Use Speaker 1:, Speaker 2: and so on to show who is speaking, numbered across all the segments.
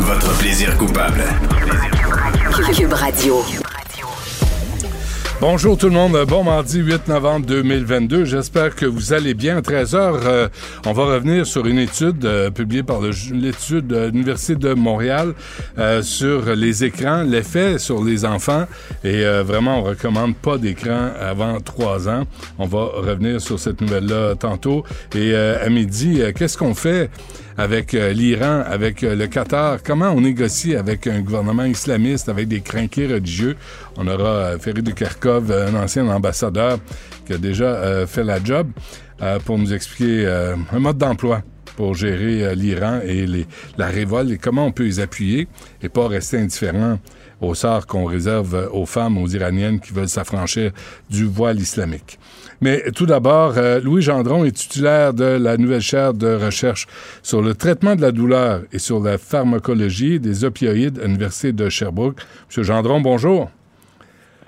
Speaker 1: Votre plaisir coupable.
Speaker 2: Cube Radio.
Speaker 3: Bonjour tout le monde, bon mardi 8 novembre 2022. J'espère que vous allez bien. À 13h, euh, on va revenir sur une étude euh, publiée par l'étude de l'Université de Montréal euh, sur les écrans, l'effet sur les enfants. Et vraiment, on recommande pas d'écran avant 3 ans. On va revenir sur cette nouvelle-là tantôt. Et à midi, qu'est-ce qu'on fait avec l'Iran, avec le Qatar? Comment on négocie avec un gouvernement islamiste, avec des crinqués religieux? On aura Ferry de un ancien ambassadeur qui a déjà euh, fait la job, euh, pour nous expliquer euh, un mode d'emploi pour gérer l'Iran et la révolte et comment on peut les appuyer et pas rester indifférent au sort qu'on réserve aux femmes, aux Iraniennes qui veulent s'affranchir du voile islamique. Mais tout d'abord, Louis Gendron est titulaire de la nouvelle chaire de recherche sur le traitement de la douleur et sur la pharmacologie des opioïdes à l'Université de Sherbrooke. Monsieur Gendron, bonjour.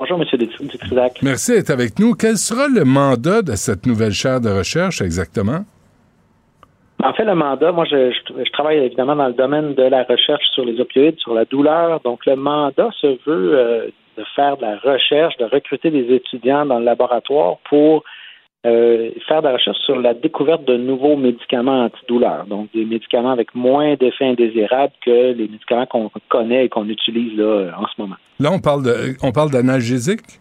Speaker 4: Bonjour, M. Dutrisac.
Speaker 3: Merci d'être avec nous. Quel sera le mandat de cette nouvelle chaire de recherche exactement?
Speaker 4: En fait, le mandat, moi, je, travaille évidemment dans le domaine de la recherche sur les opioïdes, sur la douleur. Donc, le mandat se veut euh, de faire de la recherche, de recruter des étudiants dans le laboratoire pour euh, faire de la recherche sur la découverte de nouveaux médicaments antidouleurs, donc des médicaments avec moins d'effets indésirables que les médicaments qu'on connaît et qu'on utilise là, en ce moment.
Speaker 3: Là, on parle de, on parle d'analgésiques?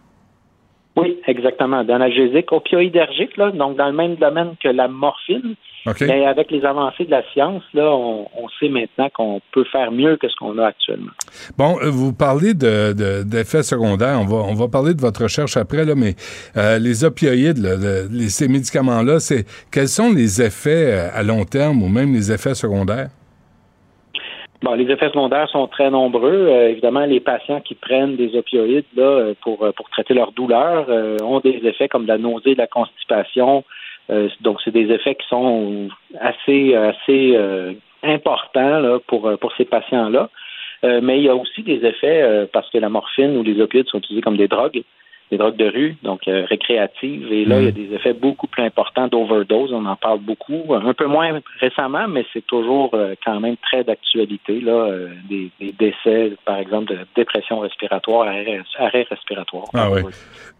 Speaker 4: Oui, exactement. D'analgésiques opioïdergiques, là, donc dans le même domaine que la morphine, mais avec les avancées de la science, là, on, sait maintenant qu'on peut faire mieux que ce qu'on a actuellement.
Speaker 3: Bon, euh, vous parlez d'effets de, secondaires. On va, on va parler de votre recherche après, là, mais euh, les opioïdes, les, ces médicaments-là, c'est quels sont les effets euh, à long terme ou même les effets secondaires?
Speaker 4: Bon, les effets secondaires sont très nombreux. évidemment, les patients qui prennent des opioïdes là, pour, pour traiter leur douleur ont des effets comme la nausée, la constipation, donc, c'est des effets qui sont assez, assez euh, importants là, pour, euh, pour ces patients-là. mais il y a aussi des effets parce que la morphine ou les opioïdes sont utilisés comme des drogues des drogues de rue, donc euh, récréatives. Et là, il y a mm. des effets beaucoup plus importants d'overdose. On en parle beaucoup, un peu moins récemment, mais c'est toujours euh, quand même très d'actualité. Là, euh, des, décès, par exemple, de dépression respiratoire, arrêt, respiratoire.
Speaker 3: Ah oui.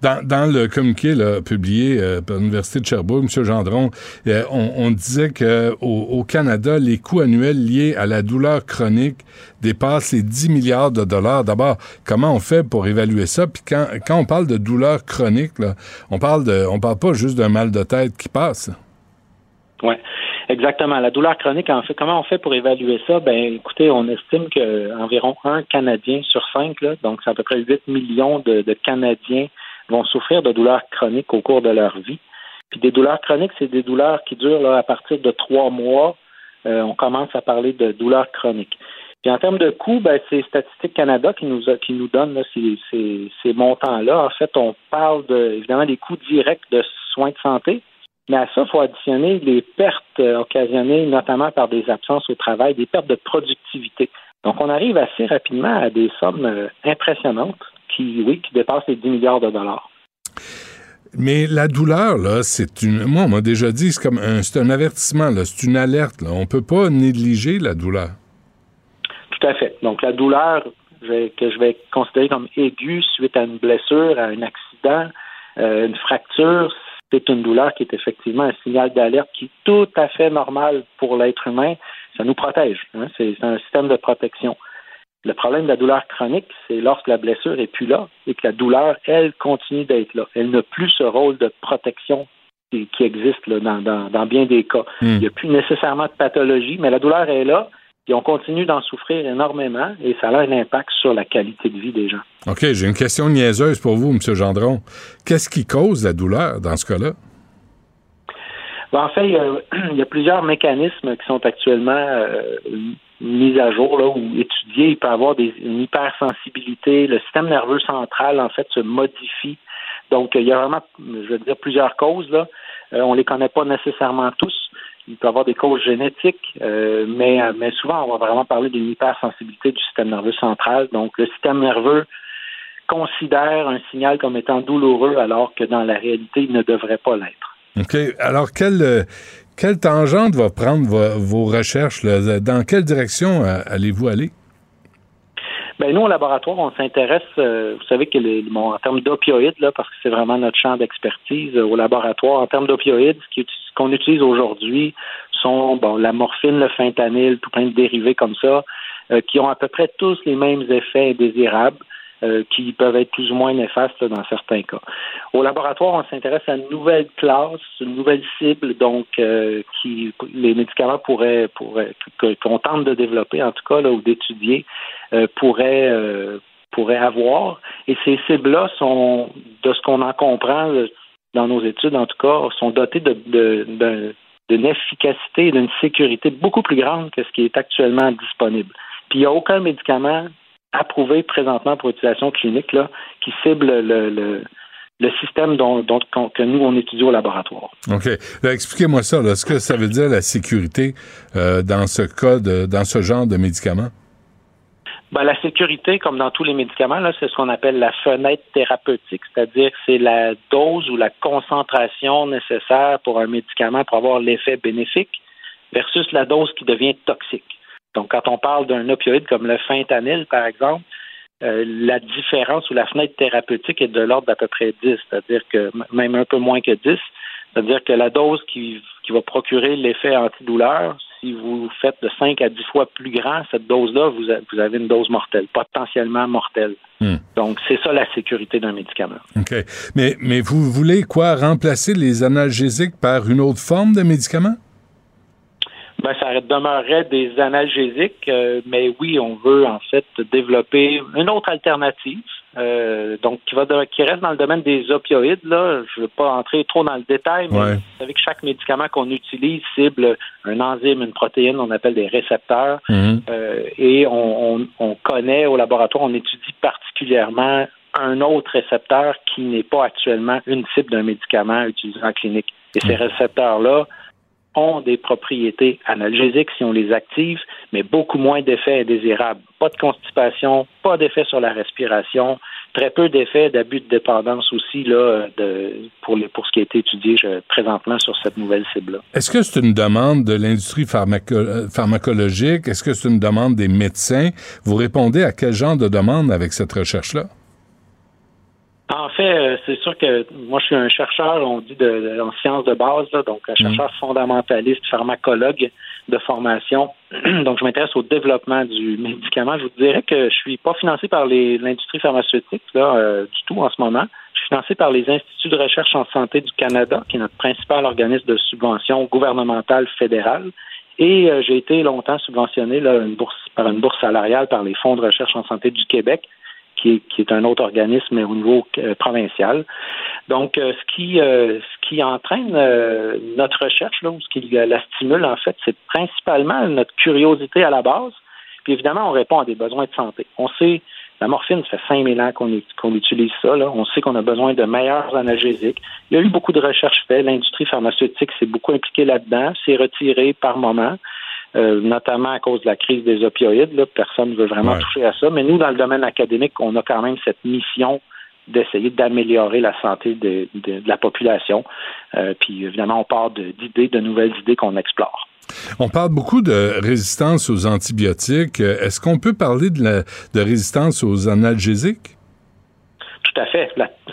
Speaker 3: Dans, dans le communiqué là, publié par l'Université de Sherbrooke, M. Gendron, on, on, disait qu'au au Canada, les coûts annuels liés à la douleur chronique dépassent les 10 milliards de dollars. D'abord, comment on fait pour évaluer ça? Puis quand, on parle de douleur chronique, là, on parle parle pas juste d'un mal de tête qui passe.
Speaker 4: Oui, exactement. La douleur chronique, en fait, comment on fait pour évaluer ça? Ben, écoutez, on estime qu'environ un Canadien sur cinq, donc c'est à peu près 8 millions de, Canadiens vont souffrir de douleurs chroniques au cours de leur vie. Puis des douleurs chroniques, c'est des douleurs qui durent à partir de trois mois. Euh, on commence à parler de douleurs chroniques. Puis en termes de coûts, ben, c'est Statistique Canada qui nous a, qui nous donne ces, ces, montants-là. En fait, on parle de, évidemment des coûts directs de soins de santé, mais à ça, il faut additionner les pertes euh, occasionnées notamment par des absences au travail, des pertes de productivité. Donc, on arrive assez rapidement à des sommes euh, impressionnantes qui, oui, qui dépassent les 10 milliards de dollars.
Speaker 3: Mais la douleur, là, c'est une. Moi, on m'a déjà dit, c'est comme un, c'est un avertissement, là, c'est une alerte. On peut pas négliger la douleur.
Speaker 4: Tout à fait. Donc, la douleur que je vais considérer comme aiguë suite à une blessure, à un accident, euh, une fracture, c'est une douleur qui est effectivement un signal d'alerte qui est tout à fait normal pour l'être humain. Ça nous protège. Hein. C'est un système de protection. Le problème de la douleur chronique, c'est lorsque la blessure est plus là et que la douleur, elle, continue d'être là. Elle n'a plus ce rôle de protection qui, existe là, dans, bien des cas. Hmm. Il n'y a plus nécessairement de pathologie, mais la douleur est là et on continue d'en souffrir énormément et ça a un impact sur la qualité de vie des gens.
Speaker 3: OK, j'ai une question niaiseuse pour vous, M. Gendron. Qu'est-ce qui cause la douleur dans ce cas-là?
Speaker 4: Ben, en fait, il y, a, plusieurs mécanismes qui sont actuellement euh, mis à jour là, ou étudiés. Il peut y avoir des, une hypersensibilité. Le système nerveux central, en fait, se modifie. Donc, il y a vraiment, je veux dire, plusieurs causes. Là. Euh, on les connaît pas nécessairement tous. Il peut avoir des causes génétiques, euh, mais, mais souvent, on va vraiment parler d'une hypersensibilité du système nerveux central. Donc, le système nerveux considère un signal comme étant douloureux alors que dans la réalité, il ne devrait pas l'être.
Speaker 3: OK. Alors, quelle, quelle tangente va prendre vos, recherches? Dans quelle direction euh, allez-vous aller?
Speaker 4: Ben, nous, au laboratoire, on s'intéresse, euh, vous savez que les, en termes d'opioïdes, là, parce que c'est vraiment notre champ d'expertise au laboratoire, en termes d'opioïdes, ce qu'on utilise aujourd'hui sont bon, la morphine, le fentanyl, tout plein de dérivés comme ça, euh, qui ont à peu près tous les mêmes effets indésirables. Euh, qui peuvent être plus ou moins néfastes dans certains cas. Au laboratoire, on s'intéresse à une nouvelle classe, une nouvelle cible, donc euh, qui les médicaments pourraient, qu'on tente de développer en tout cas ou d'étudier euh, pourraient pourraient avoir. Et ces cibles-là sont, de ce qu'on en comprend dans nos études en tout cas, sont dotées d'une efficacité et d'une sécurité beaucoup plus grande que ce qui est actuellement disponible. Puis il n'y a aucun médicament approuvé présentement pour utilisation clinique là, qui cible le, le, le système dont, dont, que nous, on étudie au laboratoire.
Speaker 3: OK. Expliquez-moi ça. Est-ce que ça veut dire la sécurité euh, dans ce cas, de, dans ce genre de médicaments?
Speaker 4: Ben, la sécurité, comme dans tous les médicaments, c'est ce qu'on appelle la fenêtre thérapeutique, c'est-à-dire que c'est la dose ou la concentration nécessaire pour un médicament pour avoir l'effet bénéfique versus la dose qui devient toxique. Donc, quand on parle d'un opioïde comme le fentanyl, par exemple, euh, la différence ou la fenêtre thérapeutique est de l'ordre d'à peu près 10, c'est-à-dire que même un peu moins que 10, c'est-à-dire que la dose qui, qui va procurer l'effet antidouleur, si vous faites de 5 à 10 fois plus grand, cette dose-là, vous, vous, avez une dose mortelle, potentiellement mortelle. Hmm. Donc, c'est ça la sécurité d'un médicament.
Speaker 3: OK. Mais, mais vous voulez quoi? Remplacer les analgésiques par une autre forme de médicament?
Speaker 4: Ben, ça demeurerait des analgésiques, euh, mais oui, on veut en fait développer une autre alternative, euh, donc qui va qui reste dans le domaine des opioïdes. Là, je ne veux pas entrer trop dans le détail, mais vous savez que chaque médicament qu'on utilise cible un enzyme, une protéine, on appelle des récepteurs, mhm. euh, et on, on connaît au laboratoire, on étudie particulièrement un autre récepteur qui n'est pas actuellement une cible d'un médicament utilisé en clinique. Et ces mhm. récepteurs-là ont des propriétés analgésiques si on les active, mais beaucoup moins d'effets indésirables. Pas de constipation, pas d'effet sur la respiration, très peu d'effets d'abus de dépendance aussi là, pour, les, pour ce qui a été étudié présentement sur cette nouvelle cible-là.
Speaker 3: Est-ce que c'est une demande de l'industrie pharmacologique? Est-ce que c'est une demande des médecins? Vous répondez à quel genre de demande avec cette recherche-là?
Speaker 4: En fait, euh, c'est sûr que moi, je suis un chercheur, on dit de, en sciences de base, donc un chercheur mm. fondamentaliste, pharmacologue de formation. donc, je m'intéresse au développement du médicament. Je vous dirais que je suis pas financé par l'industrie pharmaceutique là, euh, du tout en ce moment. Je suis financé par les instituts de recherche en santé du Canada, qui est notre principal organisme de subvention gouvernementale fédérale. Et euh, j'ai été longtemps subventionné là, une bourse, par une bourse salariale par les fonds de recherche en santé du Québec qui est, un autre organisme au niveau euh, provincial. Donc, euh, ce qui euh, ce qui entraîne notre recherche, là, ou ce qui la stimule, en fait, c'est principalement notre curiosité à la base. Puis évidemment, on répond à des besoins de santé. On sait, la morphine, ça fait 5000 ans qu'on utilise ça. On sait qu'on a besoin de meilleurs analgésiques. Il y a eu beaucoup de recherches faites. L'industrie pharmaceutique s'est beaucoup impliquée là-dedans. C'est retiré par moment. Euh, notamment à cause de la crise des opioïdes. Là, personne ne veut vraiment toucher à ça. Mais nous, dans le domaine académique, on a quand même cette mission d'essayer d'améliorer la santé de, la population. Euh, puis évidemment, on part d'idées, de, nouvelles idées qu'on explore.
Speaker 3: On parle beaucoup de résistance aux antibiotiques. Est-ce qu'on peut parler de, de résistance aux analgésiques?
Speaker 4: Tout à fait.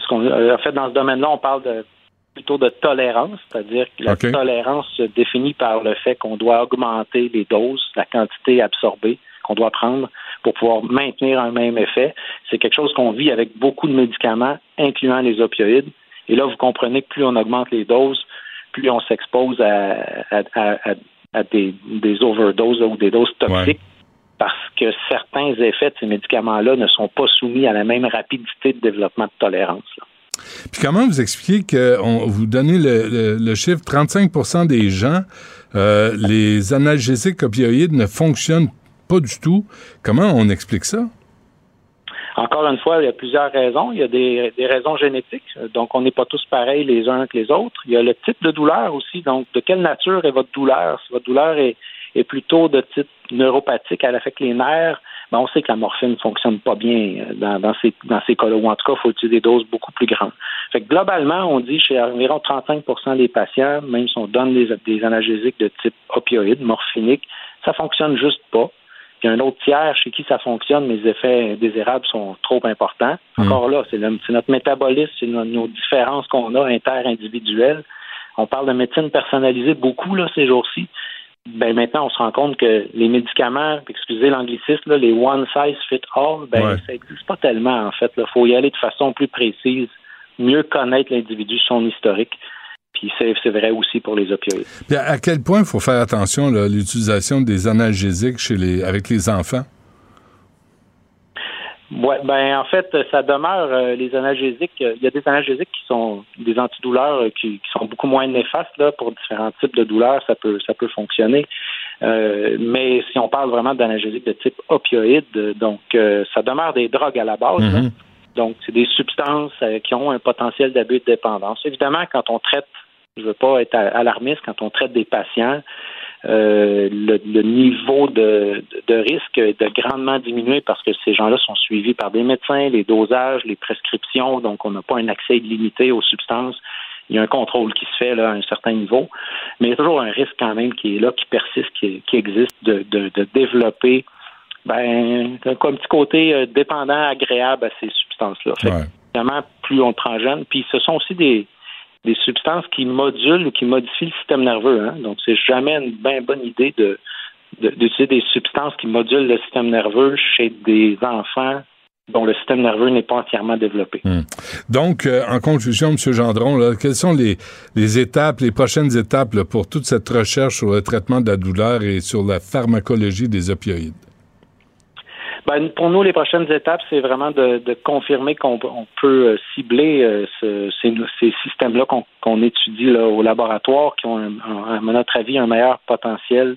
Speaker 4: Qu'on, en fait, dans ce domaine-là, on parle de plutôt de tolérance, c'est-à-dire que la tolérance se définit par le fait qu'on doit augmenter les doses, la quantité absorbée qu'on doit prendre pour pouvoir maintenir un même effet. C'est quelque chose qu'on vit avec beaucoup de médicaments, incluant les opioïdes. Et là, vous comprenez que plus on augmente les doses, plus on s'expose à, à, à- à- à des, des overdoses ou des doses toxiques. Parce que certains effets de ces médicaments-là ne sont pas soumis à la même rapidité de développement de tolérance. là.
Speaker 3: Puis comment vous expliquez que vous donnez le, chiffre 35% des gens, euh, les analgésiques opioïdes ne fonctionnent pas du tout? Comment on explique ça?
Speaker 4: Encore une fois, il y a plusieurs raisons. Il y a des, des raisons génétiques. Donc, on n'est pas tous pareils les uns que les autres. Il y a le type de douleur aussi. Donc, de quelle nature est votre douleur? Si votre douleur est, est plutôt de type neuropathique, elle affecte les nerfs, ben, on sait que la morphine ne fonctionne pas bien euh, dans, dans ces, dans ces cas-là. Ou en tout cas, il faut utiliser des doses beaucoup plus grandes. Fait que globalement, on dit chez environ 35% des patients, même si on donne des, des analgésiques de type opioïde, morphinique, ça fonctionne juste pas. Puis il y a un autre tiers chez qui ça fonctionne, mais les effets indésirables sont trop importants. Encore là, c'est notre métabolisme, c'est no- nos différences qu'on a inter-individuelles. On parle de médecine personnalisée beaucoup là, ces jours-ci. Ben maintenant, on se rend compte que les médicaments, excusez l'anglicisme, les one size fit all, ben
Speaker 3: Ouais.
Speaker 4: ça n'existe pas tellement en fait. Il faut y aller de façon plus précise, mieux connaître l'individu, son historique. Puis c'est vrai aussi pour les opioïdes.
Speaker 3: Puis à, quel point il faut faire attention à l'utilisation des analgésiques chez les, avec les enfants?
Speaker 4: Ouais, ben en fait, ça demeure euh, les analgésiques. euh, Il y a des analgésiques qui sont des antidouleurs euh, qui, qui sont beaucoup moins néfastes là pour différents types de douleurs. Ça peut ça peut fonctionner. Mais si on parle vraiment d'analgésiques de type opioïde, donc ça demeure des drogues à la base. là.
Speaker 3: Mhm.
Speaker 4: Donc c'est des substances qui ont un potentiel d'abus de dépendance. Évidemment, quand on traite, je veux pas être alarmiste, quand on traite des patients, euh, le, le niveau de, de risque est de grandement diminuer parce que ces gens-là sont suivis par des médecins, les dosages, les prescriptions, donc on n'a pas un accès illimité aux substances. Il y a un contrôle qui se fait là, à un certain niveau, mais il y a toujours un risque quand même qui est là, qui persiste, qui, qui existe de, de, de développer ben, un, un petit côté euh, dépendant, agréable à ces substances-là.
Speaker 3: Ouais.
Speaker 4: évidemment, plus on le prend jeune, puis ce sont aussi des, des substances qui modulent ou qui modifient le système nerveux. Hein? Donc, c'est jamais une bien bonne idée de d'utiliser des substances qui modulent le système nerveux chez des enfants dont le système nerveux n'est pas entièrement développé.
Speaker 3: Donc, euh, en conclusion, M. Gendron, quelles sont les, les étapes, les prochaines étapes pour toute cette recherche sur le traitement de la douleur et sur la pharmacologie des opioïdes?
Speaker 4: Ben, pour nous, les prochaines étapes, c'est vraiment de, de confirmer qu'on on peut euh, cibler euh, ce- ces, ces systèmes-là qu'on étudie là, au laboratoire, qui ont, à notre avis, un meilleur potentiel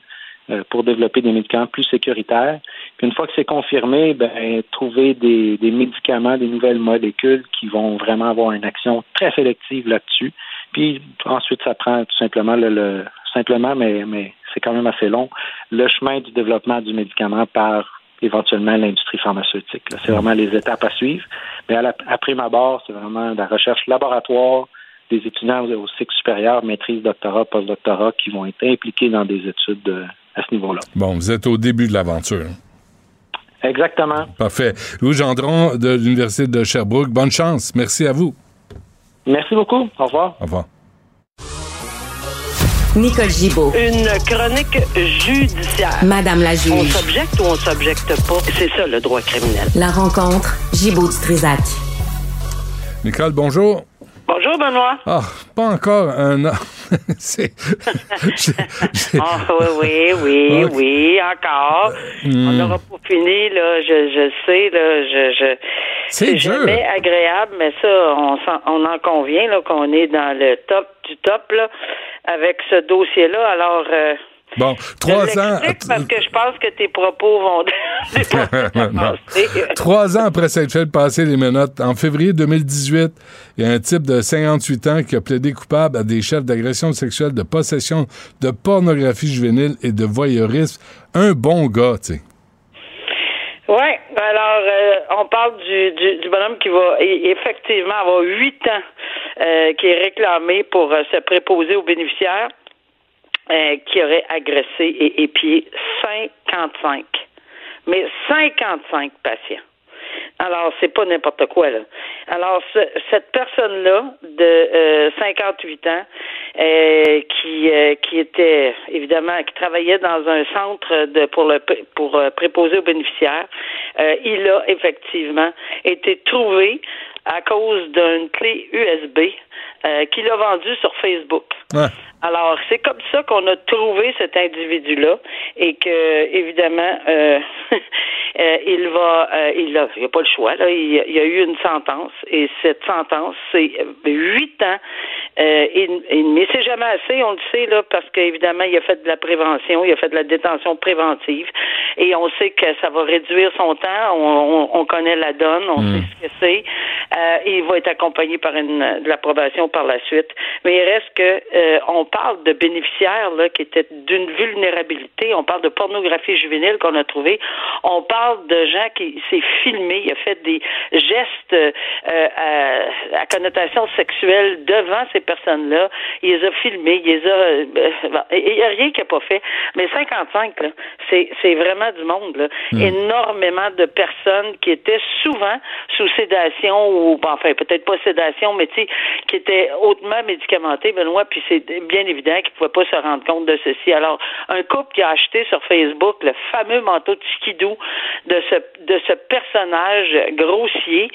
Speaker 4: euh, pour développer des médicaments plus sécuritaires. Puis une fois que c'est confirmé, ben, trouver des, des médicaments, des nouvelles molécules qui vont vraiment avoir une action très sélective là-dessus. Puis ensuite, ça prend tout simplement le, le- simplement, mais, mais c'est quand même assez long, le chemin du développement du médicament par éventuellement l'industrie pharmaceutique. C'est vraiment les étapes à suivre. Mais à, la, à prime abord, c'est vraiment de la recherche laboratoire, des étudiants au cycle supérieur, maîtrise, doctorat, postdoctorat, qui vont être impliqués dans des études euh, à ce niveau-là.
Speaker 3: Bon, vous êtes au début de l'aventure.
Speaker 4: Exactement.
Speaker 3: Parfait. Louis Gendron de l'Université de Sherbrooke, bonne chance. Merci à vous.
Speaker 4: Merci beaucoup. Au revoir.
Speaker 3: Au revoir.
Speaker 2: Nicole Gibaud.
Speaker 5: Une chronique judiciaire.
Speaker 2: Madame la
Speaker 5: On
Speaker 2: juge.
Speaker 5: s'objecte ou on s'objecte pas? C'est ça le droit criminel.
Speaker 2: La rencontre. Gibaud du Trisac.
Speaker 3: Nicole, bonjour.
Speaker 5: Bonjour Benoît.
Speaker 3: Ah, pas encore un an. C'est.
Speaker 5: Ah, oui, oui, oui, oui, encore.
Speaker 3: Hmm.
Speaker 5: On n'aura pas fini, là. Je, je sais, là. Je, je...
Speaker 3: C'est
Speaker 5: jamais agréable, mais ça, on, s'en- on en convient, là, qu'on est dans le top du top, là, avec ce dossier-là. Alors, euh,
Speaker 3: Bon,
Speaker 5: je
Speaker 3: trois ans.
Speaker 5: parce que je pense que tes propos vont.
Speaker 3: Trois ans après s'être fait passer les menottes, en février 2018, il y a un type de 58 ans qui a plaidé coupable à des chefs d'agression sexuelle, de possession de pornographie juvénile et de voyeurisme. Un bon gars, tu sais.
Speaker 5: Oui, alors euh, on parle du, du, du bonhomme qui va effectivement avoir huit ans, euh, qui est réclamé pour euh, se préposer aux bénéficiaires, qui aurait agressé et épié 55, mais 55 patients. Alors, c'est pas n'importe quoi, là. Alors, cette personne-là, de 58 ans, euh, qui, euh, qui était, évidemment, qui travaillait dans un centre de, pour, le, pour préposer aux bénéficiaires, il a effectivement été trouvé à cause d'une clé USB qu'il a vendue sur Facebook. Alors, c'est comme ça qu'on a trouvé cet individu-là et que, évidemment, euh, euh il va, euh, il a, il a pas le choix. Là, il, y a eu une sentence et cette sentence, c'est huit ans. Euh, et, mais c'est jamais assez, on le sait là, parce qu'évidemment, il a fait de la prévention, il a fait de la détention préventive et on sait que ça va réduire son temps. On, on, connaît la donne, on sait hmm. ce que c'est. Euh, il va être accompagné par une de l'approbation par la suite. Mais il reste que on parle de bénéficiaires là, qui étaient d'une vulnérabilité, on parle de pornographie juvénile qu'on a trouvé, on parle de gens qui s'est filmé, il a fait des gestes euh, à, connotation sexuelle devant ces personnes-là, il les a filmés, il les a, euh, il n'y a rien qu'il n'a pas fait. Mais 55, là, c'est, c'est vraiment du monde, là. Hmm. énormément de personnes qui étaient souvent sous sédation ou, enfin peut-être pas sédation, mais tu sais, qui étaient hautement médicamentées, Benoît, puis c'est bien évident qu'ils ne pouvaient pas se rendre compte de ceci. Alors, un couple qui a acheté sur Facebook le fameux manteau de skidoo de ce, de ce personnage grossier,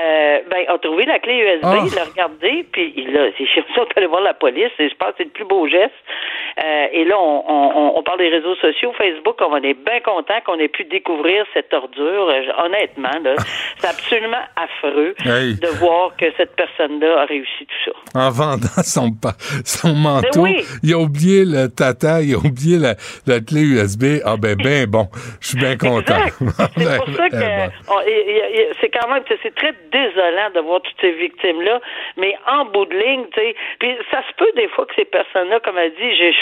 Speaker 5: euh, ben, a trouvé la clé USB, oh. il l'a regardé, puis il a, c'est sûr allé voir la police, et je pense que c'est le plus beau geste. Euh, et là, on, on, on, parle des réseaux sociaux, Facebook, on est bien content qu'on ait pu découvrir cette ordure. Euh, honnêtement, là, c'est absolument affreux de voir que cette personne-là a réussi tout ça.
Speaker 3: En vendant son, son manteau, il a oublié le tata, il a oublié la, la clé USB. Ah ben, ben bon, je suis bien content.
Speaker 5: c'est pour ça que c'est quand même, c'est très désolant de voir toutes ces victimes-là, mais en bout de ligne, tu sais, puis ça se peut des fois que ces personnes-là, comme elle dit, j'ai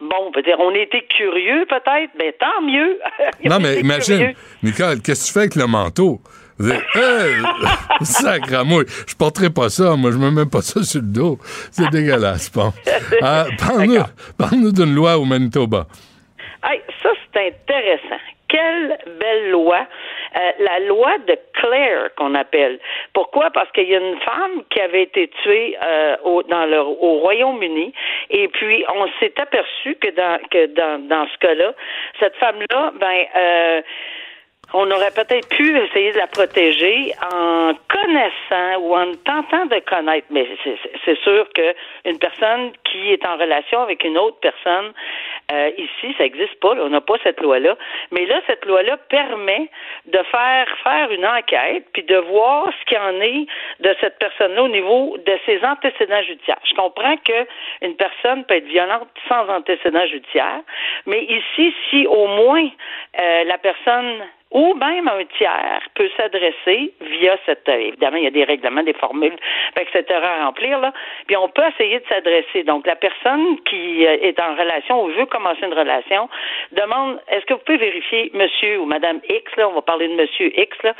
Speaker 5: bon, peut-être on était curieux peut-être, mais tant mieux.
Speaker 3: non, mais imagine, Nicole, qu'est-ce que tu fais avec le manteau? Hey, sacramouille, je porterai pas ça, moi je me mets pas ça sur le dos. C'est dégueulasse, bon. Ah, parle-nous d'une loi au Manitoba.
Speaker 5: Hey, ça, c'est intéressant. Quelle belle loi. Euh, la loi de Claire qu'on appelle. Pourquoi? Parce qu'il y a une femme qui avait été tuée euh, au, dans le, au Royaume-Uni et puis on s'est aperçu que dans que dans, dans ce cas-là, cette femme-là, ben euh, on aurait peut-être pu essayer de la protéger en connaissant ou en tentant de connaître. Mais c'est sûr qu'une personne qui est en relation avec une autre personne, euh, ici, ça n'existe pas. on n'a pas cette loi-là. Mais là, cette loi-là permet de faire faire une enquête puis de voir ce qu'il en est de cette personne-là au niveau de ses antécédents judiciaires. Je comprends qu'une personne peut être violente sans antécédents judiciaires, mais ici, si au moins euh, la personne ou même un tiers peut s'adresser via cette évidemment il y a des règlements, des formules, etc. à remplir là. Puis on peut essayer de s'adresser. Donc la personne qui euh, est en relation ou veut commencer une relation demande est-ce que vous pouvez vérifier Monsieur ou Madame X là, on va parler de Monsieur X là,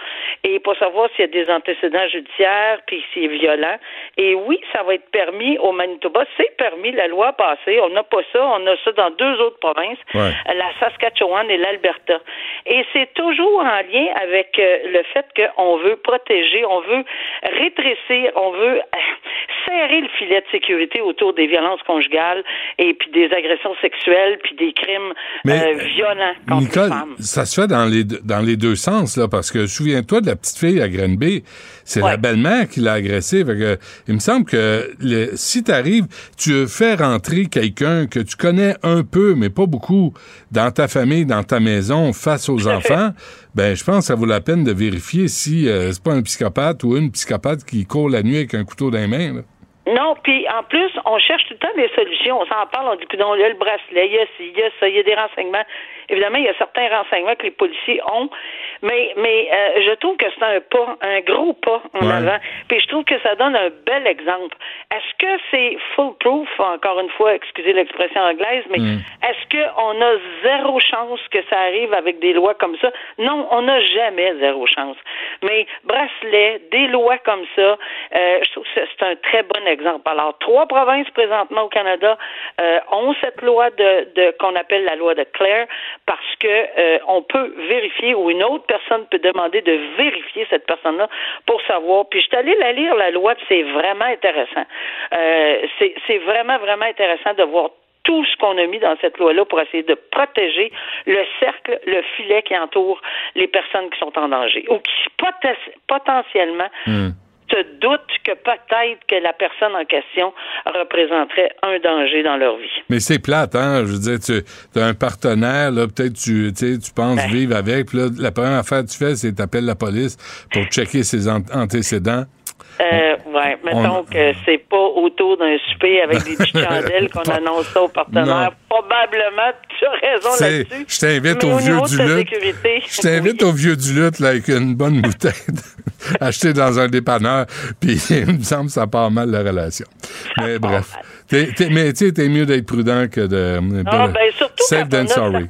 Speaker 5: et pour savoir s'il y a des antécédents judiciaires puis s'il est violent. Et oui, ça va être permis au Manitoba, c'est permis la loi passée. On n'a pas ça, on a ça dans deux autres provinces, la Saskatchewan et l'Alberta. Et c'est toujours en lien avec euh, le fait qu'on veut protéger, on veut rétrécir, on veut euh, serrer le filet de sécurité autour des violences conjugales et puis des agressions sexuelles puis des crimes euh, violents contre Nicole, les femmes.
Speaker 3: Ça se fait dans les dans les deux sens là parce que souviens-toi de la petite fille à Grenby, c'est la belle-mère qui l'a agressée. il me semble que si tu arrives, tu fais rentrer quelqu'un que tu connais un peu mais pas beaucoup dans ta famille, dans ta maison face aux enfants ben je pense que ça vaut la peine de vérifier si euh, c'est pas un psychopathe ou une psychopathe qui court la nuit avec un couteau dans les mains.
Speaker 5: Non, puis en plus, on cherche tout le temps des solutions. On s'en parle, on dit que non, il y a le bracelet, il y a ci, il y a ça, il y a des renseignements. Évidemment, il y a certains renseignements que les policiers ont, mais mais euh, je trouve que c'est un pas, un gros pas en avant. Puis je trouve que ça donne un bel exemple. Est-ce que c'est foolproof, encore une fois, excusez l'expression anglaise, mais mm. est-ce qu'on a zéro chance que ça arrive avec des lois comme ça? Non, on n'a jamais zéro chance. Mais bracelet, des lois comme ça, euh, je trouve que c'est un très bon exemple. Alors, trois provinces présentement au Canada euh, ont cette loi de, de qu'on appelle la loi de Claire parce que euh, on peut vérifier ou une autre personne peut demander de vérifier cette personne-là pour savoir. Puis je suis allée la lire, la loi, c'est vraiment intéressant. Euh, c'est vraiment, vraiment intéressant de voir tout ce qu'on a mis dans cette loi-là pour essayer de protéger le cercle, le filet qui entoure les personnes qui sont en danger ou qui poten- potentiellement se doutent que peut-être que la personne en question représenterait un danger dans leur vie.
Speaker 3: Mais c'est plate, hein? Je veux dire, tu as un partenaire, là, peut-être tu, tu sais, tu penses
Speaker 5: Ben.
Speaker 3: vivre avec, puis là, la première affaire que tu fais, c'est t'appelles la police pour checker ses an- antécédents.
Speaker 5: Euh, ouais, mettons
Speaker 3: on-
Speaker 5: que c'est pas autour d'un souper avec des petites chandelles qu'on annonce ça aux partenaires. Probablement, tu as raison là-dessus.
Speaker 3: je t'invite au
Speaker 5: au
Speaker 3: vieux du lutte. Je t'invite
Speaker 5: oui.
Speaker 3: au vieux du lutte, là, avec une bonne bouteille achetée dans un dépanneur, puis il me semble que ça part mal la relation. Mais bref. Mais tu sais, t'es mieux d'être prudent que de...
Speaker 5: Ah, ben, surtout
Speaker 3: Safe
Speaker 5: quand
Speaker 3: than sorry.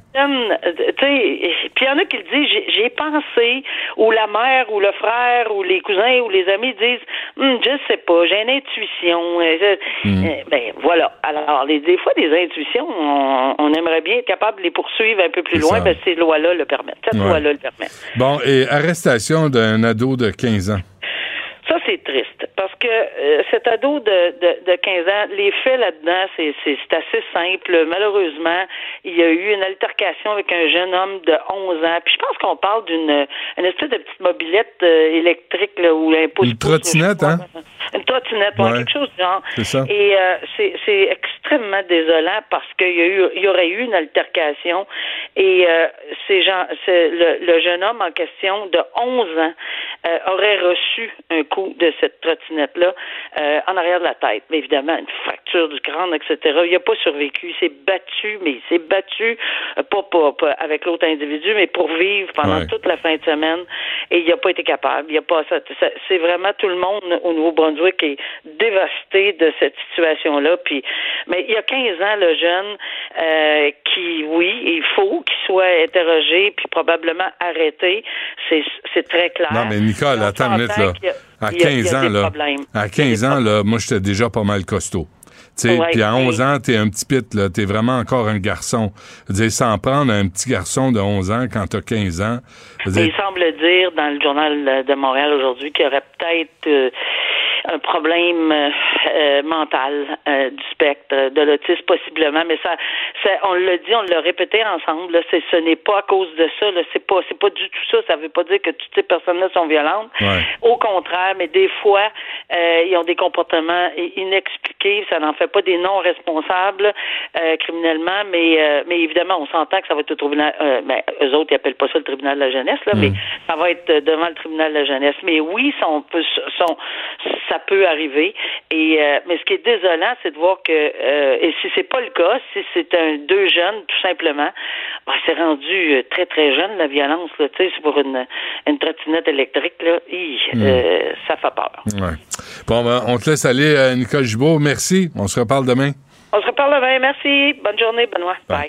Speaker 5: puis il y en a qui le disent, j'ai- pensé, ou la mère, ou le frère, ou les cousins, ou les amis disent, Hum, je sais pas, j'ai une intuition. euh,
Speaker 3: Hmm.
Speaker 5: euh, ben voilà. Alors, les, des fois, des intuitions, on, on aimerait bien être capable de les poursuivre un peu plus loin,
Speaker 3: ça.
Speaker 5: ben ces lois-là le permettent. Cette
Speaker 3: Ouais.
Speaker 5: loi-là le permet.
Speaker 3: Bon, et arrestation d'un ado de 15 ans.
Speaker 5: Ça, c'est triste. Parce que euh, cet ado de, de, de 15 ans, les faits là-dedans, c'est, assez simple. Malheureusement, il y a eu une altercation avec un jeune homme de 11 ans. Puis je pense qu'on parle d'une une espèce de petite mobilette euh, électrique là, où pouce
Speaker 3: Une trottinette, hein?
Speaker 5: Une trottinette, ouais, quelque chose du genre.
Speaker 3: C'est ça.
Speaker 5: Et euh, c'est, c'est extrêmement désolant parce qu'il y, a eu, il y aurait eu une altercation et euh, ces gens, c'est le, le jeune homme en question de 11 ans euh, aurait reçu un coup de cette trottinette-là euh, en arrière de la tête. Mais évidemment, une fracture du crâne, etc. Il n'a pas survécu. Il s'est battu, mais il s'est battu, euh, pas, pas, pas avec l'autre individu, mais pour vivre pendant
Speaker 3: Ouais.
Speaker 5: toute la fin de semaine. Et il n'a pas été capable. Il a pas, ça- ça- c'est vraiment tout le monde au Nouveau-Brunswick qui est dévasté de cette situation-là. Puis, mais il y a 15 ans, le jeune, euh, qui, oui, il faut qu'il soit interrogé puis probablement arrêté. C'est, c'est très clair.
Speaker 3: Non, mais Nicole, attends une minute, là. À
Speaker 5: il y a-
Speaker 3: 15
Speaker 5: il y a
Speaker 3: ans, là. À
Speaker 5: Il y a
Speaker 3: 15
Speaker 5: des
Speaker 3: ans, là, moi, j'étais déjà pas mal costaud.
Speaker 5: Ouais,
Speaker 3: puis à
Speaker 5: oui.
Speaker 3: 11 ans, t'es un petit pit, là. T'es vraiment encore un garçon. Dire, s'en prendre à un petit garçon de 11 ans quand t'as 15 ans. dire,
Speaker 5: il semble dire dans le journal de Montréal aujourd'hui qu'il y aurait peut-être euh, un problème euh, euh, mental euh, du spectre de l'autisme possiblement, mais ça, ça on l'a dit, on l'a répété ensemble. Là, c'est, ce n'est pas à cause de ça. Là, c'est pas, c'est pas du tout ça. Ça veut pas dire que toutes ces personnes-là sont violentes.
Speaker 3: Ouais.
Speaker 5: Au contraire, mais des fois, euh, ils ont des comportements inexpliqués. Ça n'en fait pas des non responsables euh, criminellement, mais euh, mais évidemment, on s'entend que ça va être au tribunal. Euh, ben, eux autres, ils appellent pas ça le tribunal de la jeunesse, là, mais ça va être devant le tribunal de la jeunesse. Mais oui, ça, on peut, son- ça peut arriver. Et euh, mais ce qui est désolant, c'est de voir que euh, et si c'est pas le cas, si c'est un deux jeunes, tout simplement, ben, c'est rendu euh, très très jeune la violence. Tu sais, c'est pour une une trottinette électrique là, hi, euh, ça fait peur.
Speaker 3: ouais. Bon, ben, on te laisse aller, Nicole Gibault. Merci. On se reparle demain.
Speaker 5: On se reparle demain. Merci. Bonne journée, Benoît. Bye.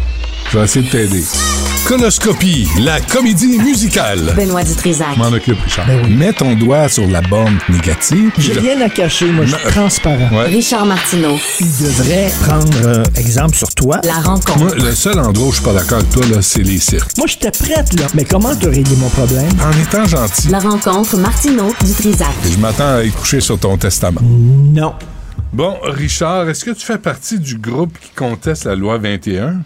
Speaker 3: Je vais essayer de t'aider. Conoscopie, la comédie musicale.
Speaker 2: Benoît Dutrisac.
Speaker 3: M'en occupe, Richard. Mets ton doigt sur la borne négative.
Speaker 6: J'ai rien à cacher, moi, je suis transparent.
Speaker 3: Ouais.
Speaker 2: Richard Martineau.
Speaker 6: Il devrait prendre euh, exemple sur toi.
Speaker 2: La rencontre.
Speaker 3: Moi, le seul endroit où je suis pas d'accord avec toi, là, c'est les cirques.
Speaker 6: Moi, j'étais prête, là. Mais comment te régler mon problème?
Speaker 3: En étant gentil,
Speaker 2: La rencontre Martineau Dutrisac.
Speaker 3: je m'attends à y coucher sur ton testament.
Speaker 6: Non.
Speaker 3: Bon, Richard, est-ce que tu fais partie du groupe qui conteste la loi 21?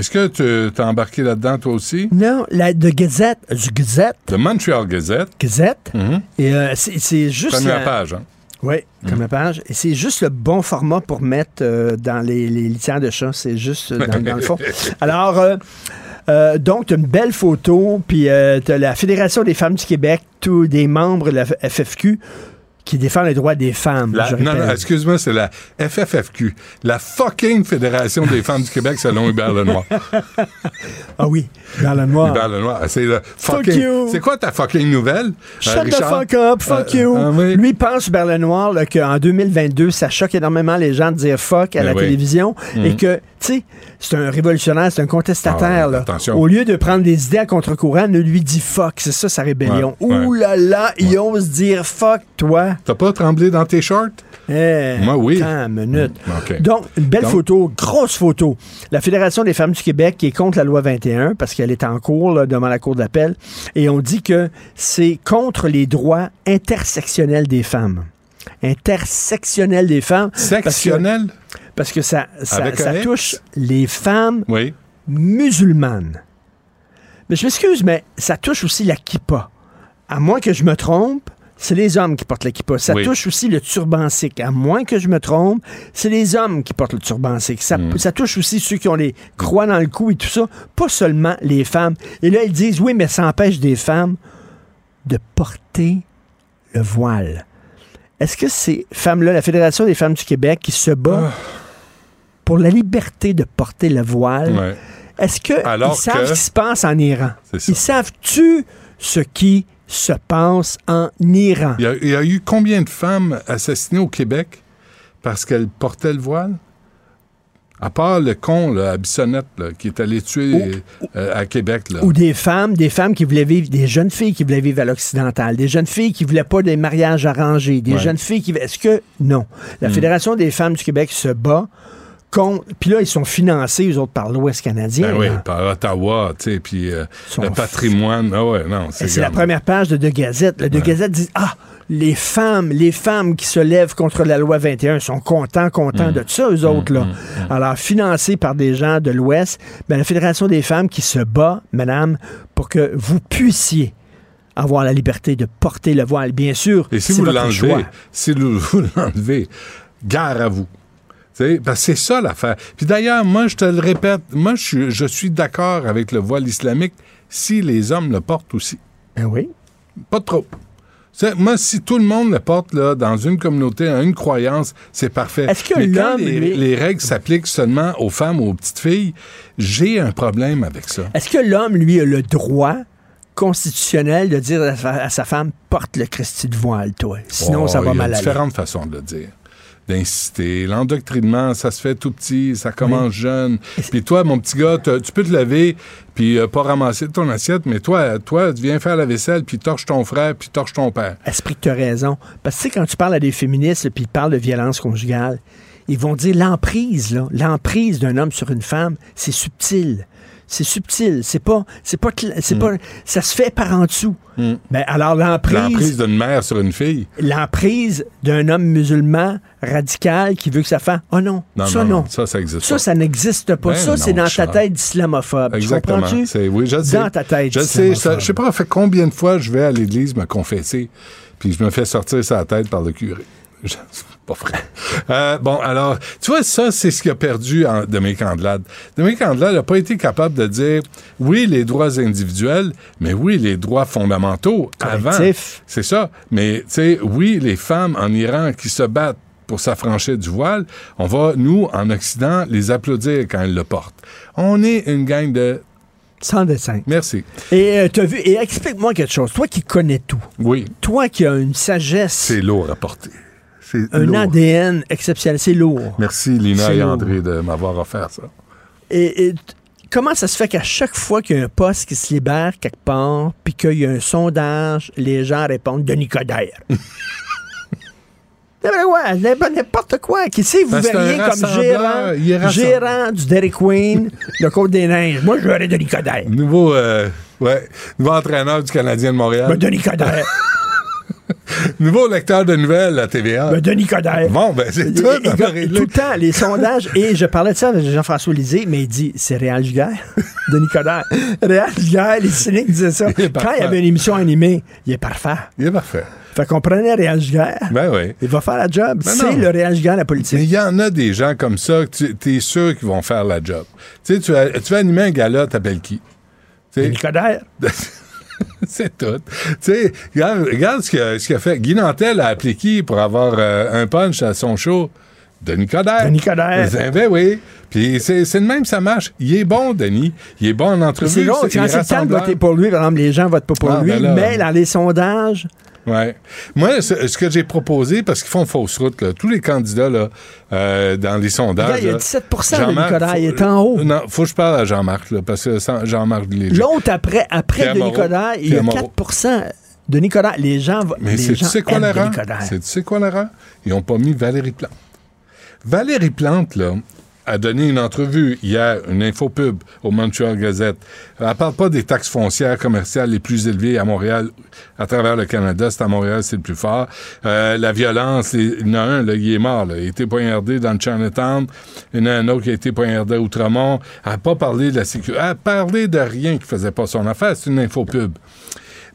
Speaker 3: Est-ce que tu t'es embarqué là-dedans, toi aussi?
Speaker 6: Non, la de Gazette, du Gazette,
Speaker 3: The Montreal Gazette,
Speaker 6: Gazette, et euh, c'est juste...
Speaker 3: première
Speaker 6: euh,
Speaker 3: page, hein?
Speaker 6: Oui, comme la page. Et c'est juste le bon format pour mettre euh, dans les, les litières de chat. C'est juste euh, dans, dans le fond. Alors, euh, donc, tu as une belle photo, puis tu as la Fédération des femmes du Québec, tous des membres de la FFQ qui défendent les droits des femmes.
Speaker 3: La- non, non, excuse-moi, c'est la FFFQ, la fucking Fédération des femmes du Québec selon Hubert Lenoir.
Speaker 6: Ah oui, dans le noir.
Speaker 3: Hubert Lenoir, c'est le
Speaker 6: Fuck
Speaker 3: fucking.
Speaker 6: you.
Speaker 3: C'est quoi ta fucking nouvelle?
Speaker 6: Shut
Speaker 3: euh,
Speaker 6: the fuck up, fuck
Speaker 3: Euh,
Speaker 6: you.
Speaker 3: ah oui.
Speaker 6: Lui pense, Hubert Lenoir, qu'en 2022, ça choque énormément les gens de dire fuck à
Speaker 3: Ben
Speaker 6: la
Speaker 3: oui.
Speaker 6: télévision et que, tu sais, c'est un révolutionnaire, c'est un contestataire.
Speaker 3: Ah ouais,
Speaker 6: là.
Speaker 3: attention.
Speaker 6: Au lieu de prendre des idées à contre-courant, ne lui dit fuck. C'est ça sa rébellion.
Speaker 3: Ouais.
Speaker 6: Ouh là là, il ose dire fuck, toi.
Speaker 3: T'as pas tremblé dans tes shorts?
Speaker 6: Eh,
Speaker 3: Moi, oui.
Speaker 6: attends une minute.
Speaker 3: OK.
Speaker 6: Donc, une belle
Speaker 3: Donc-
Speaker 6: photo, grosse photo. La Fédération des femmes du Québec qui est contre la loi 21 parce qu'elle est en cours là, devant la Cour d'appel. Et on dit que c'est contre les droits intersectionnels des femmes. Intersectionnels des femmes.
Speaker 3: Sectionnel?
Speaker 6: Parce que, ça, ça, touche les femmes
Speaker 3: Oui.
Speaker 6: musulmanes. Mais je m'excuse, mais ça touche aussi la kippa. À moins que je me trompe, c'est les hommes qui portent la kippa. Ça
Speaker 3: Oui.
Speaker 6: touche aussi le turban sikh. À moins que je me trompe, c'est les hommes qui portent le turban sikh. Ça,
Speaker 3: Mm.
Speaker 6: ça touche aussi ceux qui ont les croix dans le cou et tout ça, pas seulement les femmes. Et là, ils disent, oui, mais ça empêche des femmes de porter le voile. Est-ce que ces femmes-là, la Fédération des femmes du Québec, qui se bat pour la liberté de porter le voile,
Speaker 3: Ouais.
Speaker 6: est-ce qu'ils savent
Speaker 3: que-
Speaker 6: ce qui se passe en Iran? Ils savent-tu ce qui se passe en Iran?
Speaker 3: Il y, a, il y a eu combien de femmes assassinées au Québec parce qu'elles portaient le voile? À part le con là, à Bissonnette là, qui est allé tuer euh, à Québec. Là.
Speaker 6: Ou des femmes, des femmes qui voulaient vivre, des jeunes filles qui voulaient vivre à l'occidental, des jeunes filles qui voulaient pas des mariages arrangés, des
Speaker 3: Ouais.
Speaker 6: jeunes filles qui... Est-ce que... Non? La
Speaker 3: Mm.
Speaker 6: Fédération des femmes du Québec se bat contre... Puis là, ils sont financés, eux autres, par l'Ouest canadien.
Speaker 3: Ben oui,
Speaker 6: là.
Speaker 3: par Ottawa, tu sais, puis euh, le patrimoine. Ah ouais, non, c'est
Speaker 6: C'est la première page de De Gazette. Le De Gazette dit Ah, les femmes, les femmes qui se lèvent contre la loi 21 sont contents, contents
Speaker 3: Mm.
Speaker 6: de ça, eux autres. là. Alors, financés par des gens de l'Ouest, ben, la Fédération des femmes qui se bat, madame, pour que vous puissiez avoir la liberté de porter le voile. Bien sûr,
Speaker 3: Et si vous l'enlevez, si vous vous l'enlevez, gare à vous. Que c'est ça l'affaire. Puis d'ailleurs, moi, je te le répète, moi, je, suis- je suis d'accord avec le voile islamique si les hommes le portent aussi.
Speaker 6: Ben oui?
Speaker 3: Pas trop. Moi, si tout le monde le porte là, dans une communauté, à une croyance, c'est parfait.
Speaker 6: Est-ce que
Speaker 3: Mais quand les,
Speaker 6: lui-
Speaker 3: les règles s'appliquent seulement aux femmes ou aux petites filles, j'ai un problème avec ça.
Speaker 6: Est-ce que l'homme, lui, a le droit constitutionnel de dire à sa, femme porte le Christi de voile, toi. Sinon,
Speaker 3: Oh,
Speaker 6: ça va
Speaker 3: il y a
Speaker 6: mal aller.
Speaker 3: différentes façons de le dire. D'inciter. L'endoctrinement, ça se fait tout petit, ça commence jeune. Puis toi, mon petit gars, tu peux te lever puis euh, pas ramasser ton assiette, mais toi, toi, tu viens faire la vaisselle, puis torche ton frère, puis torche ton père.
Speaker 6: Esprit que tu as raison. Parce que tu sais, quand tu parles à des féministes puis ils parlent de violence conjugale, ils vont dire l'emprise, là, l'emprise d'un homme sur une femme, c'est subtil. C'est subtil. C'est pas. C'est pas. C'est pas. Ça se fait par en dessous. Ben, alors
Speaker 3: L'emprise
Speaker 6: l'emprise.
Speaker 3: d'une mère sur une fille.
Speaker 6: L'emprise d'un homme musulman radical qui veut que sa femme. Oh non.
Speaker 3: Non,
Speaker 6: ça
Speaker 3: non, ça, ça existe
Speaker 6: Ça,
Speaker 3: pas.
Speaker 6: ça n'existe pas.
Speaker 3: Ben
Speaker 6: ça, c'est dans ta tête d'islamophobe. Tu
Speaker 3: Exactement. C'est- Oui, je sais.
Speaker 6: Dans ta tête
Speaker 3: Je sais. ça- Je sais pas, ça fait combien de fois je vais à l'église me confesser, puis je me fais sortir sa tête par le curé. Je- pas vrai. Euh, bon, alors, tu vois, ça, c'est ce qui a perdu en Dominique Andelade. Dominique Andelade n'a pas été capable de dire, oui, les droits individuels, mais oui, les droits fondamentaux avant. C'est ça. Mais, tu sais, oui, les femmes en Iran qui se battent pour s'affranchir du voile, on va, nous, en Occident, les applaudir quand elles le portent. On est une gang de...
Speaker 6: Sans dessin.
Speaker 3: Merci.
Speaker 6: Et euh, t'as vu. Et explique-moi quelque chose. Toi qui connais tout.
Speaker 3: Oui,
Speaker 6: Toi qui as une sagesse.
Speaker 3: c'est lourd à porter.
Speaker 6: Un
Speaker 3: lourd.
Speaker 6: ADN exceptionnel. C'est lourd.
Speaker 3: Merci, Lina et
Speaker 6: lourd.
Speaker 3: André, de m'avoir offert ça.
Speaker 6: Et, comment ça se fait qu'à chaque fois qu'il y a un poste qui se libère quelque part, puis qu'il y a un sondage, les gens répondent Denis Coderre? N'importe quoi, n'importe- n'importe quoi. Qui sait, vous verriez comme gérant, gérant du Dairy Queen de Côte-des-Neiges. Moi, je verrais Denis Coderre.
Speaker 3: Nouveau, euh, ouais, nouveau entraîneur du Canadien de Montréal.
Speaker 6: Ben, Denis Coderre.
Speaker 3: Nouveau lecteur de nouvelles à TVA.
Speaker 6: Ben, Denis Coderre.
Speaker 3: Bon, ben, c'est tout.
Speaker 6: Tout le temps, les sondages. Et je parlais de ça avec Jean-François Lisée, mais il dit c'est Réal Giguère. Denis Coderre. Réal Giguère, les cyniques disaient ça.
Speaker 3: Il
Speaker 6: Quand il y avait une émission animée, il est parfait.
Speaker 3: Il est parfait.
Speaker 6: Fait qu'on prenait Réal Giguère.
Speaker 3: Ben oui.
Speaker 6: Il va faire la job.
Speaker 3: Ben
Speaker 6: c'est le Réal Giguère, la
Speaker 3: Mais
Speaker 6: politique.
Speaker 3: il y en a des gens comme ça que tu es sûr qu'ils vont faire la job. Tu sais, tu vas, animer un gala, t'appelles qui? Tu sais,
Speaker 6: Denis Coderre.
Speaker 3: c'est tout. Tu sais, regarde, regarde ce qu'a ce qu'a fait. Guy Nantel a appelé qui pour avoir euh, un punch à son show? Denis Coderre.
Speaker 6: Denis Coderre.
Speaker 3: Ben, ben oui. Puis c'est de même, ça marche. Il est bon, Denis. Il est bon en entrevue.
Speaker 6: C'est drôle, quand c'est le temps de voter pour lui, par exemple, les gens votent pas pour
Speaker 3: Ah,
Speaker 6: lui,
Speaker 3: ben là.
Speaker 6: mais dans les sondages,
Speaker 3: Ouais. Moi, ce, ce que j'ai proposé, parce qu'ils font fausse route, là, tous les candidats là, euh, dans les sondages.
Speaker 6: Il y a
Speaker 3: là,
Speaker 6: 17 de Nicolas, il est en haut.
Speaker 3: Non, faut que je parle à Jean-Marc, là, parce que sans- Jean-Marc
Speaker 6: l'autre après, après
Speaker 3: Pierre Moreau.
Speaker 6: Coderre, il y a
Speaker 3: Moreau.
Speaker 6: 4% de Nicolas. Les gens,
Speaker 3: Mais c'est- tu sais quoi l'erreur? C'est- Tu sais quoi l'erreur? Ils n'ont pas mis Valérie Plante. Valérie Plante, là, a donné une entrevue hier, une infopub au Montreal Gazette. Elle parle pas des taxes foncières commerciales les plus élevées à Montréal, à travers le Canada. C'est à Montréal, c'est le plus fort. Euh, la violence, il y en a un, là, il est mort. Il a été poignardé dans le Chinatown. Il y en a un autre qui a été poignardé à Outremont. Elle n'a pas parlé de la sécurité. Elle a parlé de rien qui faisait pas son affaire. C'est une infopub.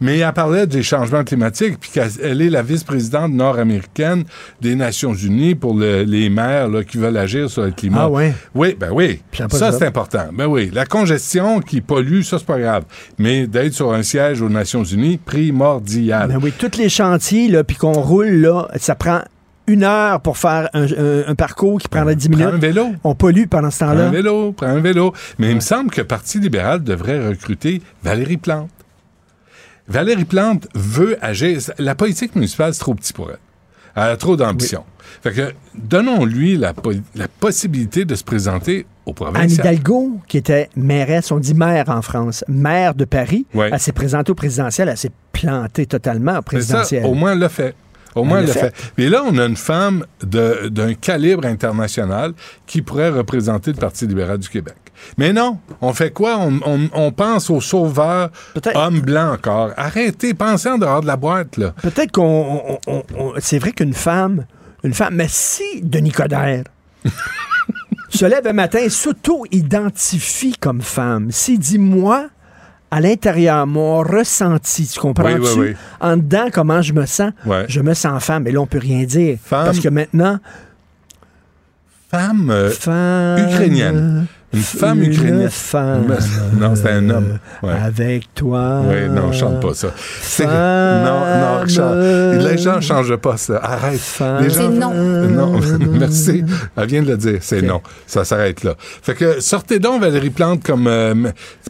Speaker 3: Mais elle parlait des changements climatiques, puis qu'elle elle est la vice-présidente nord-américaine des Nations Unies pour le- les maires là, qui veulent agir sur le climat.
Speaker 6: Ah ouais?
Speaker 3: Oui, ben oui.
Speaker 6: Ça
Speaker 3: c'est important. Ben oui. La congestion qui pollue, ça, c'est pas grave. Mais d'être sur un siège aux Nations Unies, primordial.
Speaker 6: Ben oui, tous les chantiers, là, puis qu'on roule, là, ça prend une heure pour faire un, un- un parcours qui prendrait 10
Speaker 3: Prends
Speaker 6: minutes.
Speaker 3: un vélo.
Speaker 6: On pollue pendant ce
Speaker 3: Prends
Speaker 6: temps-là.
Speaker 3: un vélo, prends un vélo. Mais il me semble que le Parti libéral devrait recruter Valérie Plante. Valérie Plante veut agir. La politique municipale, c'est trop petit pour elle. Elle a trop d'ambition. Fait que donnons-lui la, po- la possibilité de se présenter au
Speaker 6: Anne
Speaker 3: provincial.
Speaker 6: Hidalgo, qui était mairesse, on dit maire en France, maire de Paris, elle s'est présentée au présidentiel, elle s'est plantée totalement au
Speaker 3: ça,
Speaker 6: présidentiel.
Speaker 3: au moins, elle l'a fait. Au moins, elle
Speaker 6: l'a
Speaker 3: l'a fait. Mais là, on a une femme d'un calibre international qui pourrait représenter le Parti libéral du Québec. Mais non, on fait quoi? On, on- on pense aux sauveurs, hommes blancs encore. Arrêtez, pensez en dehors de la boîte, là.
Speaker 6: Peut-être qu'on. on- on- on- c'est vrai qu'une femme. Une femme. Mais si Denis Coderre se lève un matin et s'auto-identifie comme femme, s'il dit moi, à l'intérieur, mon ressenti, tu comprends-tu?
Speaker 3: Oui, oui, oui.
Speaker 6: En dedans, comment je me sens? Je me sens femme. Et là, on peut rien dire.
Speaker 3: Femme.
Speaker 6: Parce que maintenant,
Speaker 3: Femme euh,
Speaker 6: femme.
Speaker 3: ukrainienne. Une femme
Speaker 6: une
Speaker 3: ukrainienne.
Speaker 6: femme.
Speaker 3: Non, c'est un homme. Ouais.
Speaker 6: Avec toi.
Speaker 3: Oui, non, chante pas ça. Non, non, chante. Les gens ne changent pas ça. Arrête.
Speaker 6: Femme.
Speaker 3: Les gens-
Speaker 7: C'est non.
Speaker 3: Non, merci. Elle vient de le dire. C'est non. Ça s'arrête là. Fait que sortez donc Valérie Plante comme euh,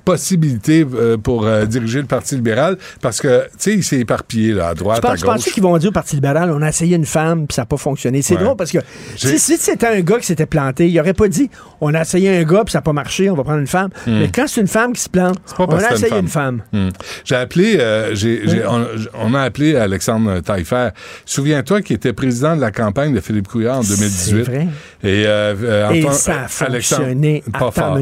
Speaker 3: possibilité euh, pour euh, diriger le Parti libéral parce que, tu sais, il s'est éparpillé là, à droite, à
Speaker 6: pense, je pensais
Speaker 3: gauche.
Speaker 6: qu'ils vont dire au Parti libéral, on a essayé une femme, puis ça n'a pas fonctionné. C'est
Speaker 3: Ouais.
Speaker 6: drôle parce que si, c'était un gars qui s'était planté, il aurait pas dit, on a essayé un gars, puis ça n'a pas marché, on va prendre une femme. Mais quand c'est une femme qui se plante,
Speaker 3: Hmm.
Speaker 6: on a essayé
Speaker 3: une
Speaker 6: femme.
Speaker 3: Hmm. J'ai appelé, euh, on, on a appelé Alexandre Taillefer. Souviens-toi qu'il était président de la campagne de Philippe Couillard en 2018.
Speaker 6: C'est vrai.
Speaker 3: Et, euh, euh,
Speaker 6: Et ça a
Speaker 3: Alexandre-
Speaker 6: fonctionné
Speaker 3: pas
Speaker 6: à
Speaker 3: fort.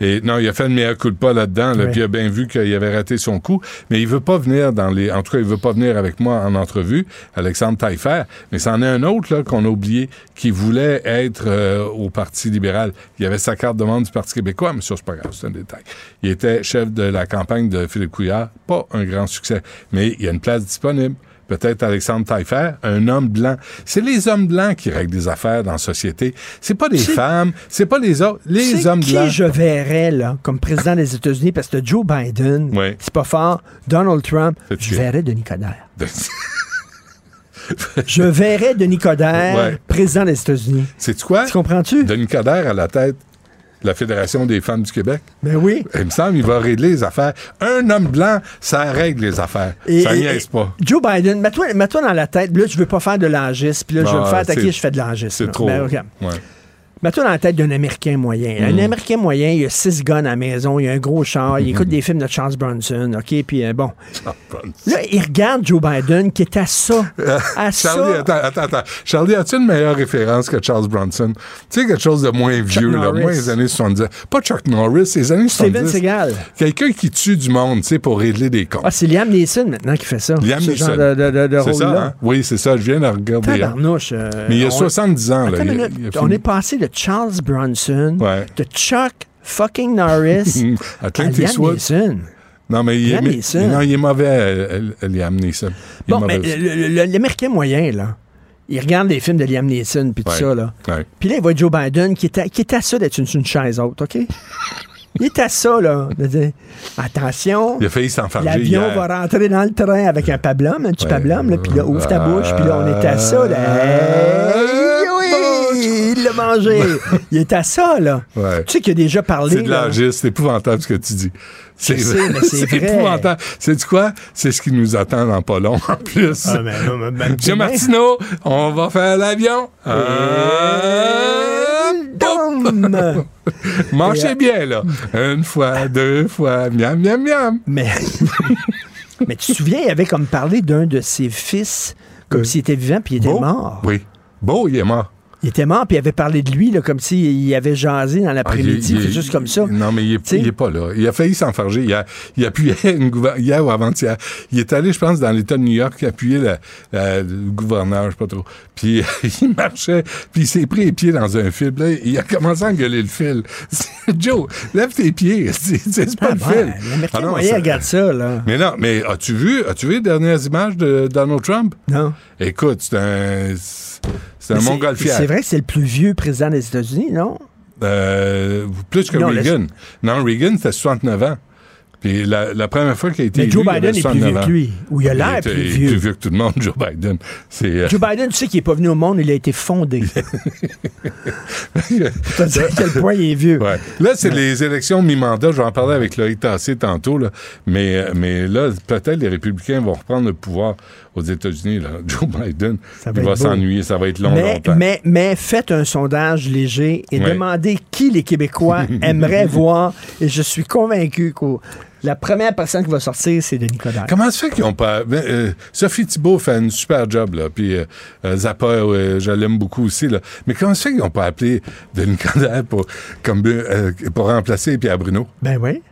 Speaker 3: Et non, il a fait le meilleur coup de pas là-dedans, là, puis il a bien vu qu'il avait raté son coup. Mais il veut pas venir dans les. En tout cas, il veut pas venir avec moi en entrevue, Alexandre Taillefer. Mais c'en est un autre qu'on a oublié qui voulait être euh, au Parti libéral. Il avait sa carte de membre du Parti québécois, mais ça c'est pas grave, c'est un détail. Il était chef de la campagne de Philippe Couillard, pas un grand succès, mais il y a une place disponible. Peut-être Alexandre Taillefer, un homme blanc. C'est les hommes blancs qui règlent des affaires dans la société. C'est pas les femmes, c'est pas les autres, les hommes
Speaker 6: qui
Speaker 3: blancs.
Speaker 6: je verrais là, comme président des États-Unis, parce que Joe Biden, c'est pas fort, Donald Trump, je verrais Denis Coderre. je verrais Denis Coderre,
Speaker 3: Ouais.
Speaker 6: président des États-Unis.
Speaker 3: C'est quoi?
Speaker 6: Tu comprends-tu?
Speaker 3: Denis Coderre à la tête la Fédération des femmes du Québec.
Speaker 6: Ben oui.
Speaker 3: Il me semble qu'il va régler les affaires. Un homme blanc, ça règle les affaires.
Speaker 6: Et-
Speaker 3: ça niaise pas.
Speaker 6: Joe Biden, mets-toi dans la tête, là, je veux pas faire de l'angisme, puis là, je veux me faire attaquer, je fais de l'angisme.
Speaker 3: C'est trop.
Speaker 6: Ben.
Speaker 3: Ouais.
Speaker 6: Mets-toi dans la tête d'un Américain moyen. Un
Speaker 3: Mm.
Speaker 6: Américain moyen, il a six guns à la maison, il a un gros char, il écoute des films de Charles Bronson, OK? Puis euh, bon. Là, il regarde Joe Biden qui est à ça. À
Speaker 3: Charlie,
Speaker 6: ça.
Speaker 3: attends, attends, attends. Charlie, as-tu une meilleure référence que Charles Bronson? Tu sais, quelque chose de moins vieux, là, moins les années 70. Pas Chuck Norris, les années 70.
Speaker 6: Steven Seagal.
Speaker 3: Quelqu'un qui tue du monde, tu sais, pour régler des comptes.
Speaker 6: Ah, c'est Liam Neeson maintenant qui fait ça.
Speaker 3: Liam
Speaker 6: ce
Speaker 3: Neeson.
Speaker 6: genre de, de, de, de
Speaker 3: c'est ça,
Speaker 6: rôle-là.
Speaker 3: hein? Oui, c'est ça. Je viens de regarder. hein.
Speaker 6: Euh,
Speaker 3: Mais il y a
Speaker 6: on-
Speaker 3: 70 ans, là. A-
Speaker 6: on est passé de Charles Bronson,
Speaker 3: Ouais.
Speaker 6: de Chuck fucking Norris
Speaker 3: À Clint
Speaker 6: Liam
Speaker 3: Eastwood.
Speaker 6: Neeson.
Speaker 3: Non, mais il est,
Speaker 6: Liam
Speaker 3: mais-
Speaker 6: Neeson.
Speaker 3: non, il est mauvais, Liam Neeson. Il
Speaker 6: Bon, mais l'Américain moyen, là, il regarde des films de Liam Neeson puis tout
Speaker 3: Ouais.
Speaker 6: ça, là. Puis là, il voit Joe Biden qui est à, qui est à ça d'être une, une chaise haute, OK? Il est à ça, là, de dire attention,
Speaker 3: Il a failli s'enfarger
Speaker 6: l'avion va rentrer dans le train avec un pablum, un petit
Speaker 3: Ouais.
Speaker 6: pablum, là, puis là, ouvre ta bouche, puis là, on est à ça, là. Hey, oui, il est à ça, là.
Speaker 3: Ouais.
Speaker 6: Tu sais qu'il a déjà parlé.
Speaker 3: C'est de l'âgisme, c'est épouvantable ce que tu dis. C'est épouvantable. C'est quoi? C'est ce qui nous attend dans pas long, en plus.
Speaker 6: Ah, mais, mais, mais,
Speaker 3: Monsieur
Speaker 6: demain-
Speaker 3: Martineau, on va faire l'avion.
Speaker 6: Dom!
Speaker 3: Mangez bien, là. Une fois, deux fois, miam, miam, miam.
Speaker 6: Mais, mais tu te souviens, il avait comme parlé d'un de ses fils, comme
Speaker 3: Euh,
Speaker 6: s'il était vivant, puis il était
Speaker 3: Beau?
Speaker 6: mort.
Speaker 3: Oui. Beau, il est mort.
Speaker 6: Il était mort, puis il avait parlé de lui, là, comme s'il avait jasé dans
Speaker 3: Ah,
Speaker 6: l'après-midi, c'est juste comme ça.
Speaker 3: Non, mais il est,
Speaker 6: Tu sais?
Speaker 3: il est pas là. Il a failli s'enfarger. Il a, il appuyait une hier ou avant-hier. Il est allé, je pense, dans l'État de New York, appuyer la- la- le gouverneur, je sais pas trop. Puis il marchait, puis il s'est pris les pieds dans un fil. Là, il a commencé à engueuler le fil. Joe, lève tes pieds. C'est pas
Speaker 6: Ah,
Speaker 3: le
Speaker 6: ouais,
Speaker 3: fil.
Speaker 6: L'Américain
Speaker 3: Ah non,
Speaker 6: moyen
Speaker 3: ça-
Speaker 6: regarde ça, là.
Speaker 3: Mais non, mais as-tu vu, as-tu vu les dernières images de Donald Trump?
Speaker 6: Non.
Speaker 3: Écoute, c'est un, c'est un montgolfière.
Speaker 6: C'est vrai que c'est le plus vieux président des États-Unis, non?
Speaker 3: Euh, plus que
Speaker 6: Non, le-
Speaker 3: Reagan. Non, Reagan, c'était 69 ans. Puis la, la première fois qu'il a été
Speaker 6: Mais
Speaker 3: élu,
Speaker 6: Joe
Speaker 3: il
Speaker 6: Biden est plus
Speaker 3: 69
Speaker 6: vieux que lui. Ou il a l'air plus
Speaker 3: il est
Speaker 6: vieux.
Speaker 3: plus vieux que tout le monde, Joe Biden. C'est, euh,
Speaker 6: Joe Biden, tu sais qu'il n'est pas venu au monde, il a été fondé. Tu dire à quel point il est vieux.
Speaker 3: Ouais. Là, c'est les élections mi-mandat. Je vais en parler avec Loïc Tassé tantôt. Là. Mais, euh, mais là, peut-être les républicains vont reprendre le pouvoir aux États-Unis. Joe Biden,
Speaker 6: Ça va
Speaker 3: il va s'ennuyer. Ça va être long,
Speaker 6: Mais,
Speaker 3: longtemps.
Speaker 6: mais, mais faites un sondage léger et
Speaker 3: Ouais.
Speaker 6: demandez qui les Québécois aimeraient voir. Et je suis convaincu que la première personne qui va sortir, c'est Denis Coderre.
Speaker 3: Comment se fait qu'ils ont pas. ben, euh, Sophie Thibault fait un super job, là. Puis euh, euh, Zappa, euh, je l'aime beaucoup aussi, là. Mais comment se fait qu'ils n'ont pas appelé Denis Coderre pour, comme, euh, pour remplacer Pierre Bruno?
Speaker 6: Ben oui.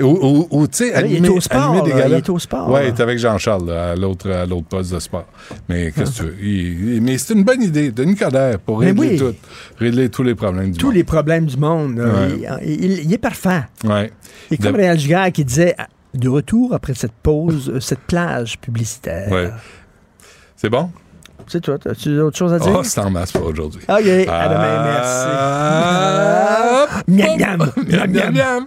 Speaker 3: Ou, ou, ou, tu sais,
Speaker 6: Là, il est
Speaker 3: animer,
Speaker 6: au sport,
Speaker 3: animer
Speaker 6: là. Il est au sport, là.
Speaker 3: il est avec Jean-Charles, à l'autre, à l'autre poste de sport. Mais qu'est-ce que tu veux? Il- il- mais c'est une bonne idée, Denis Coderre, pour
Speaker 6: Mais
Speaker 3: régler
Speaker 6: oui.
Speaker 3: tout. Régler tous les problèmes du
Speaker 6: Tous
Speaker 3: monde.
Speaker 6: les problèmes du monde.
Speaker 3: Ouais.
Speaker 6: il, est parfait.
Speaker 3: Ouais.
Speaker 6: Et comme
Speaker 3: De-
Speaker 6: Réal Giguère qui disait de retour après cette pause, euh, cette plage publicitaire.
Speaker 3: Ouais. C'est bon?
Speaker 6: C'est toi, as-tu autre chose à dire?
Speaker 3: Oh, c'est en masse pour aujourd'hui.
Speaker 6: OK, à demain,
Speaker 3: Ah,
Speaker 6: merci. Miam, miam, miam,
Speaker 3: Miam, miam,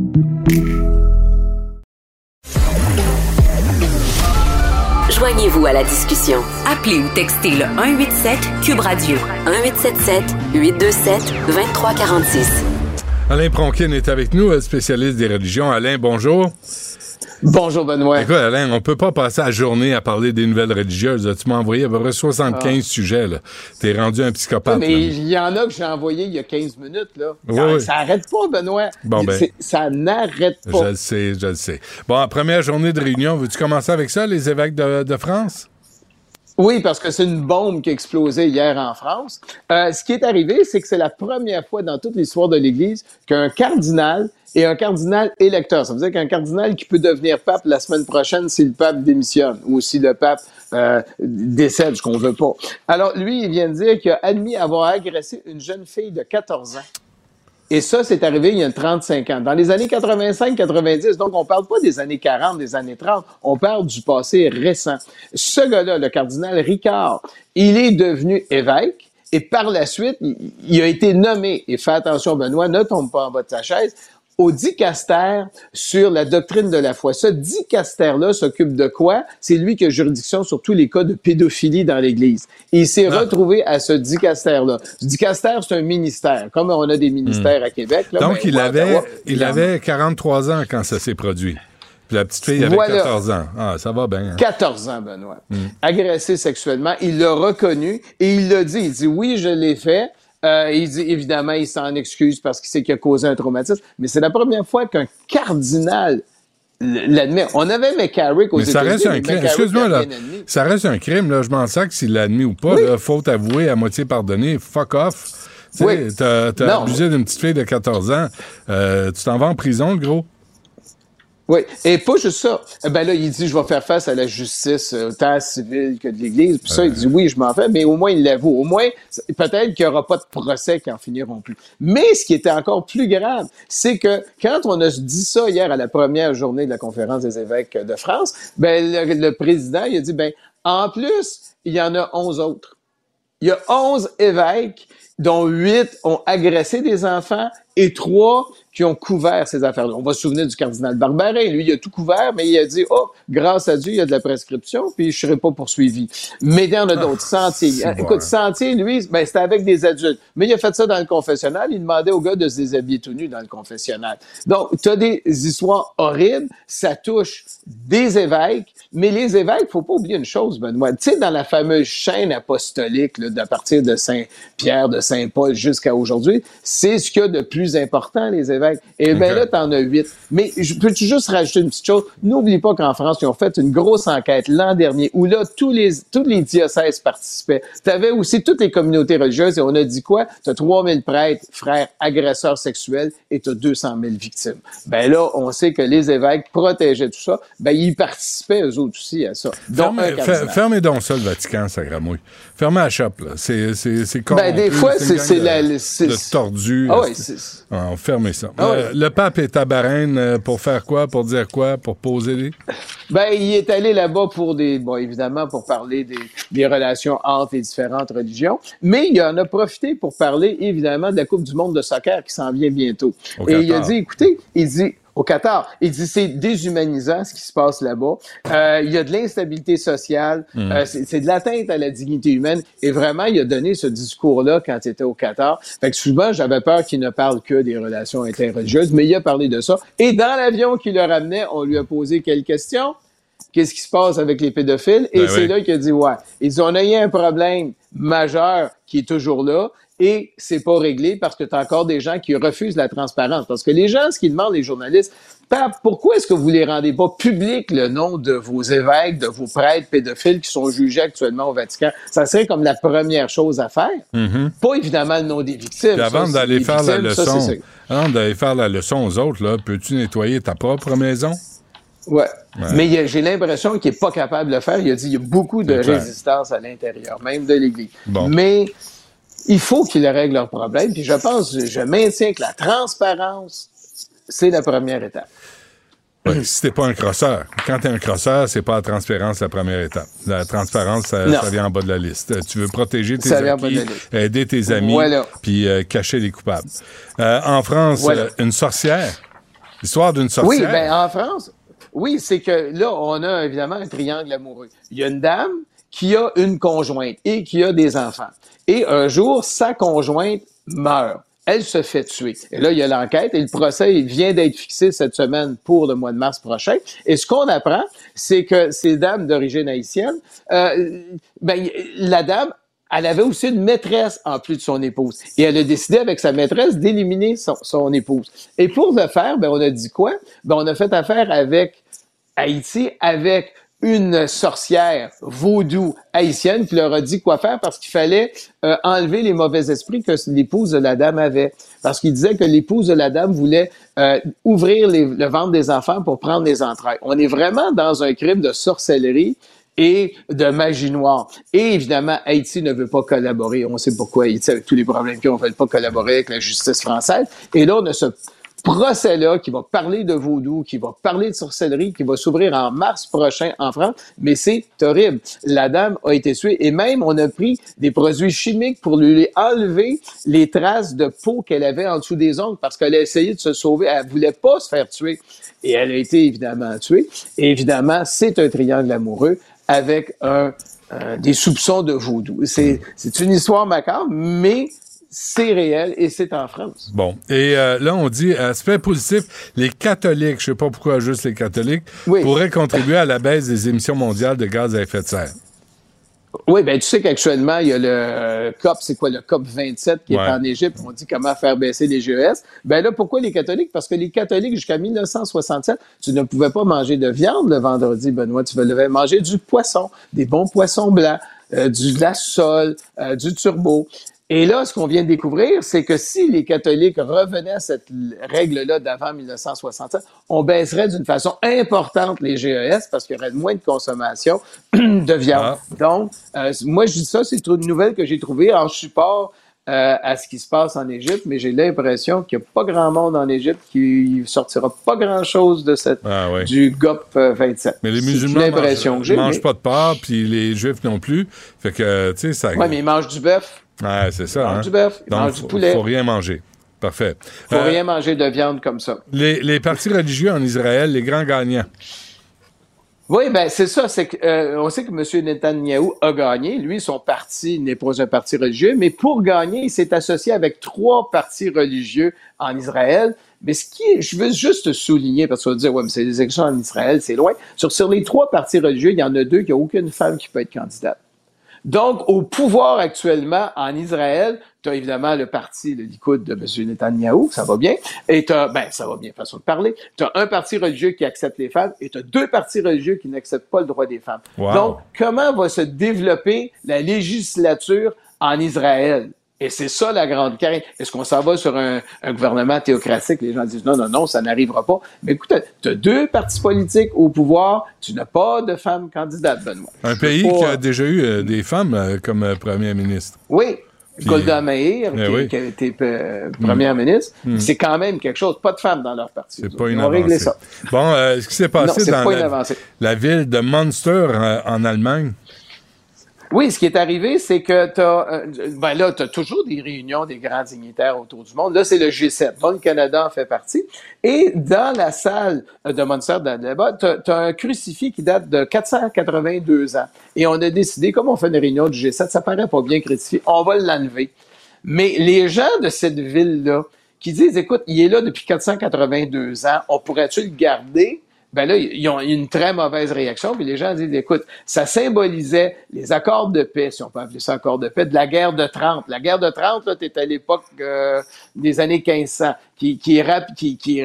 Speaker 2: À la discussion. Appelez ou textez le 187 Cube Radio 1877 827 2346.
Speaker 3: Alain Pronkin est avec nous, spécialiste des religions. Alain, bonjour.
Speaker 8: Bonjour Benoît.
Speaker 3: Écoute, Alain, on peut pas passer la journée à parler des nouvelles religieuses. Tu m'as envoyé à peu près 75 sujets. là. T'es rendu un psychopathe.
Speaker 8: Ah. mais il y en a que j'ai envoyé il y a 15 minutes. Là.
Speaker 3: Oui,
Speaker 8: ça,
Speaker 3: oui.
Speaker 8: ça arrête pas, Benoît.
Speaker 3: Bon, ben.
Speaker 8: Ça n'arrête
Speaker 3: Je
Speaker 8: pas.
Speaker 3: le sais, je le sais. Bon, première journée de réunion, veux-tu commencer avec ça, les évêques de, de France?
Speaker 8: Oui, parce que c'est une bombe qui a explosé hier en France. Euh, ce qui est arrivé, c'est que c'est la première fois dans toute l'histoire de l'Église qu'un cardinal et un cardinal électeur, ça veut dire qu'un cardinal qui peut devenir pape la semaine prochaine si le pape démissionne ou si le pape euh, décède, ce qu'on veut pas. Alors, lui, il vient de dire qu'il a admis avoir agressé une jeune fille de 14 ans. Et ça, c'est arrivé il y a 35 ans. Dans les années 85-90, donc on parle pas des années 40, des années 30, on parle du passé récent. Ce gars-là, le cardinal Ricard, il est devenu évêque Et par la suite, il, a été nommé, et fais attention Benoît, ne tombe pas en bas de ta chaise, au dicaster sur la doctrine de la foi. Ce dicaster-là s'occupe de quoi? C'est lui qui a juridiction sur tous les cas de pédophilie dans l'Église. Et il s'est
Speaker 3: Ah.
Speaker 8: retrouvé à ce dicaster-là. Ce dicaster, c'est un ministère. Comme on a des ministères à Québec. Là,
Speaker 3: Hmm. Donc,
Speaker 8: ben,
Speaker 3: il avait,
Speaker 8: Ottawa,
Speaker 3: il avait 43 ans quand ça s'est produit. Puis la petite fille avait
Speaker 8: Voilà.
Speaker 3: 14 ans. Ah, ça va bien. hein.
Speaker 8: 14 ans, Benoît.
Speaker 3: Hmm.
Speaker 8: Agressé sexuellement. Il l'a reconnu et il l'a dit. Il dit oui, je l'ai fait. Euh, il dit évidemment, il s'en excuse parce qu'il sait qu'il a causé un traumatisme. Mais c'est la première fois qu'un cardinal l'admet. On avait McCarrick aux
Speaker 3: Mais ça reste un crime. Excuse-moi, là. Ça reste un crime, là. Je m'en sac s'il l'a admis ou pas.
Speaker 8: Oui.
Speaker 3: là. faute avouée, à moitié pardonnée. Fuck off. Tu
Speaker 8: Oui.
Speaker 3: T'as abusé d'une petite fille de 14 ans. Euh, tu t'en vas en prison, le gros?
Speaker 8: Oui, et pas juste ça. Eh Ben là, il dit, je vais faire face à la justice, euh, autant civile que de l'Église. Puis ça, il dit, oui, je m'en fais, mais au moins, il l'avoue. Au moins, peut-être qu'il n'y aura pas de procès qui en finiront plus. Mais ce qui était encore plus grave, c'est que quand on a dit ça hier à la première journée de la conférence des évêques de France, ben le, le président, il a dit, ben en plus, il y en a 11 autres. Il y a 11 évêques, dont 8 ont agressé des enfants et 3 qui ont couvert ces affaires-là. On va se souvenir du cardinal Barbarin. Lui, il a tout couvert, mais il a dit, oh, grâce à Dieu, il y a de la prescription, puis je serai pas poursuivi. Mais il y en a d'autres. Sentier.
Speaker 3: c'est
Speaker 8: Hein,
Speaker 3: bon,
Speaker 8: Écoute. Sentier, lui, ben, c'était avec des adultes. Mais il a fait ça dans le confessionnal. Il demandait aux gars de se déshabiller tout nus dans le confessionnal. Donc, tu as des histoires horribles. Ça touche des évêques. Mais les évêques, faut pas oublier une chose, Benoît. Tu sais, dans la fameuse chaîne apostolique, là, à partir de Saint-Pierre, de Saint-Paul jusqu'à aujourd'hui, c'est ce qu'il y a de plus important, les évêques. Et bien
Speaker 3: Ok.
Speaker 8: là, t'en as huit. Mais peux-tu juste rajouter une petite chose? N'oublie pas qu'en France, ils ont fait une grosse enquête l'an dernier où là, tous les, tous les diocèses participaient. T'avais aussi toutes les communautés religieuses et on a dit quoi? T'as 3000 prêtres, frères, agresseurs sexuels et t'as 200 000 victimes. Ben là, on sait que les évêques protégeaient tout ça. Ben, ils participaient eux autres aussi à ça.
Speaker 3: Fermez, fermez donc ça, le Vatican, ça gramouille. Fermez la shop, là. C'est, c'est, c'est
Speaker 8: Ben, des fois, c'est- la- le-
Speaker 3: tordus.
Speaker 8: Ah oui,
Speaker 3: c'est- Ah, fermez ça.
Speaker 8: Ah
Speaker 3: Euh,
Speaker 8: oui.
Speaker 3: Le pape est à Bahreïn euh, pour faire quoi? Pour dire quoi? Pour poser des...
Speaker 8: Ben, il est allé là-bas pour des, bon, évidemment, pour parler des, des relations entre les différentes religions, mais il en a profité pour parler, évidemment, de la Coupe du monde de soccer qui s'en vient bientôt.
Speaker 3: Au
Speaker 8: Et il a dit, écoutez, il dit, au Qatar, il dit, c'est déshumanisant ce qui se passe là-bas. Euh, il y a de l'instabilité sociale,
Speaker 3: Mm.
Speaker 8: euh, c'est de l'atteinte à la dignité humaine. Et vraiment, il a donné ce discours-là quand il était au Qatar. Fait que souvent, j'avais peur qu'il ne parle que des relations interreligieuses, mais il a parlé de ça. Et dans l'avion qui le ramenait, on lui a posé quelques questions qu'est-ce qui se passe avec les pédophiles? Et
Speaker 3: Ben
Speaker 8: c'est
Speaker 3: oui.
Speaker 8: là qu'il a dit, ouais, il dit, on a eu un problème majeur qui est toujours là et c'est pas réglé parce que tu as encore des gens qui refusent la transparence. Parce que les gens, ce qu'ils demandent, les journalistes, pourquoi est-ce que vous les rendez pas public le nom de vos évêques, de vos prêtres pédophiles qui sont jugés actuellement au Vatican? Ça serait comme la première chose à faire. Pas évidemment le nom des victimes.
Speaker 3: Puis avant d'aller faire la leçon,
Speaker 8: ça.
Speaker 3: avant d'aller faire la leçon aux autres, là, peux-tu nettoyer ta propre maison?
Speaker 8: Ouais.
Speaker 3: Ouais.
Speaker 8: Mais j'ai l'impression qu'il n'est pas capable de le faire. Il a dit qu'il y a beaucoup de résistance à l'intérieur, même de l'Église.
Speaker 3: Bon.
Speaker 8: Mais il faut qu'ils règlent leurs problèmes. Puis je pense, je maintiens que la transparence, c'est la première étape.
Speaker 3: Ouais, si t'es pas un crosseur. Quand t'es un crosseur, c'est pas la transparence la première étape. La transparence, ça, vient en bas de la liste. Euh, Tu veux protéger tes
Speaker 8: liste.
Speaker 3: aider tes amis,
Speaker 8: Voilà.
Speaker 3: puis euh, cacher les coupables. Euh, en France,
Speaker 8: Voilà.
Speaker 3: euh, une sorcière. L'histoire d'une
Speaker 8: Oui,
Speaker 3: sorcière.
Speaker 8: ben en France, oui, c'est que là, on a évidemment un triangle amoureux. Il y a une dame qui a une conjointe et qui a des enfants. Et un jour, sa conjointe meurt. Elle se fait tuer. Et là, il y a l'enquête et le procès vient d'être fixé cette semaine pour le mois de mars prochain. Et ce qu'on apprend, c'est que ces dames d'origine haïtienne, euh, ben, la dame elle avait aussi une maîtresse en plus de son épouse. Et elle a décidé avec sa maîtresse d'éliminer son, son épouse. Et pour le faire, ben, on a dit quoi? Ben, on a fait affaire avec Haïti, avec une sorcière vaudou haïtienne qui leur a dit quoi faire parce qu'il fallait euh, enlever les mauvais esprits que l'épouse de la dame avait. Parce qu'il disait que l'épouse de la dame voulait euh, ouvrir les- le ventre des enfants pour prendre les entrailles. On est vraiment dans un crime de sorcellerie et de magie noire. Et évidemment, Haïti ne veut pas collaborer. On sait pourquoi Haïti, avec tous les problèmes qu'ils ont, ne veut pas collaborer avec la justice française. Et là, on procès-là qui va parler de vaudou, qui va parler de sorcellerie, qui va s'ouvrir en mars prochain en France, mais c'est horrible. La dame a été tuée et même on a pris des produits chimiques pour lui enlever les traces de peau qu'elle avait en dessous des ongles parce qu'elle a essayé de se sauver, elle voulait pas se faire tuer et elle a été évidemment tuée. Et évidemment, c'est un triangle amoureux avec un, euh, des soupçons de vaudou. C'est, c'est une histoire macabre, mais c'est réel et c'est en France.
Speaker 3: Bon. Et euh, là, on dit, aspect positif, les catholiques, je sais pas pourquoi juste les catholiques, pourraient contribuer à la baisse des émissions mondiales de gaz à effet de serre.
Speaker 8: Oui, ben tu sais qu'actuellement, il y a le COP, c'est quoi, le COP 27 qui est en Égypte, on dit comment faire baisser les GES. Ben là, pourquoi les catholiques? Parce que les catholiques, jusqu'à 1967, tu ne pouvais pas manger de viande le vendredi, Benoît, tu devais manger du poisson, des bons poissons blancs, euh, du sole, euh, du turbo. Et là, ce qu'on vient de découvrir, c'est que si les catholiques revenaient à cette règle-là d'avant 1967, on baisserait d'une façon importante les GES parce qu'il y aurait moins de consommation de viande. Ah. Donc, euh, moi, je dis ça, c'est une nouvelle que j'ai trouvée en support euh, à ce qui se passe en Égypte, mais j'ai l'impression qu'il n'y a pas grand monde en Égypte qui sortira pas grand-chose de cette ah du GOP 27.
Speaker 3: Euh, mais les musulmans ne mangent, pas de porc, puis les juifs non plus. Fait que, tu sais, ça...
Speaker 8: Oui, mais ils mangent du bœuf.
Speaker 3: Ouais, c'est ça. Ils
Speaker 8: mangent hein. du bœuf, ils mangent du poulet.
Speaker 3: faut rien manger. Parfait.
Speaker 8: faut euh, rien manger de viande comme ça.
Speaker 3: Les, les partis religieux en Israël, les grands gagnants.
Speaker 8: Oui, ben c'est ça. C'est que, euh, on sait que M. Netanyahu a gagné. Lui, son parti n'est pas un parti religieux, mais pour gagner, il s'est associé avec trois partis religieux en Israël. Mais ce qui est, je veux juste souligner, parce qu'on va dire, ouais, mais c'est des élections en Israël, c'est loin. Sur, sur les trois partis religieux, il y en a deux qui a aucune femme qui peut être candidate. Donc, au pouvoir actuellement en Israël, tu as évidemment le parti, le Likoud de M. Netanyahu, ça va bien, et tu ben, ça va bien, façon de parler. Tu as un parti religieux qui accepte les femmes, et tu as deux partis religieux qui n'acceptent pas le droit des femmes. Donc, comment va se développer la législature en Israël? Et c'est ça la grande crainte. Est-ce qu'on s'en va sur un, gouvernement théocratique? Les gens disent non, non, non, ça n'arrivera pas. Mais écoute, tu as deux partis politiques au pouvoir, tu n'as pas de femmes candidates, Benoît.
Speaker 3: Un pays qui a déjà eu euh, des femmes euh, comme euh, première ministre.
Speaker 8: Oui. Golda Meir, eh qui, a été première mm. ministre, mm. c'est quand même quelque chose. Pas de femmes dans leur parti.
Speaker 3: C'est pas une avancée. ça. Bon, ce qui s'est passé dans la, ville de Munster en Allemagne,
Speaker 8: oui, ce qui est arrivé, c'est que tu as, euh, ben là, as toujours des réunions des grands dignitaires autour du monde. Là, c'est le G7, dont le Canada en fait partie. Et dans la salle de Monster là-bas, tu as, un crucifix qui date de 482 ans. Et on a décidé, comme on fait une réunion du G7, ça paraît pas bien crucifix, on va l'enlever. Mais les gens de cette ville-là, qui disent, écoute, il est là depuis 482 ans, on pourrait-tu le garder? Ben là, ils ont une très mauvaise réaction. Puis les gens disent, écoute, ça symbolisait les accords de paix, si on peut appeler ça accords de paix, de la guerre de 30. La guerre de 30, là, t'es à l'époque euh, des années 1500, qui, qui, qui, qui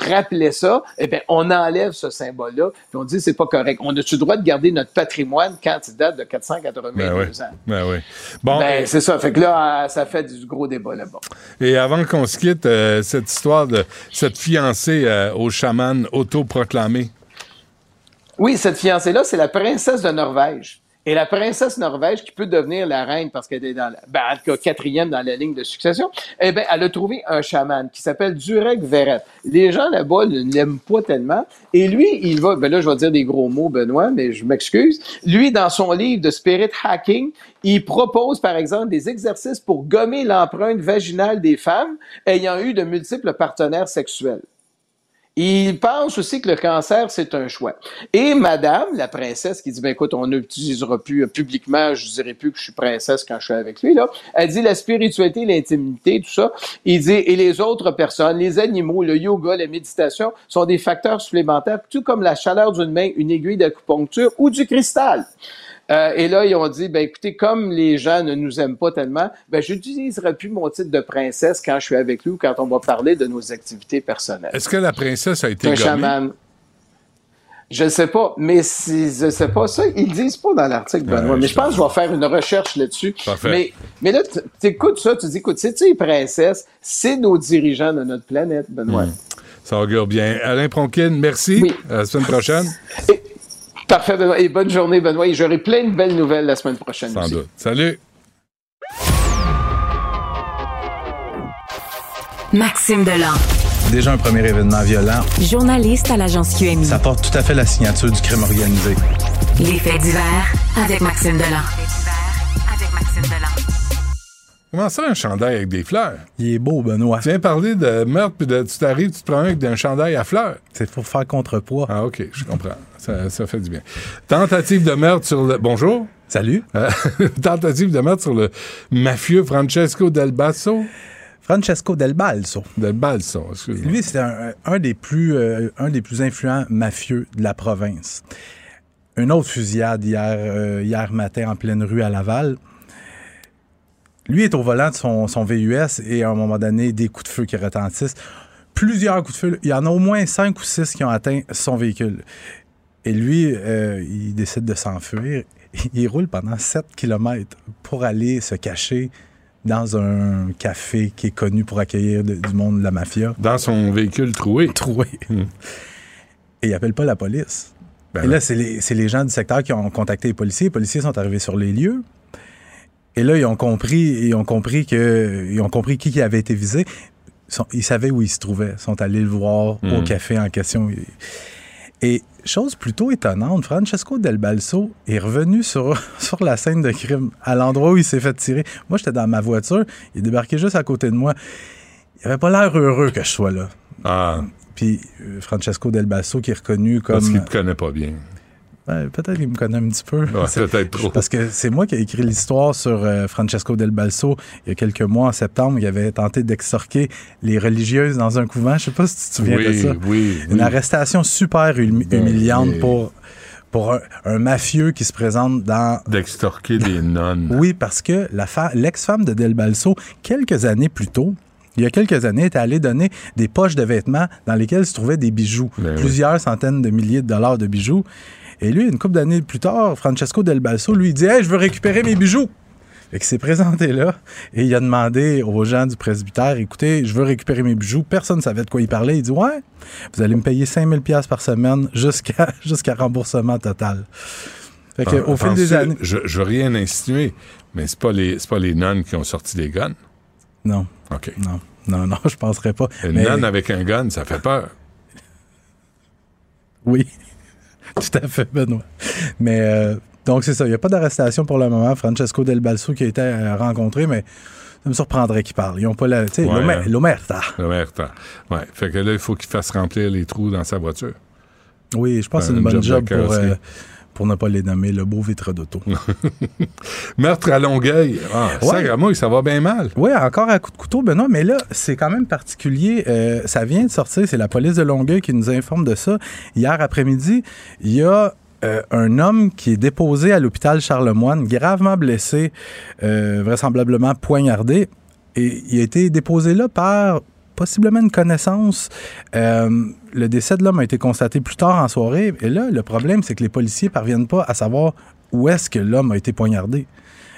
Speaker 8: rappelait ça. Eh bien, on enlève ce symbole-là, puis on dit, c'est pas correct. On a-tu le droit de garder notre patrimoine quand il date de 482 ben ans?
Speaker 3: Ben oui. Bon,
Speaker 8: ben, c'est ça. Fait que là, ça fait du gros débat là-bas.
Speaker 3: Et avant qu'on se quitte, euh, cette histoire de cette fiancée euh, au chaman autoproclamé
Speaker 8: oui, cette fiancée-là, c'est la princesse de Norvège. Et la princesse Norvège, qui peut devenir la reine parce qu'elle est dans ben, quatrième dans la ligne de succession, eh bien, elle a trouvé un chaman qui s'appelle Durek Verret. Les gens là-bas ne l'aiment pas tellement. Et lui, il va, ben là, je vais dire des gros mots, Benoît, mais je m'excuse. Lui, dans son livre de Spirit Hacking, il propose, par exemple, des exercices pour gommer l'empreinte vaginale des femmes ayant eu de multiples partenaires sexuels. Il pense aussi que le cancer, c'est un choix. Et madame, la princesse, qui dit, ben écoute, on n'utilisera plus euh, publiquement, je dirais plus que je suis princesse quand je suis avec lui, là. Elle dit la spiritualité, l'intimité, tout ça. Il dit, et les autres personnes, les animaux, le yoga, la méditation, sont des facteurs supplémentaires, tout comme la chaleur d'une main, une aiguille d'acupuncture ou du cristal. Euh, et là, ils ont dit, ben écoutez, comme les gens ne nous aiment pas tellement, ben j'utiliserai plus mon titre de princesse quand je suis avec lui ou quand on va parler de nos activités personnelles.
Speaker 3: Est-ce que la princesse a été un chaman?
Speaker 8: Je ne sais pas, mais si je sais pas ça, ils disent pas dans l'article, Benoît. mais je pense que je vais faire une recherche là-dessus. Mais, mais là, tu écoutes ça, tu dis, écoute, c'est les princesses, c'est nos dirigeants de notre planète, Benoît. Hmm.
Speaker 3: Ça augure bien. Alain Pronkin, merci. À la semaine prochaine.
Speaker 8: Parfait, Benoît. Et bonne journée, Benoît. Et j'aurai plein de belles nouvelles la semaine prochaine.
Speaker 3: Sans doute. Salut.
Speaker 2: Maxime Delan.
Speaker 9: déjà un premier événement violent.
Speaker 2: Journaliste à l'agence QMI.
Speaker 9: Ça porte tout à fait la signature du crime organisé.
Speaker 2: Les faits divers avec Maxime Delan.
Speaker 7: Avec Maxime Delan.
Speaker 3: Comment ça, un chandail avec des fleurs?
Speaker 9: Il est beau, Benoît.
Speaker 3: Tu viens parler de meurtre, puis de, tu t'arrives, tu te prends un avec un chandail à fleurs.
Speaker 9: C'est pour faire contrepoids.
Speaker 3: Ah, OK, je comprends. Ça, ça fait du bien. Tentative de meurtre sur le... Bonjour.
Speaker 9: Salut.
Speaker 3: Euh, tentative de meurtre sur le mafieux Francesco Del Basso.
Speaker 9: Francesco Del Balso.
Speaker 3: Del Balso, excuse-moi.
Speaker 9: Lui, c'est un, un des plus, euh, un des plus influents mafieux de la province. Une autre fusillade hier, euh, hier matin en pleine rue à Laval. Lui est au volant de son, son VUS et à un moment donné, des coups de feu qui retentissent. Plusieurs coups de feu. Il y en a au moins cinq ou six qui ont atteint son véhicule. Et lui, euh, il décide de s'enfuir. Il roule pendant 7 km pour aller se cacher dans un café qui est connu pour accueillir de- du monde de la mafia.
Speaker 3: Dans son véhicule troué.
Speaker 9: Troué. Et il appelle pas la police.
Speaker 3: Ben
Speaker 9: et là, c'est les, c'est les gens du secteur qui ont contacté les policiers. Les policiers sont arrivés sur les lieux. Et là, ils ont compris, ils ont compris que, ils ont compris qui avait été visé. Ils, ils savaient où il se trouvait. Ils sont allés le voir au
Speaker 3: Mhm.
Speaker 9: café en question. Et chose plutôt étonnante, Francesco Del Balso est revenu sur, sur la scène de crime, à l'endroit où il s'est fait tirer. Moi, j'étais dans ma voiture, il débarqué juste à côté de moi. Il avait pas l'air heureux que je sois là.
Speaker 3: Ah,
Speaker 9: Puis euh, Francesco Del Balso qui est reconnu comme...
Speaker 3: parce qu'il te connaît pas bien.
Speaker 9: Ouais, peut-être qu'il me connaît un petit peu.
Speaker 3: Ouais, peut-être trop.
Speaker 9: Parce que c'est moi qui ai écrit l'histoire sur euh, Francesco Del Balso il y a quelques mois en septembre. Il avait tenté d'extorquer les religieuses dans un couvent. Je sais pas si tu te souviens
Speaker 3: oui,
Speaker 9: de ça.
Speaker 3: oui,
Speaker 9: Une
Speaker 3: oui.
Speaker 9: arrestation super humi- humiliante
Speaker 3: oui.
Speaker 9: pour, pour un, un mafieux qui se présente dans...
Speaker 3: D'extorquer des nonnes.
Speaker 9: Oui, parce que l'ex-femme de Del Balso, quelques années plus tôt, il y a quelques années, était allée donner des poches de vêtements dans lesquelles se trouvaient des bijoux.
Speaker 3: Ben oui.
Speaker 9: plusieurs centaines de milliers de dollars de bijoux. Et lui, une couple d'années plus tard, Francesco Del Balso lui dit Hey, je veux récupérer mes bijoux. Fait qu'il s'est présenté là et il a demandé aux gens du presbytère Écoutez, je veux récupérer mes bijoux. Personne ne savait de quoi il parlait. Il dit Ouais, vous allez me payer 5000 pièces par semaine jusqu'à jusqu'à remboursement total. Fait que,
Speaker 3: Ah,
Speaker 9: au fil des années.
Speaker 3: Je, je veux rien insinuer, mais c'est pas les pas les nonnes qui ont sorti des guns?
Speaker 9: Non,
Speaker 3: OK.
Speaker 9: non, non, non, je penserais pas.
Speaker 3: Une
Speaker 9: Mais-
Speaker 3: nonne avec un gun, ça fait peur.
Speaker 9: Oui, tout à fait, Benoît. Mais euh, donc, c'est ça. Il n'y a pas d'arrestation pour le moment. Francesco Del Balso qui a été euh, rencontré, mais ça me surprendrait qu'il parle. Ils n'ont pas la. Tu sais,
Speaker 3: Ouais, hein.
Speaker 9: l'omerta.
Speaker 3: T'as- Ouais. Fait que là, il faut qu'il fasse remplir les trous dans sa voiture.
Speaker 9: Oui, je pense que c'est
Speaker 3: Un
Speaker 9: une bonne
Speaker 3: job
Speaker 9: pour, euh, pour ne pas les nommer, le beau vitre d'auto.
Speaker 3: Meurtre à Longueuil. Ah,
Speaker 9: Ouais.
Speaker 3: ça va bien mal.
Speaker 9: Oui, encore à coup de couteau, Benoît, mais là, c'est quand même particulier. Euh, ça vient de sortir, c'est la police de Longueuil qui nous informe de ça. Hier après-midi, il y a euh, un homme qui est déposé à l'hôpital Charlemagne, gravement blessé, euh, vraisemblablement poignardé, et il a été déposé là par possiblement une connaissance. Euh, le décès de l'homme a été constaté plus tard en soirée, et là, le problème, c'est que les policiers parviennent pas à savoir où est-ce que l'homme a été poignardé.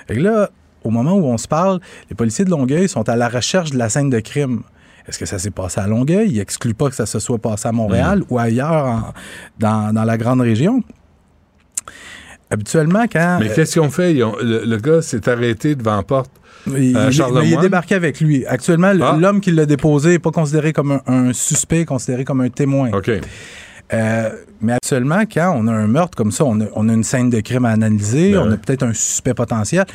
Speaker 9: Que là, au moment où on se parle, les policiers de Longueuil sont à la recherche de la scène de crime. Est-ce que ça s'est passé à Longueuil? Ils excluent pas que ça se soit passé à Montréal ou ailleurs en- dans, dans la grande région. Habituellement, quand...
Speaker 3: Mais
Speaker 9: euh,
Speaker 3: qu'est-ce qu'ils ont fait? Ont- le, le gars s'est arrêté devant la porte.
Speaker 9: Il,
Speaker 3: Charlemagne?
Speaker 9: mais il est débarqué avec lui. Actuellement,
Speaker 3: Ah.
Speaker 9: l'homme qui l'a déposé n'est pas considéré comme un, un suspect, considéré comme un témoin.
Speaker 3: OK.
Speaker 9: Euh, mais actuellement, quand on a un meurtre comme ça, on a, on a une scène de crime à analyser,
Speaker 3: Ben
Speaker 9: on a peut-être un suspect potentiel.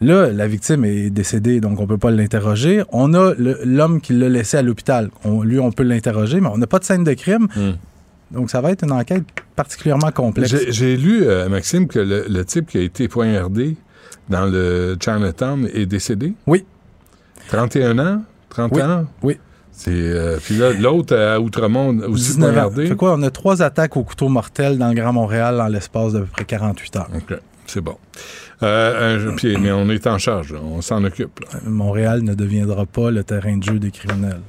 Speaker 9: Là, la victime est décédée, donc on peut pas l'interroger. On a l'homme qui l'a laissé à l'hôpital. Lui, on peut l'interroger, mais on n'a pas de scène de crime.
Speaker 3: Hmm.
Speaker 9: Donc, ça va être une enquête particulièrement complexe.
Speaker 3: J'ai j'ai lu, euh, Maxime, que le, le type qui a été poignardé dans le Chinatown est décédé?
Speaker 9: Oui.
Speaker 3: 31 ans? 30
Speaker 9: Oui.
Speaker 3: ans?
Speaker 9: Oui.
Speaker 3: C'est, euh, puis là, l'autre à Outremont aussi
Speaker 9: 19 ans.
Speaker 3: poignardé.
Speaker 9: Fait quoi? On a trois attaques au couteau mortel dans le Grand Montréal en l'espace d'à peu près 48 heures.
Speaker 3: OK, c'est bon. Euh, un- puis- mais on est en charge, là. on s'en occupe. là.
Speaker 9: Montréal ne deviendra pas le terrain de jeu des criminels.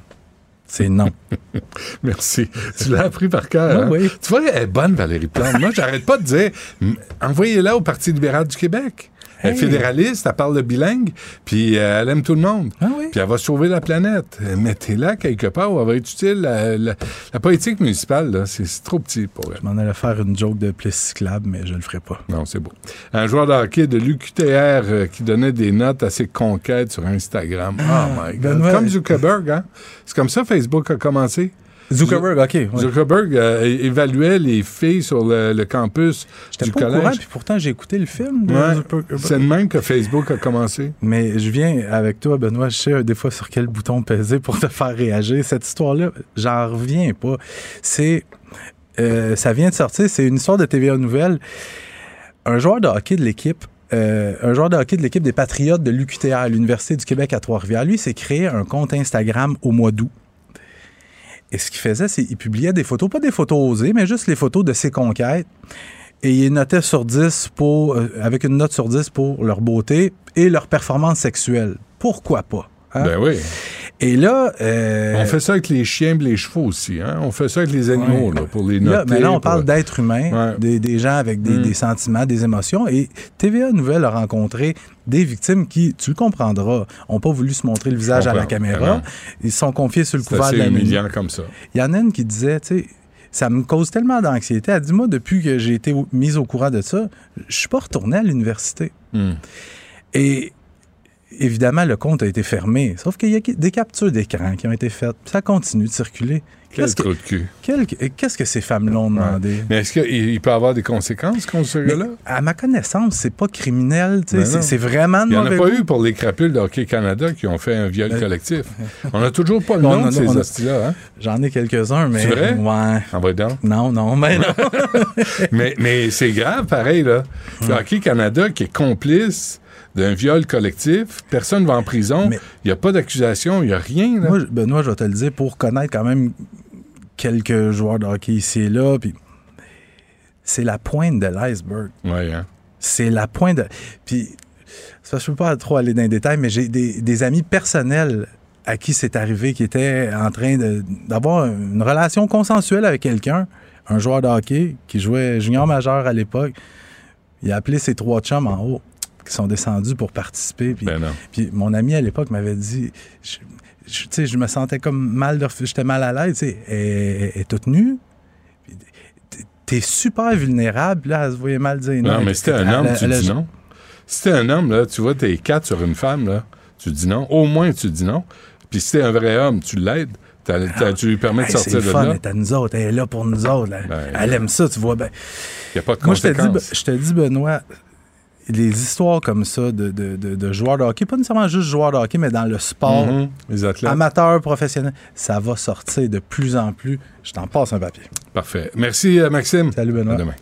Speaker 9: C'est non.
Speaker 3: Merci. Tu l'as appris par cœur.
Speaker 9: Oui,
Speaker 3: hein?
Speaker 9: oui.
Speaker 3: Tu vois, elle est bonne, Valérie Plante. Moi, j'arrête pas de dire, envoyez-la au Parti libéral du Québec. Elle est fédéraliste, elle parle le bilingue, puis euh, elle aime tout le monde.
Speaker 9: Ah oui?
Speaker 3: Puis elle va sauver la planète. Mettez-la quelque part où elle va être utile. La, la- la politique municipale, là, c'est trop petit pour elle.
Speaker 9: Je m'en allais faire une joke de piste cyclable, mais je le ferai pas.
Speaker 3: Non, c'est beau. Un joueur de hockey de l'UQTR euh, qui donnait des notes à ses conquêtes sur Instagram.
Speaker 9: Ah,
Speaker 3: oh my God. Comme Zuckerberg, hein? C'est comme ça Facebook a commencé.
Speaker 9: Zuckerberg, OK. ouais.
Speaker 3: Zuckerberg euh, évaluait les filles sur le, le campus du
Speaker 9: pas au courant,
Speaker 3: collège.
Speaker 9: puis pourtant j'ai écouté le film de
Speaker 3: Ouais,
Speaker 9: Zuckerberg.
Speaker 3: c'est de même que Facebook a commencé.
Speaker 9: Mais je viens avec toi, Benoît, je sais des fois sur quel bouton peser pour te faire réagir. Cette histoire-là, j'en reviens pas. C'est. euh, ça vient de sortir, c'est une histoire de TVA Nouvelle. Un joueur de hockey de l'équipe. euh, un joueur de hockey de l'équipe des Patriotes de l'UQTR à l'Université du Québec à Trois-Rivières, lui, s'est créé un compte Instagram au mois d'août. Et ce qu'il faisait, c'est qu'il publiait des photos, pas des photos osées, mais juste les photos de ses conquêtes. Et il notait sur 10 pour, euh, avec une note sur 10 pour leur beauté et leur performance sexuelle. Pourquoi pas? Hein?
Speaker 3: Ben oui.
Speaker 9: Et là. euh,
Speaker 3: On fait ça avec les chiens et les chevaux aussi. Hein? On fait ça avec les animaux
Speaker 9: Ouais.
Speaker 3: là, pour les noter.
Speaker 9: Là, mais là, on
Speaker 3: pour-
Speaker 9: parle d'êtres humains,
Speaker 3: Ouais.
Speaker 9: des, des gens avec des,
Speaker 3: Mm.
Speaker 9: des sentiments, des émotions. Et TVA Nouvelle a rencontré des victimes qui, tu le comprendras, n'ont pas voulu se montrer le visage à la caméra.
Speaker 3: Ah non.
Speaker 9: Ils se sont confiés sur le couvert
Speaker 3: assez
Speaker 9: de la
Speaker 3: humiliant comme ça.
Speaker 9: Il y en a une qui disait, tu sais, ça me cause tellement d'anxiété. Elle dit, moi, depuis que j'ai été mise au courant de ça, je suis pas retourné à l'université.
Speaker 3: Hmm.
Speaker 9: Et évidemment, le compte a été fermé. Sauf qu'il y a des captures d'écran qui ont été faites. Ça continue de circuler.
Speaker 3: Quel
Speaker 9: Qu'est-ce que,
Speaker 3: trou de cul.
Speaker 9: quel- qu'est-ce que ces femmes l'ont demandé?
Speaker 3: Mais est-ce qu'il il peut avoir des conséquences contre ce gars-là?
Speaker 9: à ma connaissance, c'est pas criminel.
Speaker 3: Ben
Speaker 9: c'est, vraiment de
Speaker 3: Il n'y en a pas
Speaker 9: goût.
Speaker 3: eu pour les crapules de Hockey Canada qui ont fait un viol
Speaker 9: Ben-
Speaker 3: collectif. On n'a toujours pas le nom
Speaker 9: en a-
Speaker 3: de ces
Speaker 9: on a-
Speaker 3: hosties-là. Hein?
Speaker 9: J'en ai quelques-uns, mais.
Speaker 3: C'est vrai?
Speaker 9: Ouais.
Speaker 3: Envoie donc?
Speaker 9: Non, non, mais non.
Speaker 3: mais mais c'est grave, pareil. là. Le Hockey Canada qui est complice d'un viol collectif, personne ne va en prison, il n'y a pas d'accusation, il n'y a rien. Là.
Speaker 9: Moi, je- Benoît, je vais te le dire, pour connaître quand même quelques joueurs de hockey ici et là, puis c'est la pointe de l'iceberg.
Speaker 3: Ouais, hein.
Speaker 9: C'est la pointe de... Puis, ça, je peux pas trop aller dans les détails, mais j'ai des, des amis personnels à qui c'est arrivé, qui étaient en train d'avoir une relation consensuelle avec quelqu'un, un joueur de hockey qui jouait junior majeur à l'époque. Il a appelé ses trois chums en haut qui sont descendus pour participer. Puis,
Speaker 3: Ben
Speaker 9: puis mon ami à l'époque m'avait dit, je, je- me sentais comme mal, de j'étais mal à l'aise, tu sais, elle, elle est toute nue. T'es- super vulnérable, là, elle se voyait mal dire non.
Speaker 3: Non, mais si t'es un homme, tu dis non. Si t'es un homme, là, tu vois, t'es quatre sur une femme, là, tu dis non. Au moins, tu dis non. Puis si t'es un vrai homme, tu l'aides. T'as- tu lui permets de sortir
Speaker 9: c'est
Speaker 3: de
Speaker 9: fun,
Speaker 3: là.
Speaker 9: elle est à nous autres, elle est là pour nous autres.
Speaker 3: Ben,
Speaker 9: elle aime ça, tu vois. Ben,
Speaker 3: Il n'y a pas de
Speaker 9: moi, je te, dis,
Speaker 3: conséquences.
Speaker 9: je te dis, Benoît, les histoires comme ça de, de- de- de joueurs de hockey, pas nécessairement juste joueurs de hockey, mais dans le sport,
Speaker 3: les athlètes.
Speaker 9: amateurs, professionnels, ça va sortir de plus en plus. Je t'en passe un papier.
Speaker 3: Parfait. Merci, euh, Maxime.
Speaker 9: Salut, Benoît.
Speaker 3: À demain.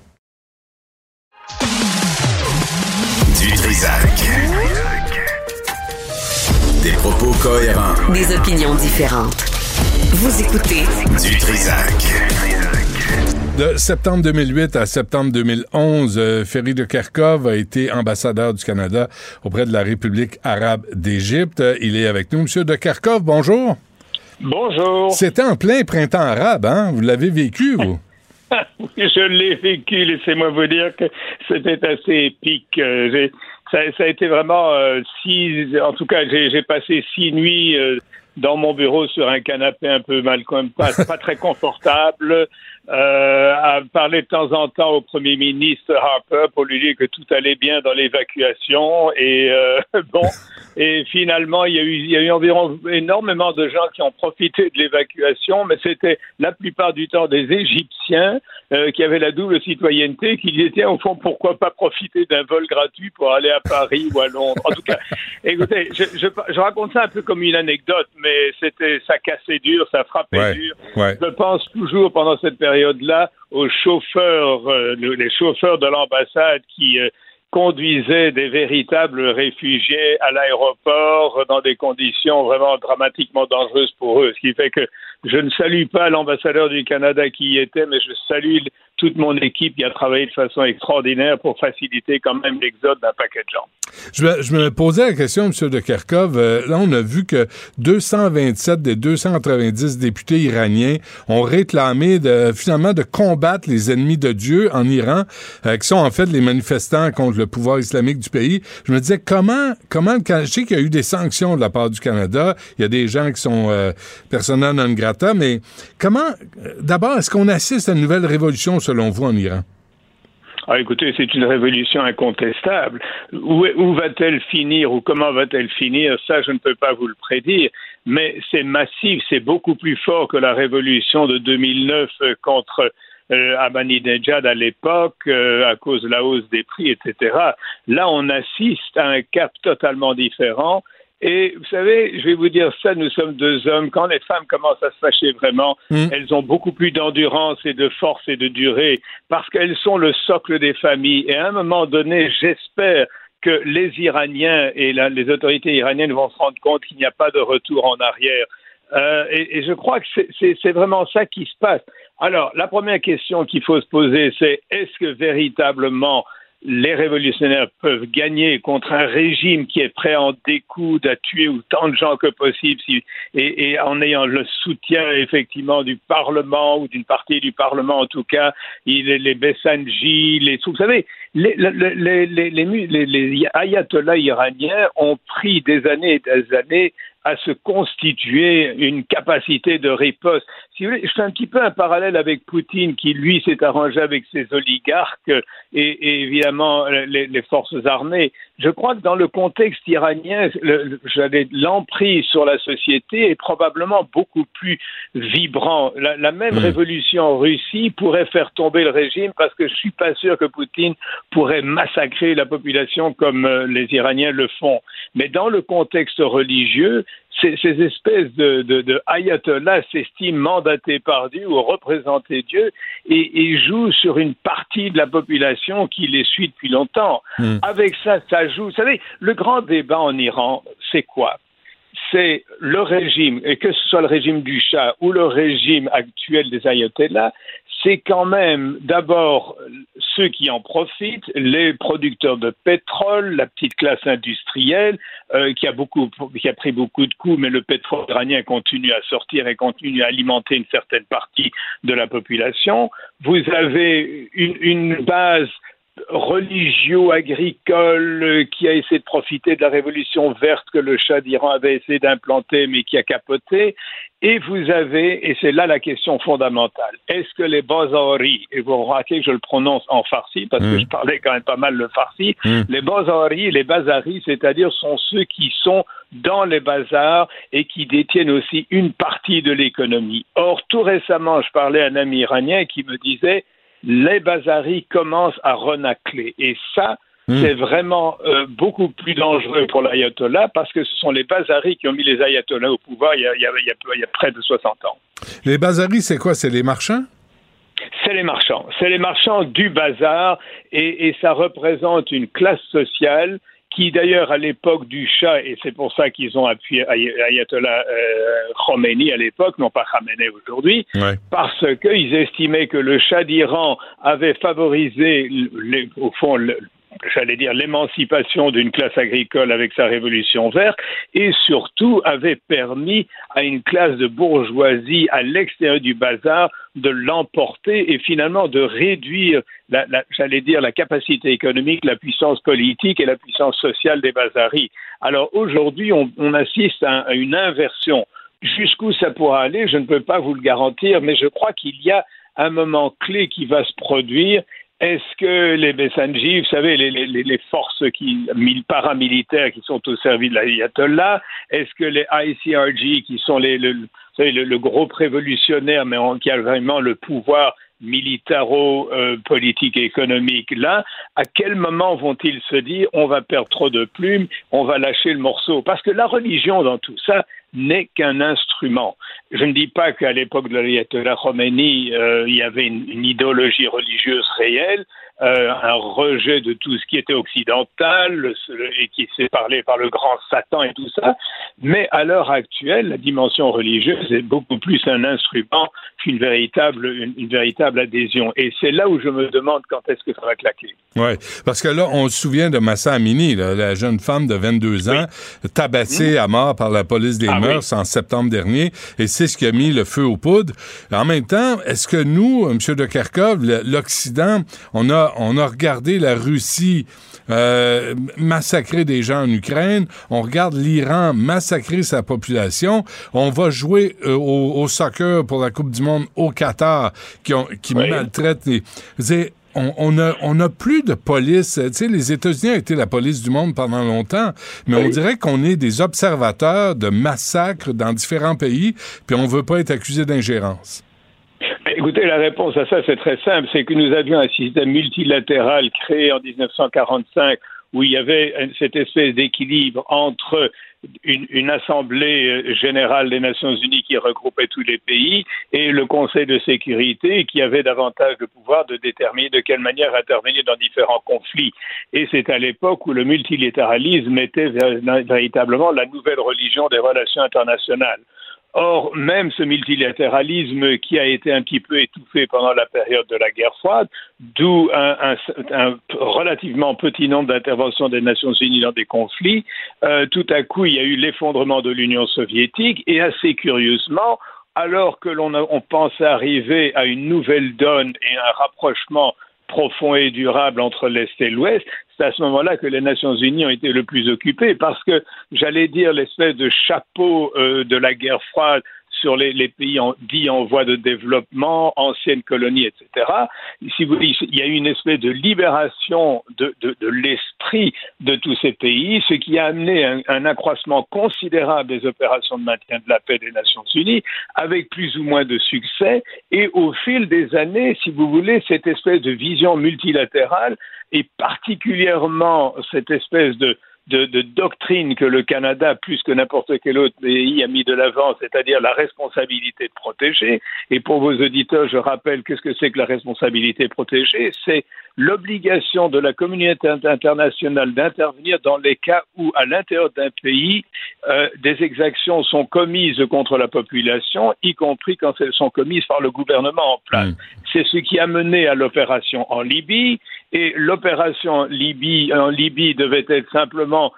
Speaker 1: Du Trisac. Des propos cohérents.
Speaker 2: Des opinions différentes. Vous écoutez
Speaker 1: Du Trisac.
Speaker 3: De septembre 2008 à septembre 2011, euh, Ferry de Kerkhove a été ambassadeur du Canada auprès de la République arabe d'Égypte. Il est avec nous. Monsieur de Kerkhove, bonjour.
Speaker 10: Bonjour.
Speaker 3: C'était en plein printemps arabe, hein? Vous l'avez vécu, vous?
Speaker 10: Oui, je l'ai vécu. Laissez-moi vous dire que c'était assez épique. Euh, ça, ça a été vraiment euh, six. En tout cas, j'ai j'ai passé six nuits euh, dans mon bureau sur un canapé un peu mal, pas, pas très confortable, euh, à parler de temps en temps au premier ministre Harper pour lui dire que tout allait bien dans l'évacuation. Et euh, bon, et finalement, il y a eu, il y a eu environ énormément de gens qui ont profité de l'évacuation, mais c'était la plupart du temps des Égyptiens euh, qui avaient la double citoyenneté, qui tiens, au fond, pourquoi pas profiter d'un vol gratuit pour aller à Paris ou à Londres. En tout cas, écoutez, je, je, je raconte ça un peu comme une anecdote, mais c'était ça cassait dur, ça frappait
Speaker 3: Ouais,
Speaker 10: dur.
Speaker 3: ouais.
Speaker 10: Je pense toujours pendant cette période-là aux chauffeurs, euh, le- les chauffeurs de l'ambassade qui euh, conduisaient des véritables réfugiés à l'aéroport dans des conditions vraiment dramatiquement dangereuses pour eux. Ce qui fait que je ne salue pas l'ambassadeur du Canada qui y était, mais je salue toute mon équipe qui a travaillé de façon extraordinaire pour faciliter quand même l'exode d'un paquet de gens.
Speaker 3: Je me, posais la question, M. de Kerkov. Euh, là, on a vu que 227 des 290 députés iraniens ont réclamé finalement de combattre les ennemis de Dieu en Iran, euh, qui sont en fait les manifestants contre le pouvoir islamique du pays. Je me disais, comment, comment je sais qu'il y a eu des sanctions de la part du Canada. Il y a des gens qui sont euh, persona non grata, mais comment, d'abord, est-ce qu'on assiste à une nouvelle révolution selon vous en Iran?
Speaker 10: Ah, écoutez, c'est une révolution incontestable. Où, va-t-elle finir ou comment va-t-elle finir? Ça, je ne peux pas vous le prédire. Mais c'est massif, c'est beaucoup plus fort que la révolution de 2009 euh, contre euh, Ahmadinejad à l'époque, euh, à cause de la hausse des prix, etc. Là, on assiste à un cap totalement différent. Et vous savez, je vais vous dire ça, nous sommes deux hommes. Quand les femmes commencent à se fâcher vraiment,
Speaker 3: Mm.
Speaker 10: elles ont beaucoup plus d'endurance et de force et de durée parce qu'elles sont le socle des familles. Et à un moment donné, j'espère que les Iraniens et la- les autorités iraniennes vont se rendre compte qu'il n'y a pas de retour en arrière. Euh, et, et je crois que c'est vraiment ça qui se passe. Alors, la première question qu'il faut se poser, c'est est-ce que véritablement les révolutionnaires peuvent gagner contre un régime qui est prêt en découdre, à tuer autant de gens que possible, si- et, et en ayant le soutien effectivement du Parlement ou d'une partie du Parlement en tout cas, il, les Bessanji, les vous savez, les, les- les ayatollahs iraniens ont pris des années et des années à se constituer une capacité de riposte. Si vous voulez, je fais un petit peu un parallèle avec Poutine, qui lui s'est arrangé avec ses oligarques et, et évidemment les forces armées. Je crois que dans le contexte iranien, le- l'emprise sur la société est probablement beaucoup plus vibrant. La, la même révolution en Russie pourrait faire tomber le régime parce que je suis pas sûr que Poutine pourrait massacrer la population comme euh, les Iraniens le font. Mais dans le contexte religieux, ces, ces espèces de, de, de ayatollahs s'estiment mandatés par Dieu ou représenter Dieu et, et jouent sur une partie de la population qui les suit depuis longtemps.
Speaker 3: Mm.
Speaker 10: Avec ça, ça joue. Vous savez, le grand débat en Iran, c'est quoi? C'est le régime, et que ce soit le régime du Shah ou le régime actuel des ayatollahs, c'est quand même d'abord ceux qui en profitent, les producteurs de pétrole, la petite classe industrielle euh, qui a beaucoup, qui a pris beaucoup de coups, mais le pétrole iranien continue à sortir et continue à alimenter une certaine partie de la population. Vous avez une, une base religio-agricole euh, qui a essayé de profiter de la révolution verte que le Shah d'Iran avait essayé d'implanter mais qui a capoté. Et vous avez, et c'est là la question fondamentale, est-ce que les Bazari, et vous remarquez que je le prononce en farsi parce que
Speaker 3: Mm.
Speaker 10: je parlais quand même pas mal le farsi,
Speaker 3: Mm.
Speaker 10: les Bazari, les Bazaris, c'est-à-dire sont ceux qui sont dans les bazars et qui détiennent aussi une partie de l'économie. Or, tout récemment, je parlais à un ami iranien qui me disait les bazaris commencent à renacler. Et ça,
Speaker 3: Mm.
Speaker 10: c'est vraiment euh, beaucoup plus dangereux pour l'ayatollah parce que ce sont les bazaris qui ont mis les ayatollahs au pouvoir il y a, il y a- il y a- il y a près de 60 ans.
Speaker 3: Les bazaris, c'est quoi? C'est les marchands?
Speaker 10: C'est les marchands. C'est les marchands du bazar et, et ça représente une classe sociale qui d'ailleurs à l'époque du Shah, et c'est pour ça qu'ils ont appuyé Ay- Ayatollah euh, Khomeini à l'époque, non pas Khamenei aujourd'hui,
Speaker 3: Ouais.
Speaker 10: parce qu'ils estimaient que le Shah d'Iran avait favorisé, les- au fond, le- j'allais dire l'émancipation d'une classe agricole avec sa révolution verte, et surtout avait permis à une classe de bourgeoisie à l'extérieur du bazar de l'emporter et finalement de réduire, la, la- j'allais dire, la capacité économique, la puissance politique et la puissance sociale des bazaris. Alors aujourd'hui, on, on assiste à, à une inversion. Jusqu'où ça pourra aller, je ne peux pas vous le garantir, mais je crois qu'il y a un moment clé qui va se produire. Est-ce que les Bessanji, vous savez, les, les, les- forces qui, mil- paramilitaires qui sont au service de l'ayatollah, est-ce que les ICRG, qui sont les, le, le, le groupe révolutionnaire, mais qui a vraiment le pouvoir militaro-politique et économique là, à quel moment vont-ils se dire on va perdre trop de plumes, on va lâcher le morceau? Parce que la religion dans tout ça, n'est qu'un instrument. Je ne dis pas qu'à l'époque de l'ayatollah Khomeini, euh, il y avait une, une idéologie religieuse réelle, euh, un rejet de tout ce qui était occidental le- et qui s'est parlé par le grand Satan et tout ça. Mais à l'heure actuelle, la dimension religieuse est beaucoup plus un instrument qu'une véritable, une, une véritable adhésion. Et c'est là où je me demande quand est-ce que ça va claquer.
Speaker 3: Oui, parce que là, on se souvient de Massa Amini, là, la jeune femme de 22 ans, tabassée à mort par la police des
Speaker 10: Ah oui.
Speaker 3: mœurs en septembre dernier, et c'est ce qui a mis le feu aux poudres. En même temps, est-ce que nous, M. de Kharkov, l'Occident, on a, on a regardé la Russie euh, massacrer des gens en Ukraine, on regarde l'Iran massacrer sa population, on va jouer euh, au, au soccer pour la Coupe du Monde au Qatar, qui, ont, qui
Speaker 10: Oui.
Speaker 3: maltraitent les... On, on a, on a plus de police. Tu sais, les États-Unis ont été la police du monde pendant longtemps, mais on dirait qu'on est des observateurs de massacres dans différents pays, puis on veut pas être accusé d'ingérence.
Speaker 10: Mais Écoutez, la réponse à ça, c'est très simple. C'est que nous avions un système multilatéral créé en 1945 où il y avait cette espèce d'équilibre entre une, une assemblée euh, générale des Nations Unies qui regroupait tous les pays et le Conseil de sécurité qui avait davantage le pouvoir de déterminer de quelle manière intervenir dans différents conflits. Et c'est à l'époque où le multilatéralisme était vé- véritablement la nouvelle religion des relations internationales. Or, même ce multilatéralisme qui a été un petit peu étouffé pendant la période de la guerre froide, d'où un, relativement petit nombre d'interventions des Nations Unies dans des conflits, euh, tout à coup, il y a eu l'effondrement de l'Union soviétique et assez curieusement, alors que l'on on pensait arriver à une nouvelle donne et un rapprochement profond et durable entre l'Est et l'Ouest, c'est à ce moment-là que les Nations Unies ont été le plus occupées parce que, j'allais dire, l'espèce de chapeau euh, de la guerre froide sur les, pays en- dits en voie de développement, anciennes colonies, etc. Il y a eu une espèce de libération de, l'esprit de tous ces pays, ce qui a amené un accroissement considérable des opérations de maintien de la paix des Nations Unies, avec plus ou moins de succès. Et au fil des années, si vous voulez, cette espèce de vision multilatérale et particulièrement cette espèce de, de, doctrine que le Canada, plus que n'importe quel autre pays, a mis de l'avant, c'est-à-dire la responsabilité de protéger. Et pour vos auditeurs, je rappelle qu'est-ce que c'est que la responsabilité protégée C'est l'obligation de la communauté inter- internationale d'intervenir dans les cas où, à l'intérieur d'un pays, euh, des exactions sont commises contre la population, y compris quand elles sont commises par le gouvernement en place. C'est ce qui a mené à l'opération en Libye, et l'opération en Libye, en Libye devait être simplement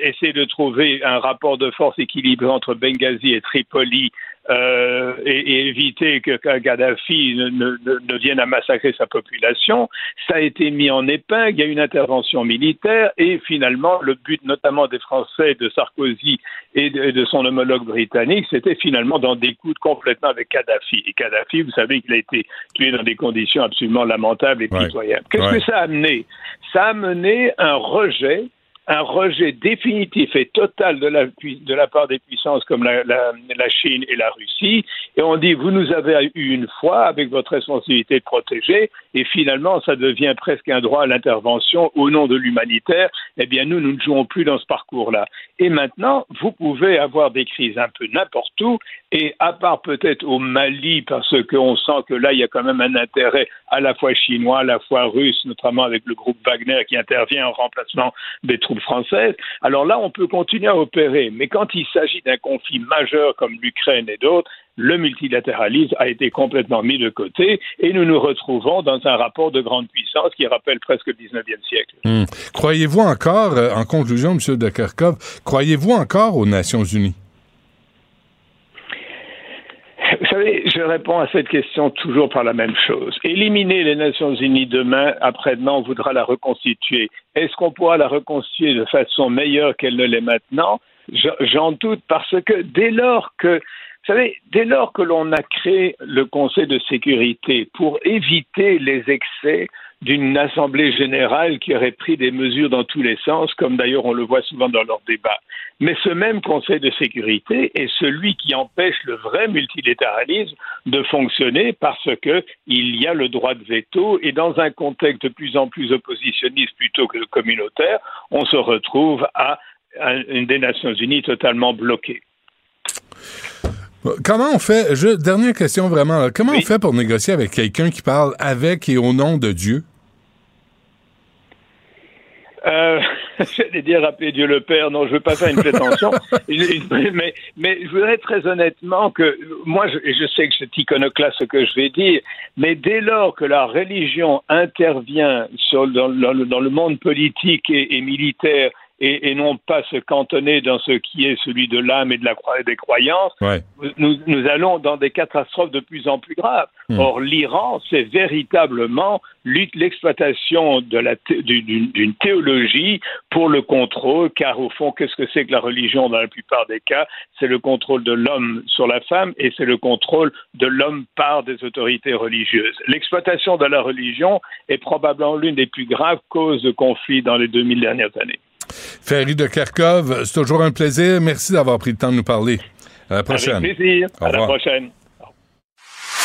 Speaker 10: essayer de trouver un rapport de force équilibré entre Benghazi et Tripoli euh, et, et éviter que Kadhafi ne, ne, ne- ne vienne à massacrer sa population. Ça a été mis en épingle, il y a eu une intervention militaire et finalement le but notamment des Français, de Sarkozy et de, de son homologue britannique, c'était finalement d'en découdre complètement avec Kadhafi. Et Kadhafi, vous savez qu'il a été tué dans des conditions absolument lamentables et
Speaker 3: Ouais.
Speaker 10: pitoyables. Qu'est-ce
Speaker 3: Ouais.
Speaker 10: que ça a amené? Ça a amené un rejet un rejet définitif et total de la, part des puissances comme la Chine et la Russie. Et on dit, vous nous avez eu une fois avec votre responsabilité de protéger, et finalement, ça devient presque un droit à l'intervention au nom de l'humanitaire. Eh bien, nous, nous ne jouons plus dans ce parcours-là. Et maintenant, vous pouvez avoir des crises un peu n'importe où, et à part peut-être au Mali, parce qu'on sent que là, il y a quand même un intérêt à la fois chinois, à la fois russe, notamment avec le groupe Wagner qui intervient en remplacement des troupes françaises. Alors là, on peut continuer à opérer. Mais quand il s'agit d'un conflit majeur comme l'Ukraine et d'autres, le multilatéralisme a été complètement mis de côté et nous nous retrouvons dans un rapport de grande puissance qui rappelle presque le 19e siècle.
Speaker 3: Hmm. Croyez-vous encore, euh, en conclusion, M. de Kharkov, croyez-vous encore aux Nations Unies?
Speaker 10: Vous savez, je réponds à cette question toujours par la même chose. Éliminer les Nations Unies demain, après-demain, on voudra la reconstituer. Est-ce qu'on pourra la reconstituer de façon meilleure qu'elle ne l'est maintenant? Je- J'en doute parce que dès lors que, vous savez, dès lors que l'on a créé le Conseil de sécurité pour éviter les excès d'une assemblée générale qui aurait pris des mesures dans tous les sens, comme d'ailleurs on le voit souvent dans leurs débats. Mais ce même Conseil de sécurité est celui qui empêche le vrai multilatéralisme de fonctionner parce que il y a le droit de veto et dans un contexte de plus en plus oppositionniste plutôt que communautaire, on se retrouve à, une des Nations Unies totalement bloquée.
Speaker 3: Comment on fait, je, dernière question vraiment, comment on fait pour négocier avec quelqu'un qui parle avec et au nom de Dieu?
Speaker 10: Euh, J'allais dire appeler Dieu le Père, non, je veux pas faire une prétention, mais, mais je voudrais très honnêtement que, moi, je, je sais que c'est iconoclaste ce que je vais dire, mais dès lors que la religion intervient sur, dans, dans le- dans le monde politique et, et militaire et, et non pas se cantonner dans ce qui est celui de l'âme et de la des croyances,
Speaker 3: Ouais.
Speaker 10: nous, nous allons dans des catastrophes de plus en plus graves.
Speaker 3: Hmm.
Speaker 10: Or, l'Iran, c'est véritablement l'exploitation d'une théologie pour le contrôle, car au fond, qu'est-ce que c'est que la religion dans la plupart des cas? C'est le contrôle de l'homme sur la femme et c'est le contrôle de l'homme par des autorités religieuses. L'exploitation de la religion est probablement l'une des plus graves causes de conflit dans les 2000 dernières années.
Speaker 3: Ferry de Kharkov, c'est toujours un plaisir. Merci d'avoir pris le temps de nous parler. À la prochaine.
Speaker 10: Avec plaisir.
Speaker 3: Au
Speaker 10: À la
Speaker 3: revoir.
Speaker 10: prochaine.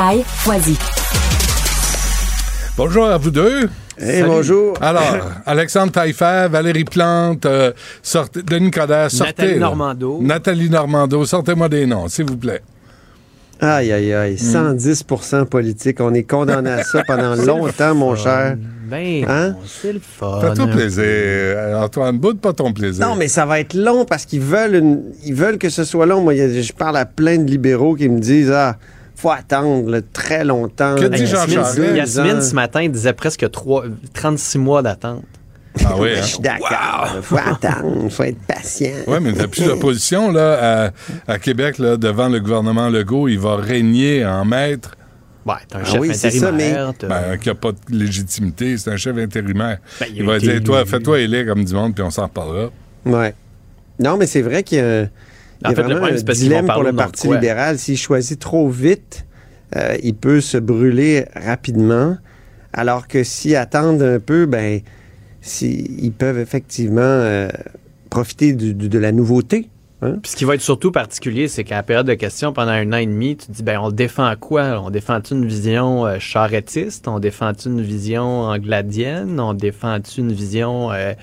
Speaker 2: Foisy.
Speaker 3: Bonjour à vous deux.
Speaker 11: Hey, bonjour.
Speaker 3: Alors, Alexandre Taillefer, Valérie Plante, euh, sortez, Denis Coderre, sortez.
Speaker 12: Nathalie
Speaker 3: là.
Speaker 12: Normando.
Speaker 3: Nathalie Normando, sortez-moi des noms, s'il vous plaît.
Speaker 11: Aïe, aïe, aïe. 110% politique. On est condamné à ça pendant longtemps, mon cher.
Speaker 12: Ben,
Speaker 11: Hein?
Speaker 12: c'est le fun.
Speaker 3: Fais-toi plaisir. Euh, Antoine, boude pas ton plaisir.
Speaker 11: Non, mais ça va être long parce qu'ils veulent, une- ils veulent que ce soit long. Moi, je parle à plein de libéraux qui me disent Ah, faut attendre là, très longtemps.
Speaker 3: Que dit Jean
Speaker 12: Yasmine, ce matin, disait presque trois- 36 mois d'attente.
Speaker 3: Ah oui,
Speaker 11: Je
Speaker 3: hein?
Speaker 11: suis d'accord. Faut attendre. Faut être patient.
Speaker 3: Oui, mais depuis l'opposition, là, à, à Québec, là, devant le gouvernement Legault, il va régner en maître.
Speaker 12: Ouais, t'as un
Speaker 11: Ah
Speaker 12: chef
Speaker 11: oui, c'est ça,
Speaker 12: intérimaire. t'as-
Speaker 3: Ben, qui n'a pas de légitimité, c'est un chef intérimaire.
Speaker 12: Ben, il
Speaker 3: va dire, toi, fais-toi élire comme du monde, puis on s'en reparlera.
Speaker 11: Ouais. Non, mais c'est vrai y a
Speaker 12: En fait, le problème, c'est parce
Speaker 11: dilemme pour le Parti libéral. S'il choisit trop vite, euh, il peut se brûler rapidement. Alors que s'ils attendent un peu, ben, si- ils peuvent effectivement euh, profiter du- du- de la nouveauté. hein.
Speaker 12: Puis ce qui va être surtout particulier, c'est qu'à la période de questions, pendant un an et demi, tu te dis, ben, on défend quoi? On défend-tu une vision euh, charrettiste? On défend-tu une vision angladienne? On défend-tu une vision, euh,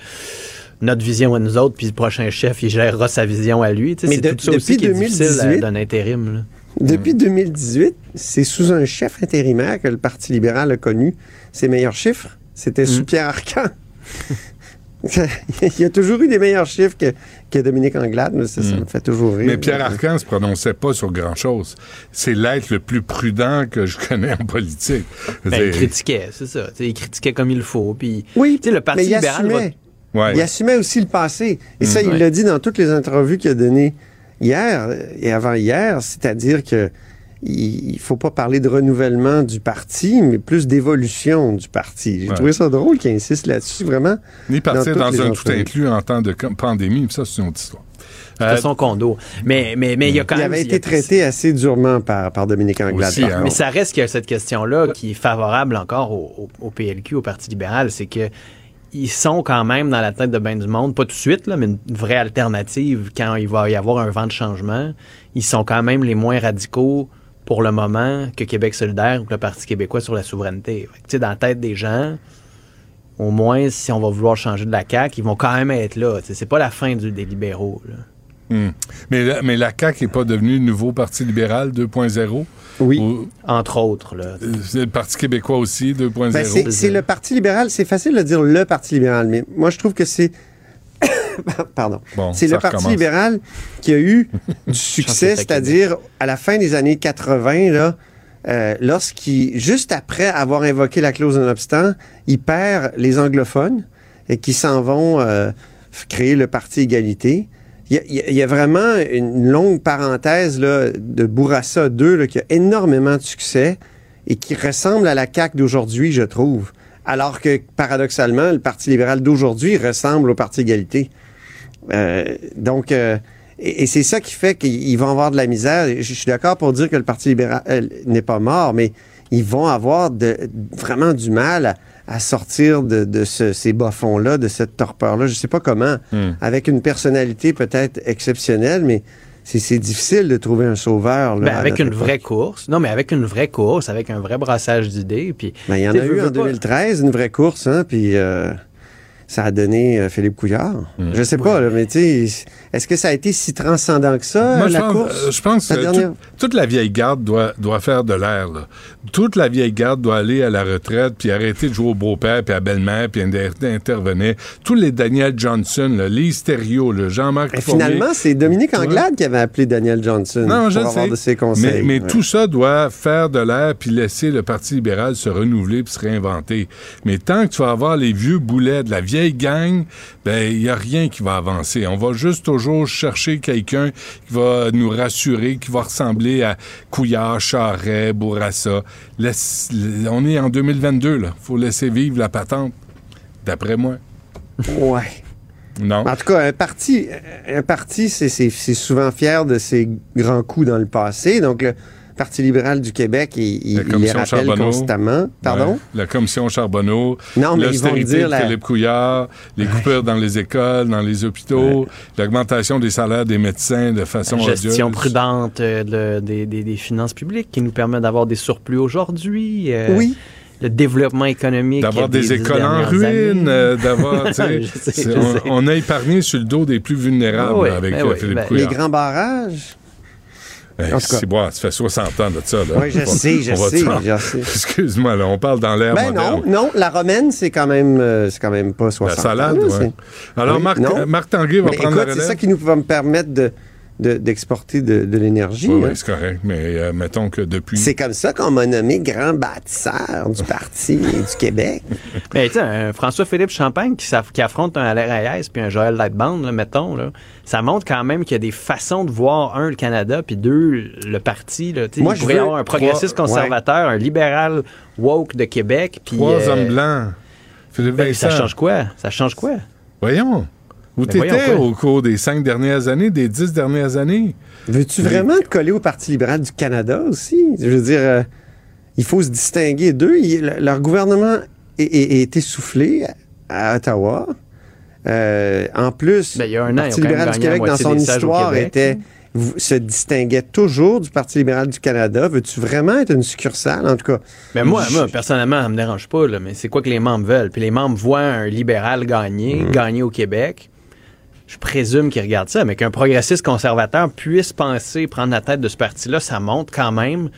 Speaker 12: notre vision à nous autres, puis le prochain chef, il gérera sa vision à lui?
Speaker 11: Mais
Speaker 12: c'est
Speaker 11: de-
Speaker 12: tout ça aussi
Speaker 11: depuis
Speaker 12: qui est difficile
Speaker 11: 2018,
Speaker 12: euh, d'un intérim. là.
Speaker 11: Depuis 2018, c'est sous un chef intérimaire que le Parti libéral a connu ses meilleurs chiffres. C'était sous
Speaker 12: Mm.
Speaker 11: Pierre Arcan. Il y a toujours eu des meilleurs chiffres que, que Dominique Anglade, mais ça, ça me fait toujours rire.
Speaker 3: Mm. Mais Pierre Arcan se prononçait pas sur grand-chose. C'est l'être le plus prudent que je connais en politique.
Speaker 12: Ben, il critiquait, c'est ça. Il critiquait comme il faut. Puis,
Speaker 11: Oui,
Speaker 12: le Parti
Speaker 11: mais il
Speaker 12: libéral
Speaker 11: assumait.
Speaker 3: Ouais.
Speaker 11: Il assumait aussi le passé. Et ça,
Speaker 3: Mm.
Speaker 11: il
Speaker 12: Ouais.
Speaker 11: l'a dit dans toutes les entrevues qu'il a données hier et avant-hier, c'est-à-dire que il il faut pas parler de renouvellement du parti, mais plus d'évolution du parti. J'ai
Speaker 3: Ouais.
Speaker 11: trouvé ça drôle qu'il insiste là-dessus, vraiment.
Speaker 3: Ni partir
Speaker 11: dans
Speaker 3: dans, un tout inclus en temps de pandémie, ça, c'est une autre histoire.
Speaker 12: C'était
Speaker 3: Euh,
Speaker 12: son condo. Mais, mais, mais il y a quand
Speaker 11: Il
Speaker 12: même.
Speaker 11: avait
Speaker 12: il
Speaker 11: été traité assez durement par, par Dominique Anglade.
Speaker 3: Aussi,
Speaker 11: par
Speaker 3: hein.
Speaker 12: Mais ça reste qu'il y a cette question-là qui est favorable encore au, au- au PLQ, au Parti libéral, c'est que ils sont quand même dans la tête de bien du monde, pas tout de suite, là, mais une vraie alternative quand il va y avoir un vent de changement. Ils sont quand même les moins radicaux pour le moment que Québec solidaire ou que le Parti québécois sur la souveraineté. Fait dans la tête des gens, au moins, si on va vouloir changer de la CAQ, ils vont quand même être là. C'est pas la fin des libéraux.
Speaker 3: Hmm. Mais, la- mais la CAQ n'est pas devenue le nouveau Parti libéral 2.0?
Speaker 11: Oui.
Speaker 3: Ou-
Speaker 12: Entre autres. Là.
Speaker 3: euh, c'est le Parti québécois aussi 2.0?
Speaker 11: Ben, c'est- c'est le Parti libéral. C'est facile de dire le Parti libéral, mais moi, je trouve que c'est. Pardon.
Speaker 3: Bon,
Speaker 11: c'est le Parti libéral qui a eu du succès, c'est-à-dire à la fin des années 80, là, euh, lorsqu'il, juste après avoir invoqué la clause non-obstant, il perd les anglophones et qui s'en vont euh, créer le Parti égalité. Il y, y a- vraiment une longue parenthèse là, de Bourassa 2 là, qui a énormément de succès et qui ressemble à la CAQ d'aujourd'hui, je trouve. Alors que, paradoxalement, le Parti libéral d'aujourd'hui ressemble au Parti égalité. Euh, donc, euh, Et, et c'est ça qui fait qu'ils vont avoir de la misère. Je, je suis d'accord pour dire que le Parti libéral euh, n'est pas mort, mais ils vont avoir de, vraiment du mal à, à sortir de, de ce- ces bas-fonds-là, de cette torpeur-là. Je ne sais pas comment,
Speaker 3: Hmm.
Speaker 11: avec une personnalité peut-être exceptionnelle, mais c'est difficile de trouver un sauveur. Là,
Speaker 12: Ben, avec une
Speaker 11: époque.
Speaker 12: vraie course. Non, mais avec une vraie course, avec un vrai brassage d'idées. Puis,
Speaker 11: Ben, il y en a eu en
Speaker 12: veux pas-
Speaker 11: 2013, une vraie course, hein, puis euh, ça a donné euh, Philippe Couillard.
Speaker 3: Hmm.
Speaker 11: Je sais pas, là, mais tu sais, est-ce que ça a été si transcendant que ça,
Speaker 3: Moi, je
Speaker 11: la
Speaker 3: pense,
Speaker 11: course?
Speaker 3: euh, je pense
Speaker 11: La
Speaker 3: que
Speaker 11: dernière-
Speaker 3: tout- toute la vieille garde doit, doit faire de l'air. là. Toute la vieille garde doit aller à la retraite, puis arrêter de jouer au beau-père, puis à belle-mère, puis inter- intervenir. Tous les Daniel Johnson, là, les Stério, le Jean-Marc
Speaker 11: finalement, c'est Dominique
Speaker 3: Ouais.
Speaker 11: Anglade qui avait appelé Daniel Johnson
Speaker 3: Non,
Speaker 11: pour
Speaker 3: je
Speaker 11: avoir
Speaker 3: sais.
Speaker 11: de ses conseils.
Speaker 3: Mais, mais
Speaker 11: Ouais.
Speaker 3: tout ça doit faire de l'air puis laisser le Parti libéral se renouveler puis se réinventer. Mais tant que tu vas avoir les vieux boulets de la vieille gang, ben il y a rien qui va avancer. On va juste toujours chercher quelqu'un qui va nous rassurer, qui va ressembler à Couillard, Charret, Bourassa. Laisse- on est en 2022 là. Faut laisser vivre la patente. D'après moi.
Speaker 11: Ouais.
Speaker 3: Non.
Speaker 11: En tout cas, un parti, un parti, c'est souvent fier de ses grands coups dans le passé. Donc, le Parti libéral du Québec, il, il-
Speaker 3: La
Speaker 11: il les
Speaker 3: commission
Speaker 11: rappelle
Speaker 3: Charbonneau.
Speaker 11: constamment. Pardon?
Speaker 3: Ouais, la commission Charbonneau.
Speaker 11: Non, mais ils vont dire
Speaker 3: de
Speaker 11: la-
Speaker 3: Philippe Couillard, les coupures dans les écoles, dans les hôpitaux, l'augmentation des salaires des médecins de façon
Speaker 12: gestion
Speaker 3: odieuse.
Speaker 12: prudente euh, de- des, des- des finances publiques qui nous permet d'avoir des surplus aujourd'hui. euh,
Speaker 11: Oui.
Speaker 12: Le développement économique.
Speaker 3: D'avoir
Speaker 12: des
Speaker 3: écoles en ruine, euh, d'avoir, on, on a épargné sur le dos des plus vulnérables
Speaker 12: Ah oui,
Speaker 3: avec
Speaker 12: ben
Speaker 3: euh,
Speaker 12: oui,
Speaker 3: Philippe
Speaker 12: ben-
Speaker 11: Les
Speaker 3: Couillard.
Speaker 11: grands barrages?
Speaker 3: Hey, c'est bon, ça fait 60 ans de ça. Là.
Speaker 11: Oui, je
Speaker 3: On
Speaker 11: sais, je sais, je sais.
Speaker 3: Excuse-moi, là, on parle dans l'ère
Speaker 11: Ben
Speaker 3: moderne.
Speaker 11: non, non, la romaine, c'est quand même, euh, c'est quand même pas 60
Speaker 3: La salade,
Speaker 11: ans, là,
Speaker 3: ouais.
Speaker 11: c'est-
Speaker 3: Alors,
Speaker 11: Oui,
Speaker 3: Marc. Marc Tanguay va
Speaker 11: Mais
Speaker 3: prendre
Speaker 11: écoute,
Speaker 3: la
Speaker 11: c'est
Speaker 3: relève.
Speaker 11: ça qui nous va me permettre de- d'exporter de, de l'énergie.
Speaker 3: Oui,
Speaker 11: hein.
Speaker 3: oui, c'est correct, mais euh, mettons que depuis...
Speaker 11: C'est comme ça qu'on m'a nommé grand bâtisseur du Parti du Québec.
Speaker 12: Mais tu sais, un François-Philippe Champagne qui, qui affronte un Alain Reyes puis un Joël Lightband, là, mettons, là, ça montre quand même qu'il y a des façons de voir, un, le Canada, puis deux, le parti. Là,
Speaker 11: Moi,
Speaker 12: il
Speaker 11: je
Speaker 12: pourrait y
Speaker 11: veux
Speaker 12: avoir un progressiste
Speaker 11: trois-
Speaker 12: conservateur, un libéral woke de Québec. Puis,
Speaker 3: Trois
Speaker 12: euh,
Speaker 3: hommes blancs. Philippe
Speaker 12: ben, ça change quoi? Ça change quoi?
Speaker 3: Voyons. Où t'étais au cours des cinq dernières années, des dix dernières années?
Speaker 11: Veux-tu vraiment te coller au Parti libéral du Canada aussi? Je veux dire, euh, il faut se distinguer d'eux. Il- Leur gouvernement est, est- est essoufflé à Ottawa. Euh, en plus,
Speaker 12: Ben, il y a un
Speaker 11: le
Speaker 12: an,
Speaker 11: Parti libéral du Québec, dans son histoire, était, v- se distinguait toujours du Parti libéral du Canada. Veux-tu vraiment être une succursale, en tout cas?
Speaker 12: Mais moi,
Speaker 11: Je-
Speaker 12: moi, personnellement, ça me dérange pas, là, mais c'est quoi que les membres veulent? Puis les membres voient un libéral gagner,
Speaker 11: Mhm.
Speaker 12: gagner au Québec. Je présume qu'ils regardent ça, mais qu'un progressiste conservateur puisse penser prendre la tête de ce parti-là, ça montre quand même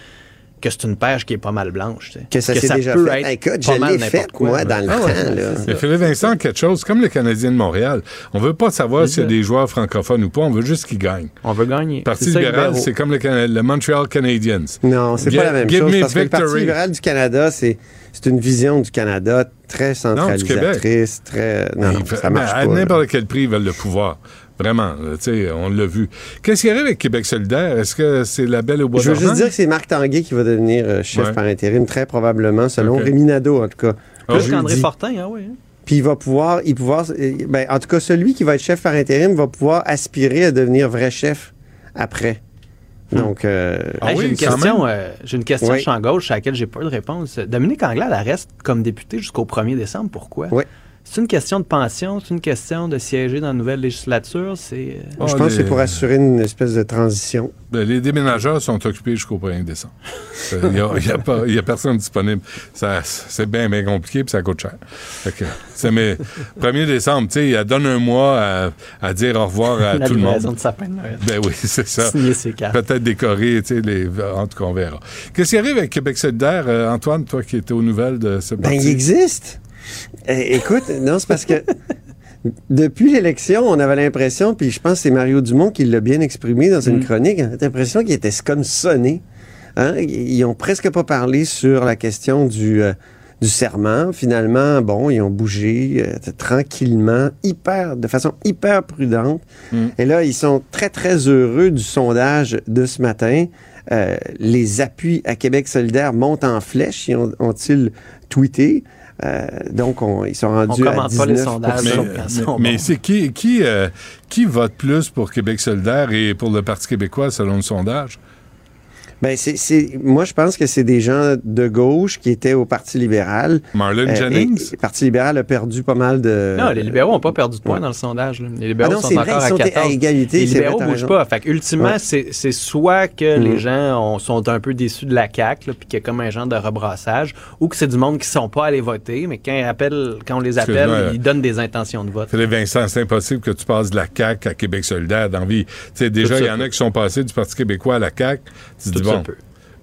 Speaker 12: que c'est une page qui est pas mal blanche. tu sais.
Speaker 11: Que ça s'est déjà
Speaker 12: peut
Speaker 11: fait.
Speaker 12: être
Speaker 11: Écoute,
Speaker 12: pas
Speaker 11: je
Speaker 12: mal
Speaker 11: fait,
Speaker 12: quoi.
Speaker 11: moi, dans le
Speaker 12: Ah
Speaker 11: temps, là.
Speaker 3: Mais. Philippe Vincent, quelque chose comme le Canadien de Montréal. On veut pas savoir s'il y a des joueurs francophones ou pas, on veut juste qu'ils gagnent.
Speaker 12: On veut gagner.
Speaker 3: Le Parti libéral, c'est comme le, Montreal Canadiens.
Speaker 11: Non, c'est
Speaker 3: Give-
Speaker 11: pas la même
Speaker 3: give
Speaker 11: chose.
Speaker 3: me
Speaker 11: Parce que le Parti libéral du Canada, c'est c'est une vision du Canada très centralisatrice, très. Non, non, ça marche
Speaker 3: mais à n'importe quel prix, ils veulent le pouvoir. Vraiment, tu sais, on l'a vu. Qu'est-ce qui arrive avec Québec solidaire? Est-ce que c'est la belle au bois
Speaker 11: Je veux juste dire que c'est Marc Tanguay qui va devenir euh, chef
Speaker 3: Ouais.
Speaker 11: par intérim, très probablement, selon
Speaker 3: Ok.
Speaker 11: Rémi Nadeau, en tout cas.
Speaker 3: Ah,
Speaker 12: Plus qu'André. Fortin, ah oui. hein.
Speaker 11: Puis il va pouvoir, il pouvoir, euh, ben, en tout cas, celui qui va être chef par intérim va pouvoir aspirer à devenir vrai chef après. Donc, euh,
Speaker 3: Ah
Speaker 12: Hey,
Speaker 3: oui,
Speaker 12: j'ai une
Speaker 3: quand
Speaker 12: question,
Speaker 3: même.
Speaker 12: euh, j'ai une question
Speaker 11: Oui.
Speaker 12: champ gauche à laquelle j'ai pas de réponse. Dominique Anglade, elle reste comme députée jusqu'au 1er décembre. Pourquoi?
Speaker 11: Oui.
Speaker 12: C'est une question de pension, c'est une question de siéger dans la nouvelle législature. C'est euh,
Speaker 11: je pense que c'est pour assurer une espèce de transition.
Speaker 3: Ben, les déménageurs sont occupés jusqu'au 1er décembre. Il n'y a, a pas- il y a personne disponible. Ça, c'est bien, bien compliqué puis ça coûte cher. C'est mais 1er décembre, tu sais, il donne un mois à, à dire au revoir à
Speaker 12: la
Speaker 3: tout le monde.
Speaker 12: de sapin de Noël.
Speaker 3: Ben oui, c'est ça.
Speaker 12: Signer ses cartes.
Speaker 3: Peut-être décorer, tu sais, les, en tout cas, on verra. Qu'est-ce qui arrive avec Québec solidaire, euh, Antoine, toi qui étais aux nouvelles de ce
Speaker 11: Ben,
Speaker 3: parti?
Speaker 11: il existe. Eh, écoute, non, c'est parce que depuis l'élection, on avait l'impression, puis je pense que c'est Mario Dumont qui l'a bien exprimé dans une chronique, on avait l'impression qu'il était comme sonné. Hein? Ils ont presque pas parlé sur la question du, euh, du serment. Finalement, bon, ils ont bougé euh, tranquillement, hyper, de façon hyper prudente. Et là, ils sont très, très heureux du sondage de ce matin. Euh, les appuis à Québec solidaire montent en flèche, ils ont- ont-ils tweeté. Euh, donc, on- ils sont rendus
Speaker 12: On
Speaker 11: à
Speaker 12: commente
Speaker 11: 19
Speaker 12: pas les sondages,
Speaker 3: Mais, mais- mais c'est qui, qui, euh, qui vote plus pour Québec solidaire et pour le Parti québécois selon le sondage?
Speaker 11: Ben, c'est, c'est- moi, je pense que c'est des gens de gauche qui étaient au Parti libéral.
Speaker 3: Marlon
Speaker 11: Euh,
Speaker 3: Jennings?
Speaker 11: et- Le Parti libéral a perdu pas mal de.
Speaker 12: Non, les libéraux n'ont pas perdu de points dans le sondage. là. Les libéraux
Speaker 11: Ah non,
Speaker 12: sont
Speaker 11: vrai,
Speaker 12: encore
Speaker 11: ils sont
Speaker 12: à 14.
Speaker 11: à égalité,
Speaker 12: Les libéraux
Speaker 11: t'as
Speaker 12: bougent
Speaker 11: raison.
Speaker 12: pas. Fait que, ultimement,
Speaker 11: Ouais.
Speaker 12: c'est c'est soit que les gens ont- sont un peu déçus de la CAQ, puis qu'il y a comme un genre de rebrassage, ou que c'est du monde qui sont pas allés voter, mais quand, ils appellent- quand on les appelle,
Speaker 3: Excuse-moi,
Speaker 12: ils donnent des intentions de vote.
Speaker 3: Philippe Vincent, c'est impossible que tu passes de la CAQ à Québec solidaire dans vie. Tu sais, déjà, il y en a qui sont passés du Parti québécois à la CAQ. Tu bon.
Speaker 12: peut.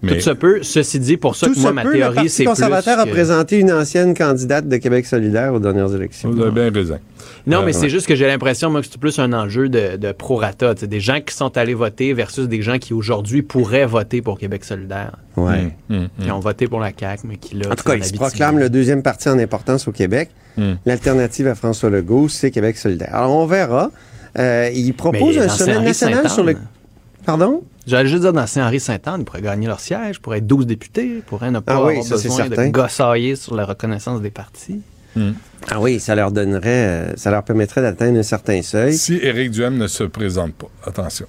Speaker 3: Mais
Speaker 12: Tout se peut. Ceci dit, pour ça
Speaker 11: Tout
Speaker 12: que moi,
Speaker 11: se
Speaker 12: ma
Speaker 11: peut, le
Speaker 12: théorie, c'est plus
Speaker 11: conservateur a
Speaker 12: que-
Speaker 11: présenté une ancienne candidate de Québec solidaire aux dernières élections.
Speaker 3: vous avez bien raison.
Speaker 12: Non,
Speaker 3: Euh,
Speaker 12: mais c'est
Speaker 3: ouais.
Speaker 12: juste que j'ai l'impression, moi, que c'est plus un enjeu de, de prorata. Des gens qui sont allés voter versus des gens qui, aujourd'hui, pourraient voter pour Québec solidaire.
Speaker 11: Ouais.
Speaker 3: Hum,
Speaker 12: Qui ont voté pour la CAQ, mais qui, là...
Speaker 11: En tout cas, il se proclame le deuxième parti en importance au Québec. L'alternative à François Legault, c'est Québec solidaire. Alors, on verra. Euh, il propose un sommet national sur le... Pardon?
Speaker 12: J'allais juste dire, dans Saint-Henri-Sainte-Anne, ils pourraient gagner leur siège, ils pourraient être 12 députés, ils pourraient ne pas
Speaker 11: Ah oui,
Speaker 12: avoir
Speaker 11: ça,
Speaker 12: besoin
Speaker 11: certain.
Speaker 12: de gossailler sur la reconnaissance des partis.
Speaker 11: Ah oui, ça leur donnerait, euh, ça leur permettrait d'atteindre un certain seuil.
Speaker 3: Si Éric Duhem ne se présente pas. Attention.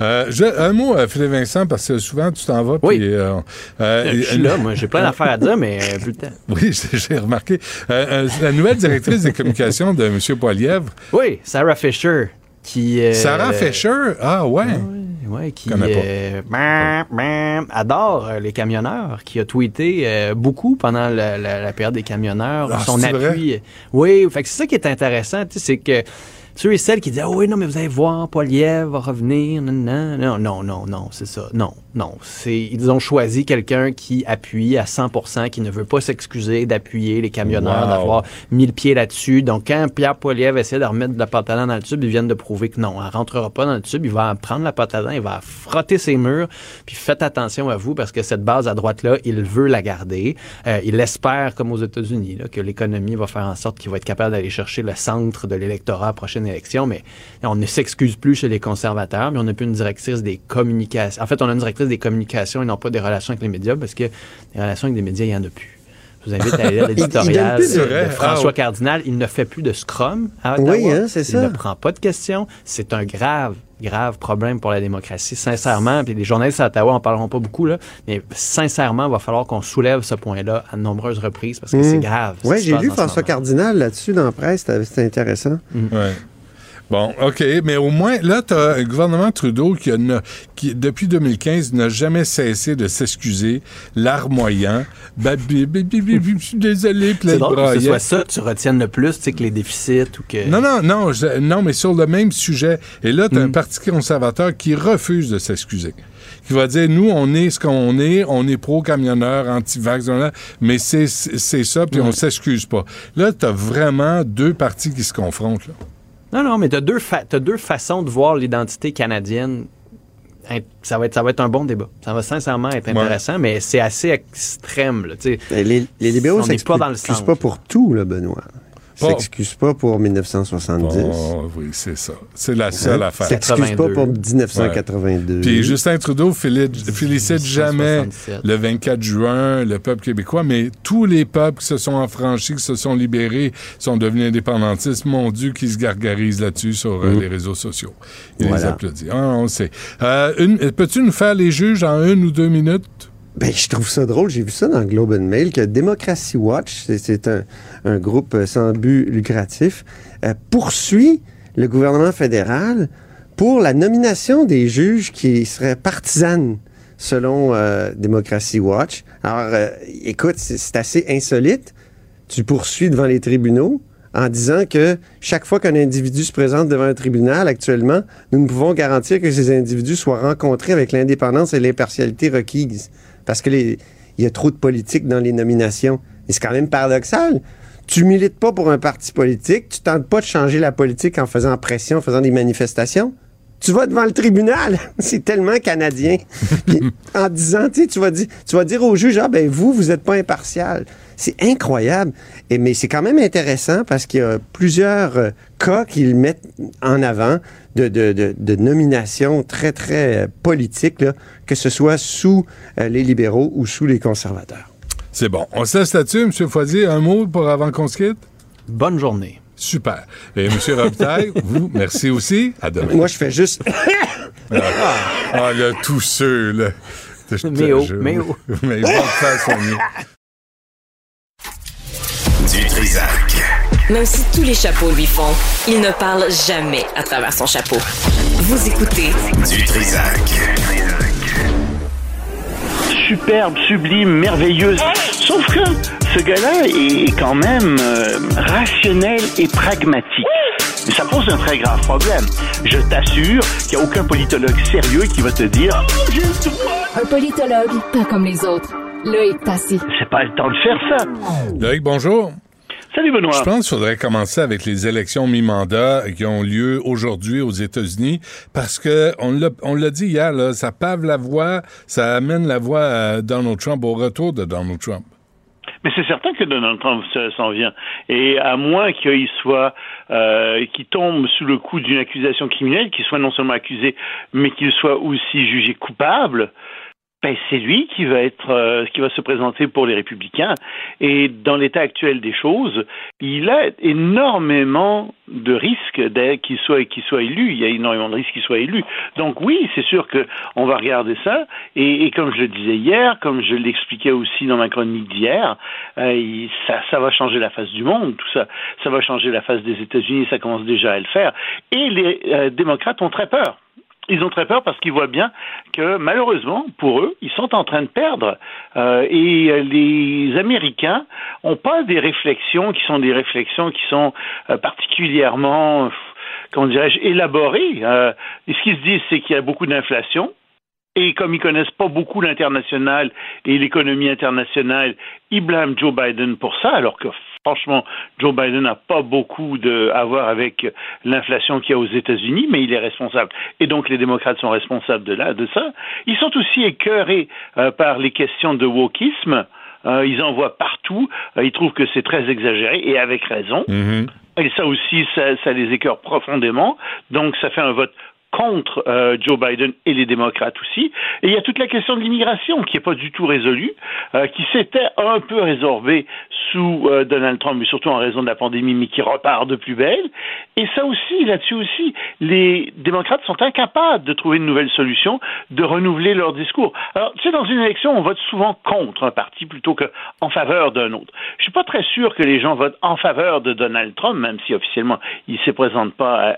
Speaker 3: Euh, je- un mot, euh, Philippe Vincent, parce que souvent, tu t'en vas.
Speaker 12: Oui.
Speaker 3: puis, euh, euh,
Speaker 12: je suis là, moi, j'ai plein d'affaires à dire, mais euh, plus le temps.
Speaker 3: Oui, j'ai j'ai remarqué. Euh, euh, la nouvelle directrice des communications de M. Poilièvre,
Speaker 12: Oui, Sarah Fisher, qui... euh,
Speaker 3: Sarah Fisher? Ah, ouais.
Speaker 12: Ouais, qui euh, bam, bam, adore euh, les camionneurs, qui a tweeté euh, beaucoup pendant la, la- la période des camionneurs,
Speaker 3: Ah,
Speaker 12: son appui. Oui, fait que c'est ça qui est intéressant, c'est que ceux et celles qui disent ah oui non mais vous allez voir Poilievre va revenir non non non non non non c'est ça non non c'est ils ont choisi quelqu'un qui appuie à 100% qui ne veut pas s'excuser d'appuyer les camionneurs
Speaker 3: Wow.
Speaker 12: d'avoir mis le pied là-dessus. Donc quand Pierre Poilievre essaie de remettre de la pâte à dents dans le tube ils viennent de prouver que non elle rentrera pas dans le tube il va prendre la pâte à dents il va frotter ses murs. Puis faites attention à vous parce que cette base à droite là il veut la garder. Euh, il espère comme aux États-Unis là, que l'économie va faire en sorte qu'il va être capable d'aller chercher le centre de l'électorat à la prochaine élection mais on ne s'excuse plus chez les conservateurs mais on n'a plus une directrice des communications. En fait on a une directrice des communications et non pas des relations avec les médias parce que les relations avec les médias il n'y en a plus je vous invite à lire
Speaker 11: Il- il
Speaker 12: l'éditorial de, François
Speaker 3: Ah.
Speaker 12: Cardinal. Il ne fait plus de scrum à Ottawa.
Speaker 11: Oui, hein, c'est
Speaker 12: Il
Speaker 11: ça.
Speaker 12: ne prend pas de questions. C'est un grave, grave problème pour la démocratie. Sincèrement, puis les journalistes à Ottawa en parleront pas beaucoup, là, mais sincèrement, il va falloir qu'on soulève ce point-là à de nombreuses reprises parce que c'est grave. ce
Speaker 11: Oui, j'ai lu François. Cardinal là-dessus dans la presse, c'était intéressant.
Speaker 3: Ouais. Bon, OK, mais au moins, là, tu as un gouvernement Trudeau qui, a ne- qui, depuis 2015, n'a jamais cessé de s'excuser, larmoyant. Je suis désolé, plein
Speaker 12: C'est
Speaker 3: de
Speaker 12: drôle que ce soit ça que tu retiennes le plus, tu sais, que les déficits ou que...
Speaker 3: Non, non, non, je- non, mais sur le même sujet. Et là, tu as un parti conservateur qui refuse de s'excuser. Qui va dire, nous, on est ce qu'on est, on est pro-camionneur, anti-vax, blablabla, mais c'est c'est ça, puis on s'excuse pas. Là, tu as vraiment deux partis qui se confrontent. Là.
Speaker 12: Non, non, mais tu as, deux fa- t'as deux façons de voir l'identité canadienne. Ça va, être, ça va être un bon débat. Ça va sincèrement être intéressant, mais c'est assez extrême. Là.
Speaker 11: Ben, Les, les libéraux
Speaker 12: n'est pas dans le sens.
Speaker 11: pas pour tout, là, Benoît. Ils
Speaker 3: Pas-
Speaker 11: pour 1970.
Speaker 3: Oh, oui, c'est ça. C'est la seule
Speaker 11: Hein?
Speaker 3: affaire.
Speaker 11: Ils s'excusent pas pour 1982.
Speaker 3: Puis Justin Trudeau féli- félicite jamais
Speaker 12: 1977.
Speaker 3: le 24 juin le peuple québécois, mais tous les peuples qui se sont affranchis, qui se sont libérés, sont devenus indépendantistes. Mon Dieu, qui se gargarisent là-dessus sur euh,
Speaker 11: Mm.
Speaker 3: les réseaux sociaux. Il les applaudit. Ah, on sait. Euh, Peux-tu nous faire les juges en une ou deux minutes?
Speaker 11: Ben, je trouve ça drôle. J'ai vu ça dans Globe and Mail que Democracy Watch, c'est- un, un groupe euh, sans but lucratif, euh, poursuit le gouvernement fédéral pour la nomination des juges qui seraient partisanes, selon euh, Democracy Watch. Alors, écoute, c'est assez insolite. Tu poursuis devant les tribunaux en disant que chaque fois qu'un individu se présente devant un tribunal actuellement, nous ne pouvons garantir que ces individus soient rencontrés avec l'indépendance et l'impartialité requises. Parce que les- il y a trop de politique dans les nominations. Et c'est quand même paradoxal. Tu milites pas pour un parti politique, tu tentes pas de changer la politique en faisant pression, en faisant des manifestations. Tu vas devant le tribunal. c'est tellement canadien. Puis, en disant, tu sais, tu vas dire, tu vas dire au juge, ah ben vous, vous n'êtes pas impartial. C'est incroyable. Et, mais c'est quand même intéressant parce qu'il y a plusieurs euh, cas qu'ils mettent en avant de, de, de, de nominations très, très euh, politiques, là, que ce soit sous euh, les libéraux ou sous les conservateurs.
Speaker 3: C'est bon. On se laisse là-dessus, M. Foisier. Un mot pour avant qu'on se quitte?
Speaker 12: Bonne journée.
Speaker 3: Super. Et M. Robitaille, vous, merci aussi. À demain.
Speaker 11: Moi, je fais juste.
Speaker 3: Ah, ah, là, tous ceux, là. Je-
Speaker 12: Mais oh, mais oh.
Speaker 3: Mais il va le faire son mieux.
Speaker 13: Même si tous les chapeaux lui font, il ne parle jamais à travers son chapeau. Vous écoutez
Speaker 1: Du Trisac.
Speaker 14: superbe, sublime, merveilleuse. Sauf que ce gars-là est quand même euh, rationnel et pragmatique. Et ça pose un très grave problème. Je t'assure qu'il n'y a aucun politologue sérieux qui va te dire
Speaker 15: Un politologue, pas comme les autres. Loïc Passy.
Speaker 14: c'est pas le temps de faire ça.
Speaker 3: Loïc, bonjour.
Speaker 14: Salut Benoît.
Speaker 3: Je pense qu'il faudrait commencer avec les élections mi-mandat qui ont lieu aujourd'hui aux États-Unis parce que on l'a on l'a dit hier là, ça pave la voie, ça amène la voie à Donald Trump au retour de Donald Trump.
Speaker 14: Mais c'est certain que Donald Trump s'en vient. Et à moins qu'il soit, euh, qu'il tombe sous le coup d'une accusation criminelle, qu'il soit non seulement accusé, mais qu'il soit aussi jugé coupable, ben c'est lui qui va être, euh, qui va se présenter pour les républicains. Et dans l'état actuel des choses, il a énormément de risques qu'il soit qu'il soit élu. Il y a énormément de risques qu'il soit élu. Donc oui, c'est sûr que on va regarder ça. Et, et comme je le disais hier, comme je l'expliquais aussi dans ma chronique d'hier, euh, ça, ça va changer la face du monde. Tout ça, ça va changer la face des États-Unis. Ça commence déjà à le faire. Et les euh, démocrates ont très peur. Ils ont très peur parce qu'ils voient bien que malheureusement, pour eux, ils sont en train de perdre. Euh, et euh, les Américains n'ont pas des réflexions qui sont des réflexions qui sont euh, particulièrement, comment dirais-je, élaborées. Et ce qu'ils se disent, c'est qu'il y a beaucoup d'inflation. Et comme ils connaissent pas beaucoup l'international et l'économie internationale, ils blâment Joe Biden pour ça, alors que franchement, Joe Biden n'a pas beaucoup de, à voir avec l'inflation qu'il y a aux États-Unis, mais il est responsable. Et donc les démocrates sont responsables de, là, de ça. Ils sont aussi écœurés euh, par les questions de wokisme. Euh, ils en voient partout. Euh, ils trouvent que c'est très exagéré et avec raison. Et ça aussi, ça, ça les écœure profondément. Donc, ça fait un vote contre euh, Joe Biden et les démocrates aussi. Et il y a toute la question de l'immigration qui n'est pas du tout résolue, euh, qui s'était un peu résorbée sous euh, Donald Trump, mais surtout en raison de la pandémie, mais qui repart de plus belle. Et ça aussi, là-dessus aussi, les démocrates sont incapables de trouver une nouvelle solution, de renouveler leur discours. Alors, tu sais, dans une élection, on vote souvent contre un parti plutôt qu'en faveur d'un autre. Je suis pas très sûr que les gens votent en faveur de Donald Trump, même si officiellement il ne se présente pas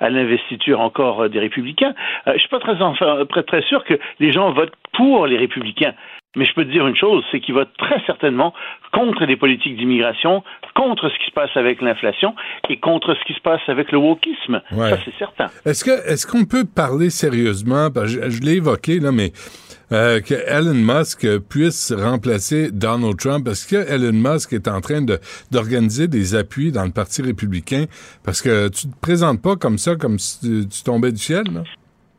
Speaker 14: à, l'investiture encore des républicains. Euh, je suis pas très, très sûr que les gens votent pour les républicains. Mais je peux te dire une chose, c'est qu'ils votent très certainement contre les politiques d'immigration, contre ce qui se passe avec l'inflation et contre ce qui se passe avec le wokisme.
Speaker 3: Ouais.
Speaker 14: Ça, c'est certain.
Speaker 3: Est-ce que est-ce qu'on peut parler sérieusement, je, je l'ai évoqué là, mais euh, que Elon Musk puisse remplacer Donald Trump, parce que Elon Musk est en train de d'organiser des appuis dans le Parti républicain, parce que tu te présentes pas comme ça, comme si tu, tu tombais du ciel. Là.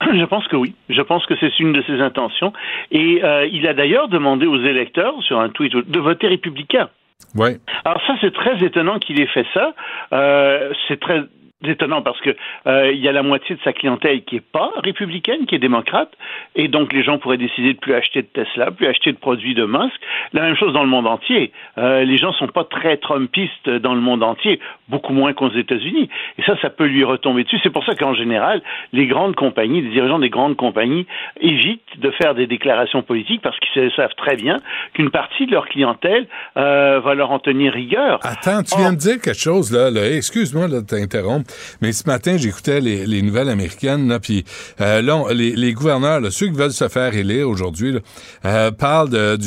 Speaker 14: Je pense que oui. Je pense que c'est une de ses intentions. Et euh, il a d'ailleurs demandé aux électeurs, sur un tweet, de voter républicain.
Speaker 3: Ouais.
Speaker 14: Alors ça, c'est très étonnant qu'il ait fait ça. Euh, c'est très étonnant parce que euh, il y a la moitié de sa clientèle qui est pas républicaine, qui est démocrate, et donc les gens pourraient décider de plus acheter de Tesla, plus acheter de produits de Musk. La même chose dans le monde entier. Euh, les gens sont pas très trumpistes dans le monde entier, beaucoup moins qu'aux États-Unis. Et ça, ça peut lui retomber dessus. C'est pour ça qu'en général, les grandes compagnies, les dirigeants des grandes compagnies évitent de faire des déclarations politiques parce qu'ils savent très bien qu'une partie de leur clientèle euh, va leur en tenir rigueur.
Speaker 3: Attends, tu viens de dire quelque chose, là. là. Excuse-moi de t'interrompre, mais ce matin, j'écoutais les, les nouvelles américaines, là, puis euh, là, on- les, les gouverneurs, là, ceux qui veulent se faire élire aujourd'hui, euh, parlent de,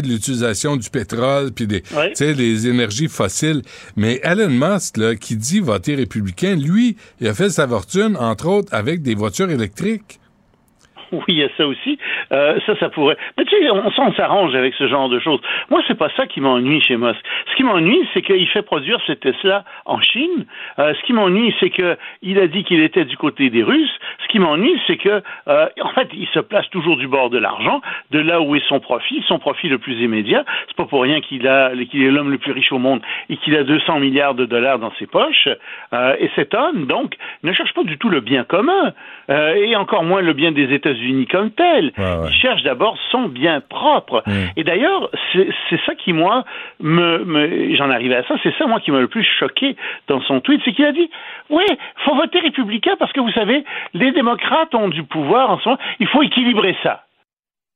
Speaker 3: l'utilisation du pétrole, puis des énergies fossiles. Mais Elon Musk, là, qui dit voter républicain, lui, il a fait sa fortune, entre autres, avec des voitures électriques.
Speaker 14: Oui, il y a ça aussi. Euh, ça, ça pourrait. Mais tu sais, on, on s'arrange avec ce genre de choses. Moi, c'est pas ça qui m'ennuie chez Musk. Ce qui m'ennuie, c'est qu'il fait produire ces Tesla en Chine. Euh, ce qui m'ennuie, c'est que il a dit qu'il était du côté des Russes. Ce qui m'ennuie, c'est que, euh, en fait, il se place toujours du bord de l'argent, de là où est son profit, son profit le plus immédiat. C'est pas pour rien qu'il a, qu'il est l'homme le plus riche au monde et qu'il a 200 milliards de dollars dans ses poches. Euh, et cet homme, donc, ne cherche pas du tout le bien commun, euh, et encore moins le bien des États-Unis États-Unis comme tel. Il cherche d'abord son bien propre. Et d'ailleurs, c'est c'est ça qui, moi, me, me j'en arrivais à ça, c'est ça, moi, qui m'a le plus choqué dans son tweet, c'est qu'il a dit, oui, faut voter républicain parce que vous savez, les démocrates ont du pouvoir en ce moment, il faut équilibrer ça.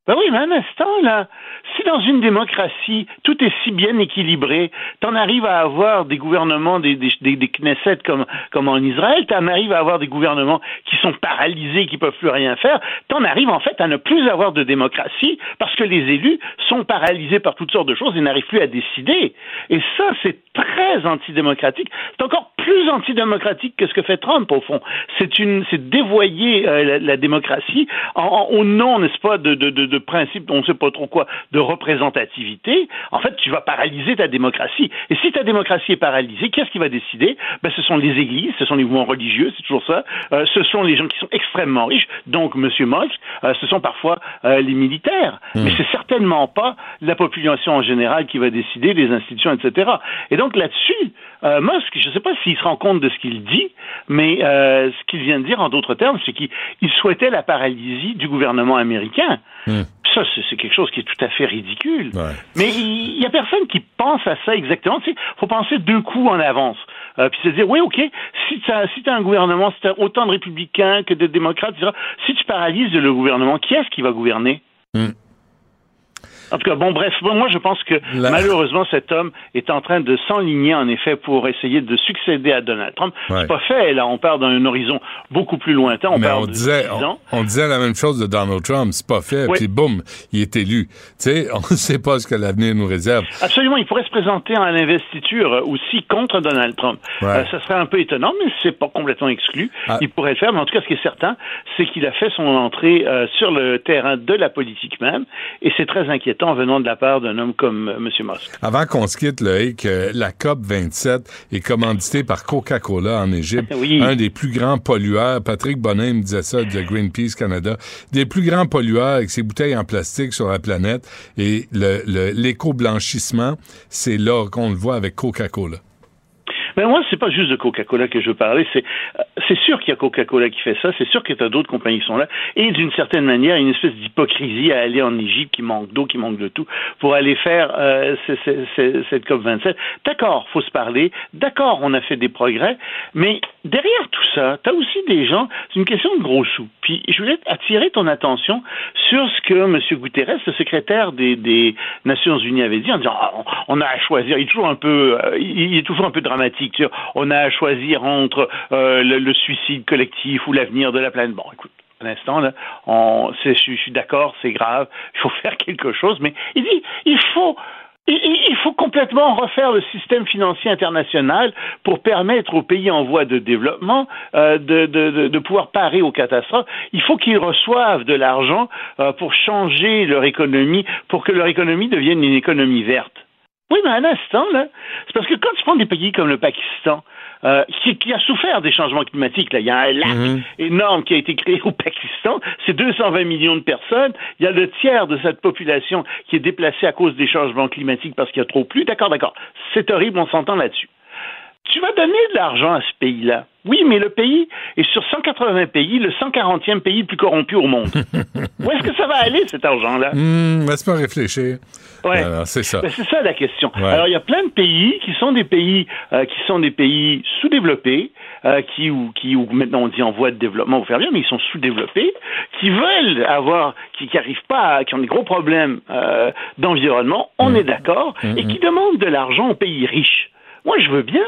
Speaker 14: Ben oui, mais un instant, là, si dans une démocratie, tout est si bien équilibré, t'en arrives à avoir des gouvernements, des, des, des, des Knesset comme, comme en Israël, t'en arrives à avoir des gouvernements qui sont paralysés, qui peuvent plus rien faire, t'en arrives en fait à ne plus avoir de démocratie parce que les élus sont paralysés par toutes sortes de choses et n'arrivent plus à décider. Et ça, c'est très antidémocratique. C'est encore plus antidémocratique que ce que fait Trump, au fond. C'est une, c'est dévoyer euh, la, démocratie au nom, n'est-ce pas, de de principe, on ne sait pas trop quoi, de représentativité, en fait, tu vas paralyser ta démocratie. Et si ta démocratie est paralysée, qu'est-ce qui va décider? Ben, Ce sont les églises, ce sont les mouvements religieux, c'est toujours ça. Euh, ce sont les gens qui sont extrêmement riches, donc M. Musk, euh, ce sont parfois euh, les militaires.
Speaker 3: Hmm.
Speaker 14: Mais c'est certainement pas la population en général qui va décider, les institutions, etc. Et donc là-dessus, Musk, je ne sais pas s'il se rend compte de ce qu'il dit, mais ce qu'il vient de dire en d'autres termes, c'est qu'il il souhaitait la paralysie du gouvernement américain.
Speaker 3: Hmm.
Speaker 14: Ça, c'est quelque chose qui est tout à fait ridicule. Mais il n'y a personne qui pense à ça exactement. Il faut penser deux coups en avance. Euh, puis se dire, oui, OK, si tu as, si as un gouvernement, si tu as autant de républicains que de démocrates, etc., si tu paralyses le gouvernement, qui est-ce qui va gouverner?
Speaker 3: Hmm.
Speaker 14: En tout cas, bon, bref, moi je pense que malheureusement cet homme est en train de s'enligner en effet pour essayer de succéder à Donald Trump.
Speaker 3: Ouais.
Speaker 14: C'est pas fait, là, on part d'un horizon beaucoup plus lointain, on
Speaker 3: Mais
Speaker 14: parle
Speaker 3: on
Speaker 14: de
Speaker 3: disait,
Speaker 14: 10
Speaker 3: on, on disait la même chose de Donald Trump, c'est pas fait,
Speaker 14: Oui.
Speaker 3: puis boum, il est élu. Tu sais, on ne sait pas ce que l'avenir nous réserve.
Speaker 14: Absolument, il pourrait se présenter en investiture euh, aussi contre Donald Trump.
Speaker 3: Ouais.
Speaker 14: Euh, ça serait un peu étonnant, mais c'est pas complètement exclu.
Speaker 3: Ah.
Speaker 14: Il pourrait le faire, mais en tout cas, ce qui est certain, c'est qu'il a fait son entrée euh, sur le terrain de la politique même, et c'est très inquiétant venant de la part d'un homme comme euh, M. Musk.
Speaker 3: Avant qu'on se quitte, Loïc, euh, la COP 27 est commanditée par Coca-Cola en Égypte, un des plus grands pollueurs. Patrick Bonin me disait ça de Greenpeace Canada, des plus grands pollueurs avec ses bouteilles en plastique sur la planète. Et l'éco-blanchissement, c'est là qu'on le voit avec Coca-Cola.
Speaker 14: Mais moi, c'est pas juste de Coca-Cola que je veux parler. C'est, euh, c'est sûr qu'il y a Coca-Cola qui fait ça. C'est sûr qu'il y a d'autres compagnies qui sont là. Et d'une certaine manière, il y a une espèce d'hypocrisie à aller en Égypte qui manque d'eau, qui manque de tout, pour aller faire euh, ce- ce- ce- cette COP 27. D'accord, faut se parler. D'accord, on a fait des progrès. Mais derrière tout ça, tu as aussi des gens. C'est une question de gros sous. Puis je voulais attirer ton attention sur ce que M. Guterres, le secrétaire des, Nations Unies, avait dit en disant Ah, on a à choisir. Il est toujours un peu, euh, il est toujours un peu dramatique. On a à choisir entre euh, le, suicide collectif ou l'avenir de la planète. Bon, écoute. Un instant, je, suis d'accord, c'est grave, il faut faire quelque chose, mais il dit, il faut, complètement refaire le système financier international pour permettre aux pays en voie de développement euh, de pouvoir parer aux catastrophes. Il faut qu'ils reçoivent de l'argent euh, pour changer leur économie, pour que leur économie devienne une économie verte. Oui, mais un instant, là, c'est parce que quand tu prends des pays comme le Pakistan, euh, qui, qui a souffert des changements climatiques, là, il y a un lac énorme qui a été créé au Pakistan, c'est 220 millions de personnes, il y a le tiers de cette population qui est déplacée à cause des changements climatiques parce qu'il y a trop plu. D'accord, d'accord, c'est horrible, on s'entend là-dessus. Tu vas donner de l'argent à ce pays-là. Oui, mais le pays est sur 180 pays, le 140e pays le plus corrompu au monde. Où est-ce que ça va aller, cet argent-là?
Speaker 3: Hum, laisse-moi réfléchir.
Speaker 14: Ouais.
Speaker 3: C'est ça.
Speaker 14: Ben, c'est ça la question.
Speaker 3: Ouais.
Speaker 14: Alors il y a plein de pays qui sont des pays euh, qui sont des pays sous-développés, euh, qui ou qui ou maintenant on dit en voie de développement ou faire bien, mais ils sont sous-développés, qui veulent avoir, qui n'arrivent pas, à- qui ont des gros problèmes euh, d'environnement. On
Speaker 3: Mm.
Speaker 14: est d'accord, et qui demandent de l'argent aux pays riches. Moi je veux bien.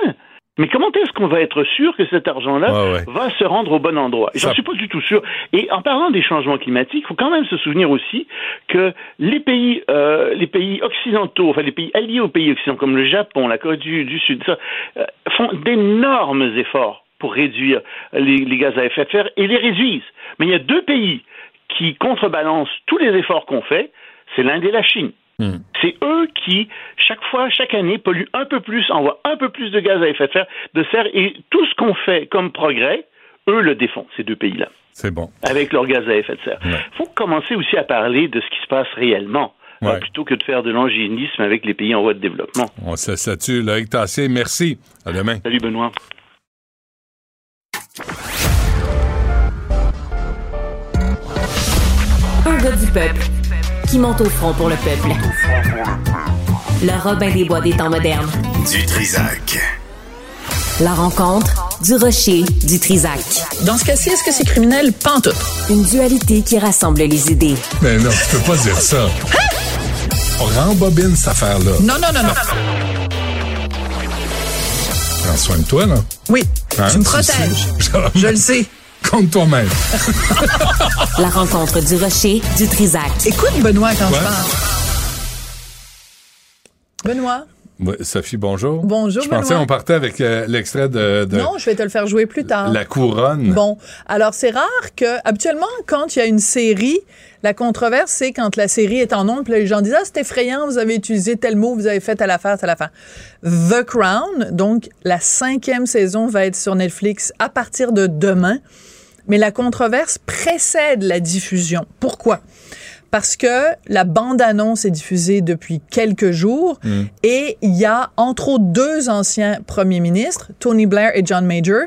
Speaker 14: Mais comment est-ce qu'on va être sûr que cet argent-là
Speaker 3: Ouais, ouais.
Speaker 14: va se rendre au bon endroit? J'en suis pas du tout sûr. Et en parlant des changements climatiques, il faut quand même se souvenir aussi que les pays, euh, les pays occidentaux, enfin les pays alliés aux pays occidentaux, comme le Japon, la Corée du, du Sud, ça, euh, font d'énormes efforts pour réduire les, les gaz à effet de serre et les réduisent. Mais il y a deux pays qui contrebalancent tous les efforts qu'on fait, c'est l'Inde et la Chine.
Speaker 3: Hum.
Speaker 14: C'est eux qui, chaque fois, chaque année, polluent un peu plus, envoient un peu plus de gaz à effet de serre, de serre et tout ce qu'on fait comme progrès, eux le défont, ces deux pays-là,
Speaker 3: C'est bon.
Speaker 14: avec leur gaz à effet de serre. Il faut commencer aussi à parler de ce qui se passe réellement,
Speaker 3: Ouais.
Speaker 14: plutôt que de faire de l'angélisme avec les pays en voie de développement.
Speaker 3: On se là-dessus. Loïc Tassier, merci. À demain.
Speaker 14: Salut Benoît.
Speaker 13: gars du peuple qui monte au front pour le peuple. Le Robin des Bois des temps modernes.
Speaker 1: Du Trisac.
Speaker 13: La rencontre du rocher du Trisac.
Speaker 16: Dans ce cas-ci, est-ce que c'est criminel? Pantoute.
Speaker 13: Une dualité qui rassemble les idées.
Speaker 3: Mais non, tu peux pas dire ça. On rembobine cette affaire-là.
Speaker 16: Non, non, non, non.
Speaker 3: Prends soin de toi, là.
Speaker 16: Oui,
Speaker 3: Hein,
Speaker 16: tu me protèges. Je le sais.
Speaker 3: Compte toi-même.
Speaker 13: La rencontre du rocher du Trisac.
Speaker 16: Écoute Benoît quand
Speaker 3: Ouais.
Speaker 16: je parle. Benoît?
Speaker 3: Sophie, bonjour.
Speaker 16: Bonjour,
Speaker 3: Je pensais
Speaker 16: Benoît.
Speaker 3: on partait avec euh, l'extrait de, de
Speaker 16: Non, je vais te le faire jouer plus tard.
Speaker 3: La Couronne.
Speaker 16: Bon, alors c'est rare que, habituellement, quand il y a une série, la controverse, c'est quand la série est en là, les gens disent Ah, c'est effrayant, vous avez utilisé tel mot, vous avez fait telle affaire, telle affaire. The Crown, donc la cinquième saison va être sur Netflix à partir de demain, mais la controverse précède la diffusion. Pourquoi? Parce que la bande-annonce est diffusée depuis quelques jours et il y a entre autres deux anciens premiers ministres, Tony Blair et John Major,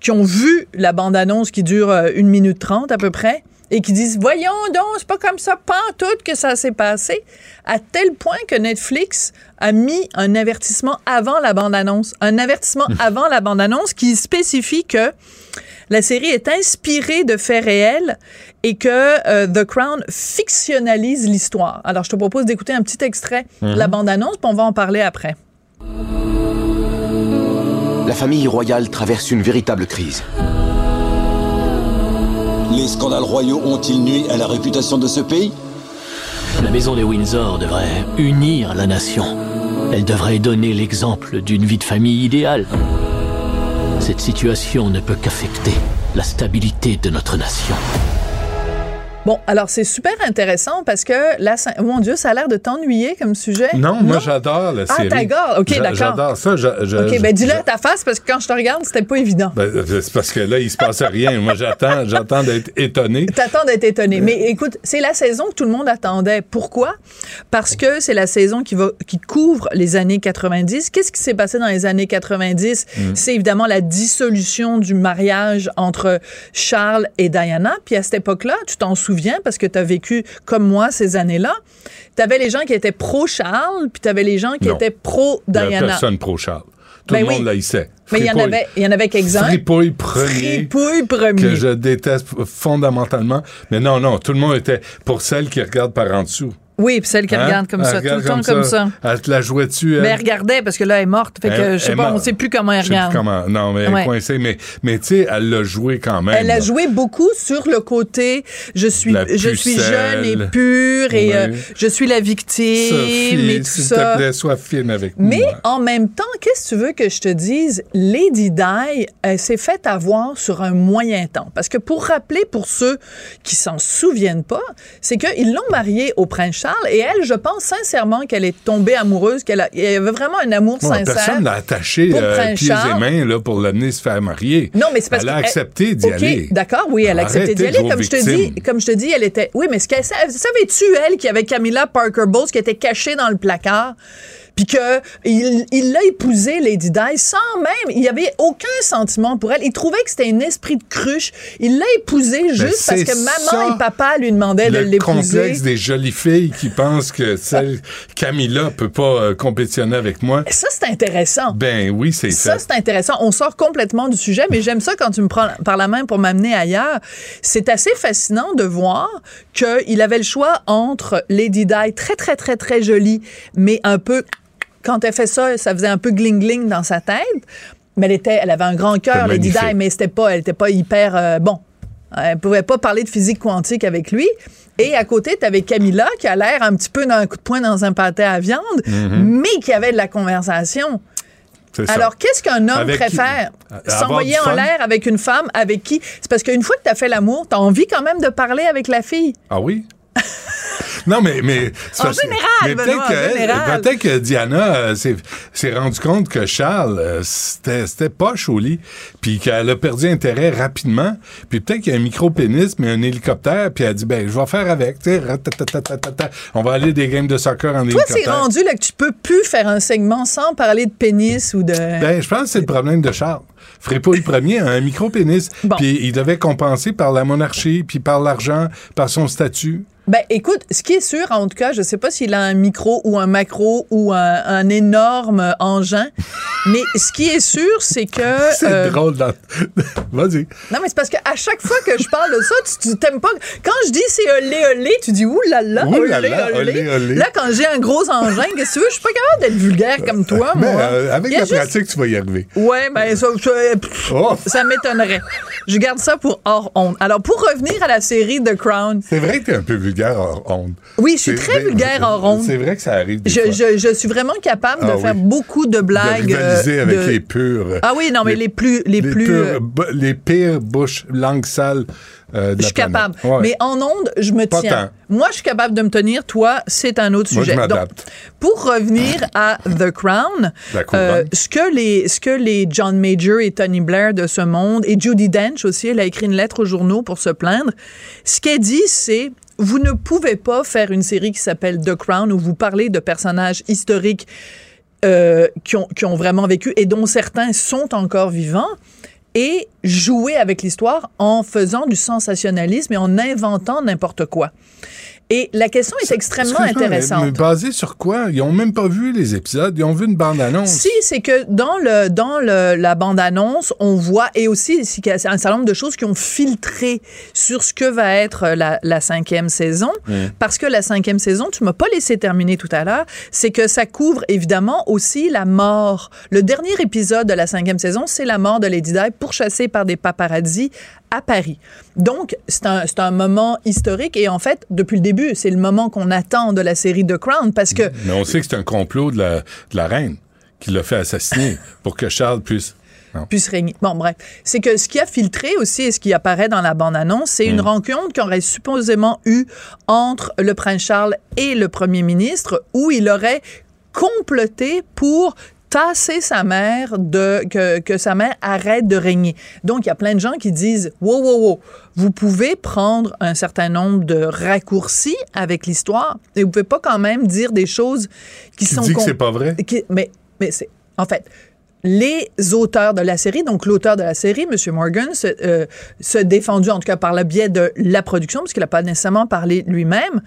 Speaker 16: qui ont vu la bande-annonce qui dure euh, une minute trente à peu près et qui disent voyons donc c'est pas comme ça pas en tout que ça s'est passé à tel point que Netflix a mis un avertissement avant la bande-annonce un avertissement avant la bande-annonce qui spécifie que la série est inspirée de faits réels et que euh, The Crown fictionnalise l'histoire. Alors, je te propose d'écouter un petit extrait de la
Speaker 17: Mhm.
Speaker 16: bande-annonce, puis on va en parler après.
Speaker 17: La famille royale traverse une véritable crise.
Speaker 18: Les scandales royaux ont-ils nuit à la réputation de ce pays?
Speaker 19: La maison de Windsor devrait unir la nation. Elle devrait donner l'exemple d'une vie de famille idéale. Cette situation ne peut qu'affecter la stabilité de notre nation.
Speaker 16: Bon, alors c'est super intéressant parce que là, ça- mon Dieu, ça a l'air de t'ennuyer comme sujet.
Speaker 3: Non, moi j'adore la
Speaker 16: Ah,
Speaker 3: série.
Speaker 16: t'adores? OK,
Speaker 3: J'a-
Speaker 16: d'accord.
Speaker 3: J'adore ça. Je- je-
Speaker 16: OK, ben dis-le à ta face parce que quand je te regarde, c'était pas évident.
Speaker 3: Ben, euh, c'est parce que là, il se passe rien. Moi, j'attends, j'attends d'être étonné.
Speaker 16: T'attends d'être étonné. Mais écoute, c'est la saison que tout le monde attendait. Pourquoi? Parce que c'est la saison qui, va, qui couvre les années 90. Qu'est-ce qui s'est passé dans les années 90?
Speaker 17: Mm.
Speaker 16: C'est évidemment la dissolution du mariage entre Charles et Diana. Puis à cette époque-là, tu t'en souviens parce que tu as vécu comme moi ces années-là. Tu avais les gens qui étaient pro-Charles, puis tu avais les gens qui
Speaker 3: Non.
Speaker 16: étaient pro-Diana.
Speaker 3: personne pro-Charles. Tout
Speaker 16: Ben
Speaker 3: le
Speaker 16: oui.
Speaker 3: monde l'haïssait.
Speaker 16: Mais il y en avait, il y en avait quelques-uns.
Speaker 3: Fripouille premier.
Speaker 16: Fripouille premier.
Speaker 3: Que je déteste fondamentalement. Mais non, non, tout le monde était pour celle qui regarde par en dessous.
Speaker 16: Oui, puis celle qui
Speaker 3: Hein?
Speaker 16: regarde comme
Speaker 3: Elle
Speaker 16: ça, tout
Speaker 3: regarde
Speaker 16: le temps comme ça.
Speaker 3: Elle te la jouait dessus.
Speaker 16: Mais
Speaker 3: elle.
Speaker 16: elle regardait parce que là, elle est morte. Fait que
Speaker 3: Elle-
Speaker 16: je sais
Speaker 3: elle
Speaker 16: pas, on sait plus comment elle
Speaker 3: Je sais plus
Speaker 16: regarde.
Speaker 3: comment. Non, mais elle
Speaker 16: Ouais.
Speaker 3: est coincée. Mais, mais tu sais, elle l'a joué quand même.
Speaker 16: Elle a
Speaker 3: là.
Speaker 16: joué beaucoup sur le côté je suis
Speaker 3: La
Speaker 16: je suis
Speaker 3: pucelle.
Speaker 16: jeune et pure et
Speaker 3: Oui.
Speaker 16: euh, je suis la victime
Speaker 3: Sophie,
Speaker 16: et tout
Speaker 3: s'il
Speaker 16: ça.
Speaker 3: plaît, sois fine avec
Speaker 16: Mais
Speaker 3: moi.
Speaker 16: en même temps, qu'est-ce que tu veux que je te dise? Lady Di, elle s'est faite avoir sur un moyen temps. Parce que pour rappeler, pour ceux qui s'en souviennent pas, c'est qu'ils l'ont mariée au prince Charles et elle, je pense sincèrement qu'elle est tombée amoureuse, qu'elle avait vraiment un amour
Speaker 3: Ouais,
Speaker 16: sincère.
Speaker 3: personne l'a attaché euh, pieds et mains là, pour l'amener se faire marier.
Speaker 16: Non, mais c'est parce
Speaker 3: Elle a
Speaker 16: que-
Speaker 3: accepté d'y
Speaker 16: OK,
Speaker 3: aller.
Speaker 16: D'accord, oui, elle a accepté d'y aller. Comme je te dis, comme je te dis, elle était. Oui, mais ce qu'elle sa- savais-tu elle qu'il y avait Camilla Parker Bowles qui était cachée dans le placard? Puis que il il l'a épousée, Lady Di, sans même, il n'y avait aucun sentiment pour elle. Il trouvait que c'était un esprit de cruche. Il l'a épousée juste parce que maman
Speaker 3: ça,
Speaker 16: et papa lui demandaient de
Speaker 3: le
Speaker 16: l'épouser.
Speaker 3: complexe des jolies filles qui pensent que celle Camilla peut pas euh, compétitionner avec moi.
Speaker 16: Ça, c'est intéressant.
Speaker 3: Ben oui, c'est
Speaker 16: Ça,
Speaker 3: fait.
Speaker 16: c'est intéressant. On sort complètement du sujet, mais j'aime ça quand tu me prends par la main pour m'amener ailleurs. C'est assez fascinant de voir qu'il avait le choix entre Lady Di, très, très, très, très jolie, mais un peu... Quand elle fait ça, ça faisait un peu gling-gling dans sa tête. Mais elle, était, elle avait un grand cœur, Lady Di, mais c'était pas, elle n'était pas hyper... euh, bon, elle pouvait pas parler de physique quantique avec lui. Et à côté, tu avais Camilla qui a l'air un petit peu d'un coup de poing dans un pâté à viande,
Speaker 3: Mhm.
Speaker 16: mais qui avait de la conversation. Alors, qu'est-ce qu'un homme
Speaker 3: Avec
Speaker 16: préfère? S'envoyer en l'air avec une femme avec qui? C'est parce qu'une fois que tu as fait l'amour, tu as envie quand même de parler avec la fille.
Speaker 3: Ah oui? Non, mais. mais c'est
Speaker 16: En général,
Speaker 3: mais
Speaker 16: Benoît,
Speaker 3: peut-être
Speaker 16: en
Speaker 3: que,
Speaker 16: général.
Speaker 3: peut-être que Diana euh, s'est s'est rendu compte que Charles, euh, c'était poche au lit, puis qu'elle a perdu intérêt rapidement. Puis peut-être qu'il y a un micro-pénis, mais un hélicoptère, puis elle a dit, ben, je vais faire avec, tu sais, ratatatatata. on va aller des games de soccer en
Speaker 16: Toi, c'est
Speaker 3: hélicoptère.
Speaker 16: rendu là que tu peux plus faire un segment sans parler de pénis ou de.
Speaker 3: Ben, je pense que c'est le problème de Charles. Frépouille premier a un micro-pénis, puis il devait compenser par la monarchie, puis par l'argent, par son statut.
Speaker 16: Ben, écoute, ce qui est sûr, en tout cas, je sais pas s'il a un micro ou un macro ou un, un énorme engin, mais ce qui est sûr, c'est que.
Speaker 3: C'est
Speaker 16: euh,
Speaker 3: drôle. dans- Vas-y.
Speaker 16: Non, mais c'est parce qu'à chaque fois que je parle de ça, tu tu t'aimes pas. Quand je dis c'est olé olé, tu dis ouh là
Speaker 3: olé olé.
Speaker 16: Là, quand j'ai un gros engin, qu'est-ce que tu veux? Je suis pas capable d'être vulgaire comme toi,
Speaker 3: Mais
Speaker 16: moi.
Speaker 3: euh, avec la
Speaker 16: juste-
Speaker 3: pratique, tu vas y arriver.
Speaker 16: Ouais, ben ça, ça,
Speaker 3: Oh.
Speaker 16: ça m'étonnerait. Je garde ça pour hors honte. Alors, pour revenir à la série The Crown,
Speaker 3: C'est vrai que t'es un peu vulgaire hors honte.
Speaker 16: Oui, je suis très vulgaire hors honte.
Speaker 3: C'est vrai que ça arrive des
Speaker 16: je,
Speaker 3: fois.
Speaker 16: je, je suis vraiment capable de
Speaker 3: Ah oui.
Speaker 16: faire beaucoup de blagues.
Speaker 3: de avec
Speaker 16: de-
Speaker 3: les purs.
Speaker 16: Ah oui, non, mais les plus- les plus,
Speaker 3: purs, les pires bouches, langues sales euh,
Speaker 16: Je suis capable.
Speaker 3: Ouais.
Speaker 16: Mais en onde, je me
Speaker 3: Pas
Speaker 16: tiens.
Speaker 3: tant.
Speaker 16: Moi, je suis capable de me tenir. Toi, c'est un autre
Speaker 3: Moi, je
Speaker 16: sujet. Donc, pour revenir à The Crown, euh, ce que les ce que les John Major et Tony Blair de ce monde et Judy Dench aussi, elle a écrit une lettre aux journaux pour se plaindre. Ce qu'elle dit, c'est vous ne pouvez pas faire une série qui s'appelle The Crown où vous parlez de personnages historiques euh, qui, ont, qui ont vraiment vécu et dont certains sont encore vivants et jouer avec l'histoire en faisant du sensationnalisme et en inventant n'importe quoi. Et la question est extrêmement intéressante.
Speaker 3: Mais, mais basé sur quoi? Ils ont même pas vu les épisodes. Ils ont vu une bande-annonce.
Speaker 16: Si, c'est que dans le dans le, la bande-annonce, on voit, et aussi un certain nombre de choses qui ont filtré sur ce que va être la, la cinquième saison, parce que la cinquième saison, tu m'as pas laissé terminer tout à l'heure, c'est que ça couvre évidemment aussi la mort. Le dernier épisode de la cinquième saison, c'est la mort de Lady Di pourchassée par des paparazzis à Paris. Donc, c'est un, c'est un moment historique, et en fait, depuis le début, c'est le moment qu'on attend de la série The Crown, parce que
Speaker 3: Mais on sait que c'est un complot de la, de la reine qui l'a fait assassiner pour que Charles puisse. Non?
Speaker 16: puisse régner. Bon, bref. C'est que ce qui a filtré aussi et ce qui apparaît dans la bande-annonce, c'est une
Speaker 3: Mm.
Speaker 16: rencontre qu'on aurait supposément eue entre le prince Charles et le premier ministre où il aurait comploté pour tasser sa mère de que, que sa mère arrête de régner. Donc il y a plein de gens qui disent wow wow wow, vous pouvez prendre un certain nombre de raccourcis avec l'histoire et vous pouvez pas quand même dire des choses qui,
Speaker 3: Qui
Speaker 16: sont
Speaker 3: dit que c'est pas vrai?
Speaker 16: qui- mais mais c'est en fait les auteurs de la série, donc l'auteur de la série, M. Morgan, se, euh, se défendu en tout cas par le biais de la production, parce qu'il n'a pas nécessairement parlé lui-même,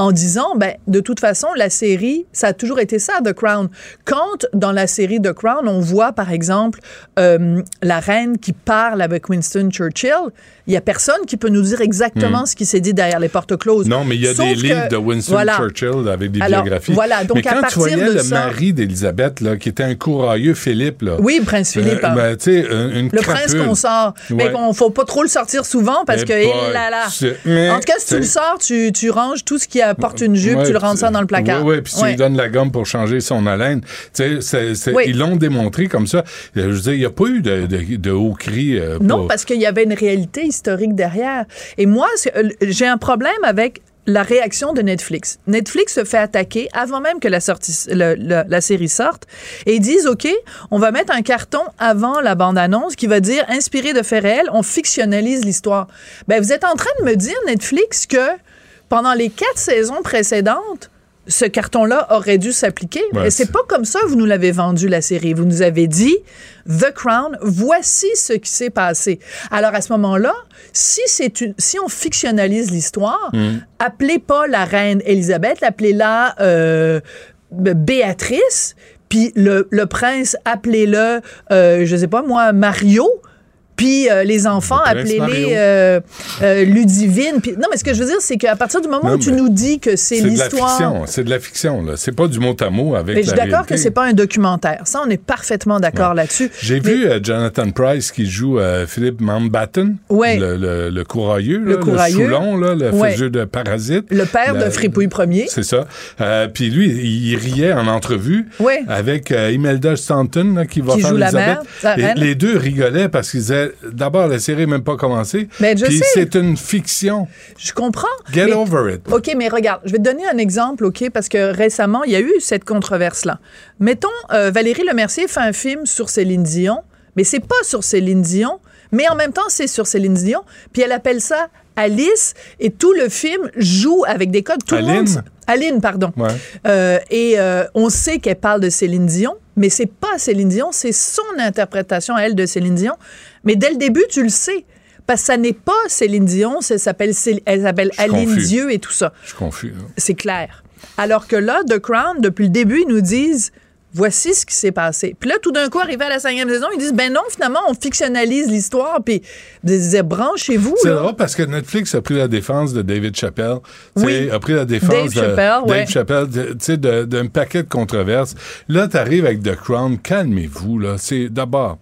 Speaker 16: en disant, ben, de toute façon, la série, ça a toujours été ça, The Crown. Quand, dans la série The Crown, on voit, par exemple, euh, la reine qui parle avec Winston Churchill, il y a personne qui peut nous dire exactement
Speaker 3: Hmm.
Speaker 16: ce qui s'est dit derrière les portes closes.
Speaker 3: Non, mais il y a
Speaker 16: Sauf
Speaker 3: des
Speaker 16: que-
Speaker 3: livres de Winston
Speaker 16: voilà.
Speaker 3: Churchill avec des
Speaker 16: Alors,
Speaker 3: biographies.
Speaker 16: voilà, donc
Speaker 3: mais
Speaker 16: à
Speaker 3: quand tu
Speaker 16: partir
Speaker 3: voyais
Speaker 16: de
Speaker 3: le
Speaker 16: ça-
Speaker 3: mari d'Élisabeth, là, qui était un courageux Philippe, là.
Speaker 16: Oui, Prince Philippe,
Speaker 3: ben, tu sais, une, une
Speaker 16: Le prince qu'on sort. Mais
Speaker 3: Ouais.
Speaker 16: qu'on faut pas trop le sortir souvent parce
Speaker 3: Eh
Speaker 16: que,
Speaker 3: boy,
Speaker 16: il là là.
Speaker 3: mais
Speaker 16: En tout cas, si tu le sors, tu, tu ranges tout ce qui apporte une jupe,
Speaker 3: Ouais,
Speaker 16: tu le rentres ça dans le placard.
Speaker 3: Oui, oui, puis tu
Speaker 16: Ouais.
Speaker 3: lui donnes la gomme pour changer son haleine. Tu sais, c'est- c'est-
Speaker 16: Oui.
Speaker 3: ils l'ont démontré comme ça. Je veux dire, il n'y a pas eu de, de, de hauts cris. euh,
Speaker 16: Non,
Speaker 3: pour-
Speaker 16: parce qu'il y avait une réalité historique derrière. Et moi, euh, j'ai un problème avec la réaction de Netflix. Netflix se fait attaquer avant même que la, sortie, le- le- la série sorte et ils disent, OK, on va mettre un carton avant la bande-annonce qui va dire, inspiré de faits réels, on fictionnalise l'histoire. Ben, vous êtes en train de me dire, Netflix, que pendant les quatre saisons précédentes, ce carton-là aurait dû s'appliquer.
Speaker 20: Ouais,
Speaker 16: Et c'est pas comme ça que vous nous l'avez vendu, la série. Vous nous avez dit, The Crown, voici ce qui s'est passé. Alors, à ce moment-là, si, c'est une, si on fictionnalise l'histoire,
Speaker 20: Mm.
Speaker 16: appelez pas la reine Elisabeth, appelez-la euh, Béatrice, puis le, le prince, appelez-le, euh, je sais pas moi, Mario. Puis euh, les enfants, appelez-les euh, euh, Ludivine. Puis, non, mais ce que je veux dire, c'est qu'à partir du moment
Speaker 3: Non,
Speaker 16: où tu nous dis que c'est
Speaker 3: C'est de la
Speaker 16: l'histoire...
Speaker 3: fiction. C'est de la fiction, là. C'est pas du mot à mot avec
Speaker 16: Mais je suis d'accord que c'est pas un documentaire. Ça, on est parfaitement d'accord là-dessus.
Speaker 3: J'ai
Speaker 16: Mais-
Speaker 3: vu Jonathan Price qui joue Philippe Mountbatten,
Speaker 16: Ouais.
Speaker 3: le, le, le courageux,
Speaker 16: Le
Speaker 3: là, le. Soulon, là, le
Speaker 16: Ouais.
Speaker 3: jeu de parasite.
Speaker 16: Le père de Fripouille Ier.
Speaker 3: C'est ça. Puis lui, il riait en entrevue avec Imelda Stanton là, qui va
Speaker 16: Qui
Speaker 3: faire
Speaker 16: joue la mère,
Speaker 3: Et les deux rigolaient parce qu'ils disaient d'abord la série n'est même pas commencée.
Speaker 16: Ben, je
Speaker 3: Puis c'est une fiction.
Speaker 16: Je comprends.
Speaker 3: Get
Speaker 16: mais-
Speaker 3: over it.
Speaker 16: OK, mais regarde, je vais te donner un exemple, OK, parce que récemment, il y a eu cette controverse-là. Mettons, euh, Valérie Lemercier fait un film sur Céline Dion, mais c'est pas sur Céline Dion, mais en même temps, c'est sur Céline Dion, puis elle appelle ça Alice, et tout le film joue avec des codes. Tout le monde...
Speaker 3: Aline?
Speaker 16: Aline, pardon.
Speaker 3: Ouais.
Speaker 16: Euh, et euh, on sait qu'elle parle de Céline Dion, mais c'est pas Céline Dion, c'est son interprétation à elle de Céline Dion. Mais dès le début, tu le sais. Parce que ça n'est pas Céline Dion, ça s'appelle, elle s'appelle Aline
Speaker 3: confus.
Speaker 16: Dieu et tout ça.
Speaker 3: Je suis confus. là.
Speaker 16: C'est clair. Alors que là, The Crown, depuis le début, ils nous disent voici ce qui s'est passé. Puis là, tout d'un coup, arrivé à la cinquième saison, ils disent ben non, finalement, on fictionnalise l'histoire. Puis ils disaient branchez-vous.
Speaker 3: C'est
Speaker 16: là.
Speaker 3: drôle parce que Netflix a pris la défense de David Chappelle.
Speaker 16: Oui.
Speaker 3: a pris la défense
Speaker 16: Dave
Speaker 3: de
Speaker 16: Chappelle, ouais.
Speaker 3: Dave Chappelle, tu sais, d'un paquet de controverses. Là, t'arrives avec The Crown. Calmez-vous, là. C'est d'abord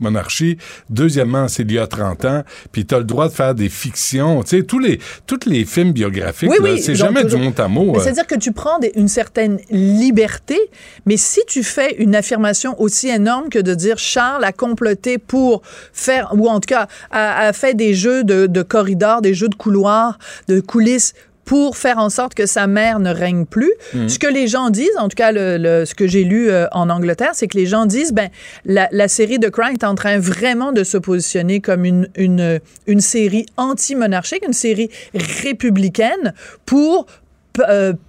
Speaker 3: monarchie. Deuxièmement, c'est il y a 30 ans. Puis t'as le droit de faire des fictions. Tu sais, tous les, tous les films biographiques,
Speaker 16: Oui, oui,
Speaker 3: c'est jamais du
Speaker 16: toujours-
Speaker 3: mot à mot. Euh.
Speaker 16: C'est-à-dire que tu prends des- une certaine liberté, mais si tu fais une affirmation aussi énorme que de dire Charles a comploté pour faire, ou en tout cas a, a fait des jeux de, de corridors, des jeux de couloirs, de coulisses pour faire en sorte que sa mère ne règne plus.
Speaker 20: Mhm.
Speaker 16: Ce que les gens disent, en tout cas le, le- ce que j'ai lu euh, en Angleterre, c'est que les gens disent, ben la, la série de Crown est en train vraiment de se positionner comme une, une, une série anti-monarchique, une série républicaine pour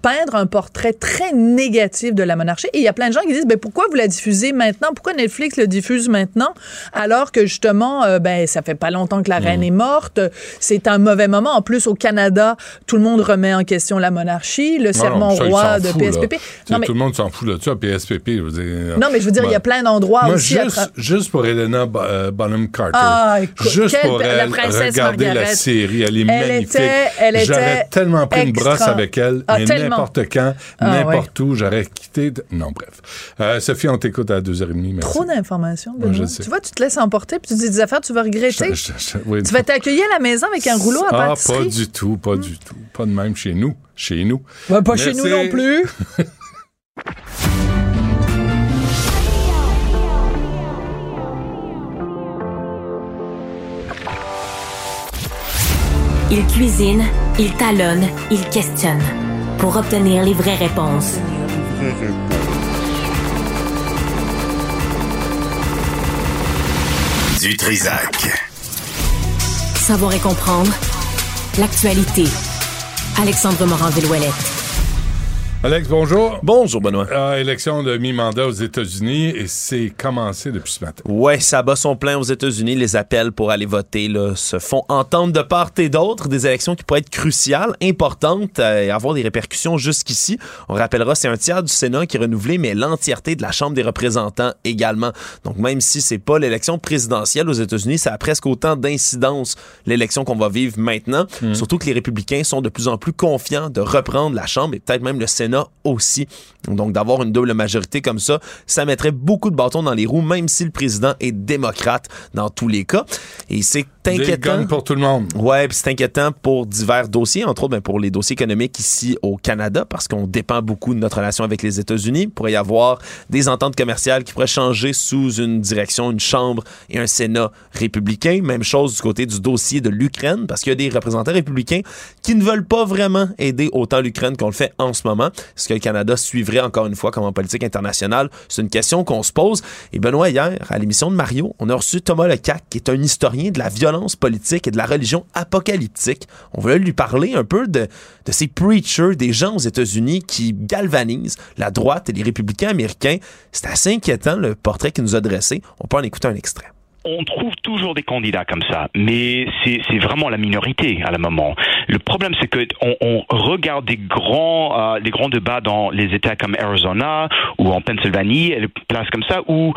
Speaker 16: peindre un portrait très négatif de la monarchie. Et il y a plein de gens qui disent, ben, pourquoi vous la diffusez maintenant? Pourquoi Netflix le diffuse maintenant? Alors que justement, euh, ben, ça fait pas longtemps que la reine est morte. C'est un mauvais moment. En plus, au Canada, tout le monde remet en question la monarchie, le
Speaker 3: Non,
Speaker 16: serment
Speaker 3: non, ça, ils
Speaker 16: roi de. PSPP. Non, mais,
Speaker 3: Tout le monde s'en fout de ça, PSPP. je veux dire.
Speaker 16: non, mais je veux dire, il y a plein d'endroits aussi. à
Speaker 3: juste,
Speaker 16: tra-
Speaker 3: juste pour euh, Bonham Carter.
Speaker 16: Ah, écoute,
Speaker 3: juste
Speaker 16: quelle-
Speaker 3: pour
Speaker 16: la
Speaker 3: elle,
Speaker 16: princesse
Speaker 3: regarder la série. Elle est
Speaker 16: Elle
Speaker 3: magnifique. J'aurais tellement pris une brosse
Speaker 16: extra.
Speaker 3: avec elle,
Speaker 16: Ah,
Speaker 3: mais
Speaker 16: tellement.
Speaker 3: n'importe quand,
Speaker 16: Ah,
Speaker 3: n'importe où, j'aurais quitté. de- Non, bref. Euh, Sophie, on t'écoute à 2h30. Merci.
Speaker 16: Trop d'informations,
Speaker 3: Ouais.
Speaker 16: Tu vois, tu te laisses emporter, puis tu dis des affaires, tu vas regretter.
Speaker 3: Je- je- je- oui,
Speaker 16: Tu vas t'accueillir à la maison avec un rouleau à
Speaker 3: Ah,
Speaker 16: pâtisserie.
Speaker 3: pas du tout, pas du tout. Pas de même chez nous. Chez nous.
Speaker 16: Pas chez nous non plus.
Speaker 2: Il cuisine, il talonne, il questionne pour obtenir les vraies réponses.
Speaker 1: Du Trisac.
Speaker 2: Savoir et comprendre l'actualité. Alexandre Morin-Villouellette.
Speaker 3: Alex, bonjour.
Speaker 20: Bonjour, Benoît.
Speaker 3: Ah, élection de mi-mandat aux États-Unis et c'est commencé depuis ce matin.
Speaker 20: Ouais, ça bat son plein aux États-Unis. Les appels pour aller voter là, se font entendre de part et d'autre. Des élections qui pourraient être cruciales, importantes euh, et avoir des répercussions jusqu'ici. On rappellera, c'est un tiers du Sénat qui est renouvelé, mais l'entièreté de la Chambre des représentants également. Donc, même si c'est pas l'élection présidentielle aux États-Unis, ça a presque autant d'incidence l'élection qu'on va vivre maintenant. Surtout que les républicains sont de plus en plus confiants de reprendre la Chambre et peut-être même le Sénat aussi. Donc, d'avoir une double majorité comme ça, ça mettrait beaucoup de bâtons dans les roues, même si le président est démocrate dans tous les cas. Et c'est inquiétant.
Speaker 3: pour tout le monde.
Speaker 20: Ouais, puis c'est inquiétant pour divers dossiers, entre autres ben, pour les dossiers économiques ici au Canada, parce qu'on dépend beaucoup de notre relation avec les États-Unis. Il pourrait y avoir des ententes commerciales qui pourraient changer sous une direction, une Chambre et un Sénat républicain. Même chose du côté du dossier de l'Ukraine, parce qu'il y a des représentants républicains qui ne veulent pas vraiment aider autant l'Ukraine qu'on le fait en ce moment. Est-ce que le Canada suivrait encore une fois comme en politique internationale? C'est une question qu'on se pose. Et Benoît, hier, à l'émission de Mario, on a reçu Thomas Lecac, qui est un historien de la violence politique et de la religion apocalyptique. On voulait lui parler un peu de, de ces preachers, des gens aux États-Unis qui galvanisent la droite et les républicains américains. C'est assez inquiétant, le portrait qu'il nous a dressé. On peut en écouter un extrait.
Speaker 21: On trouve toujours des candidats comme ça, mais c'est vraiment la minorité à la moment. Le problème, c'est que on, regarde des grands, euh, grands débats dans les États comme Arizona ou en Pennsylvanie, et places comme ça, où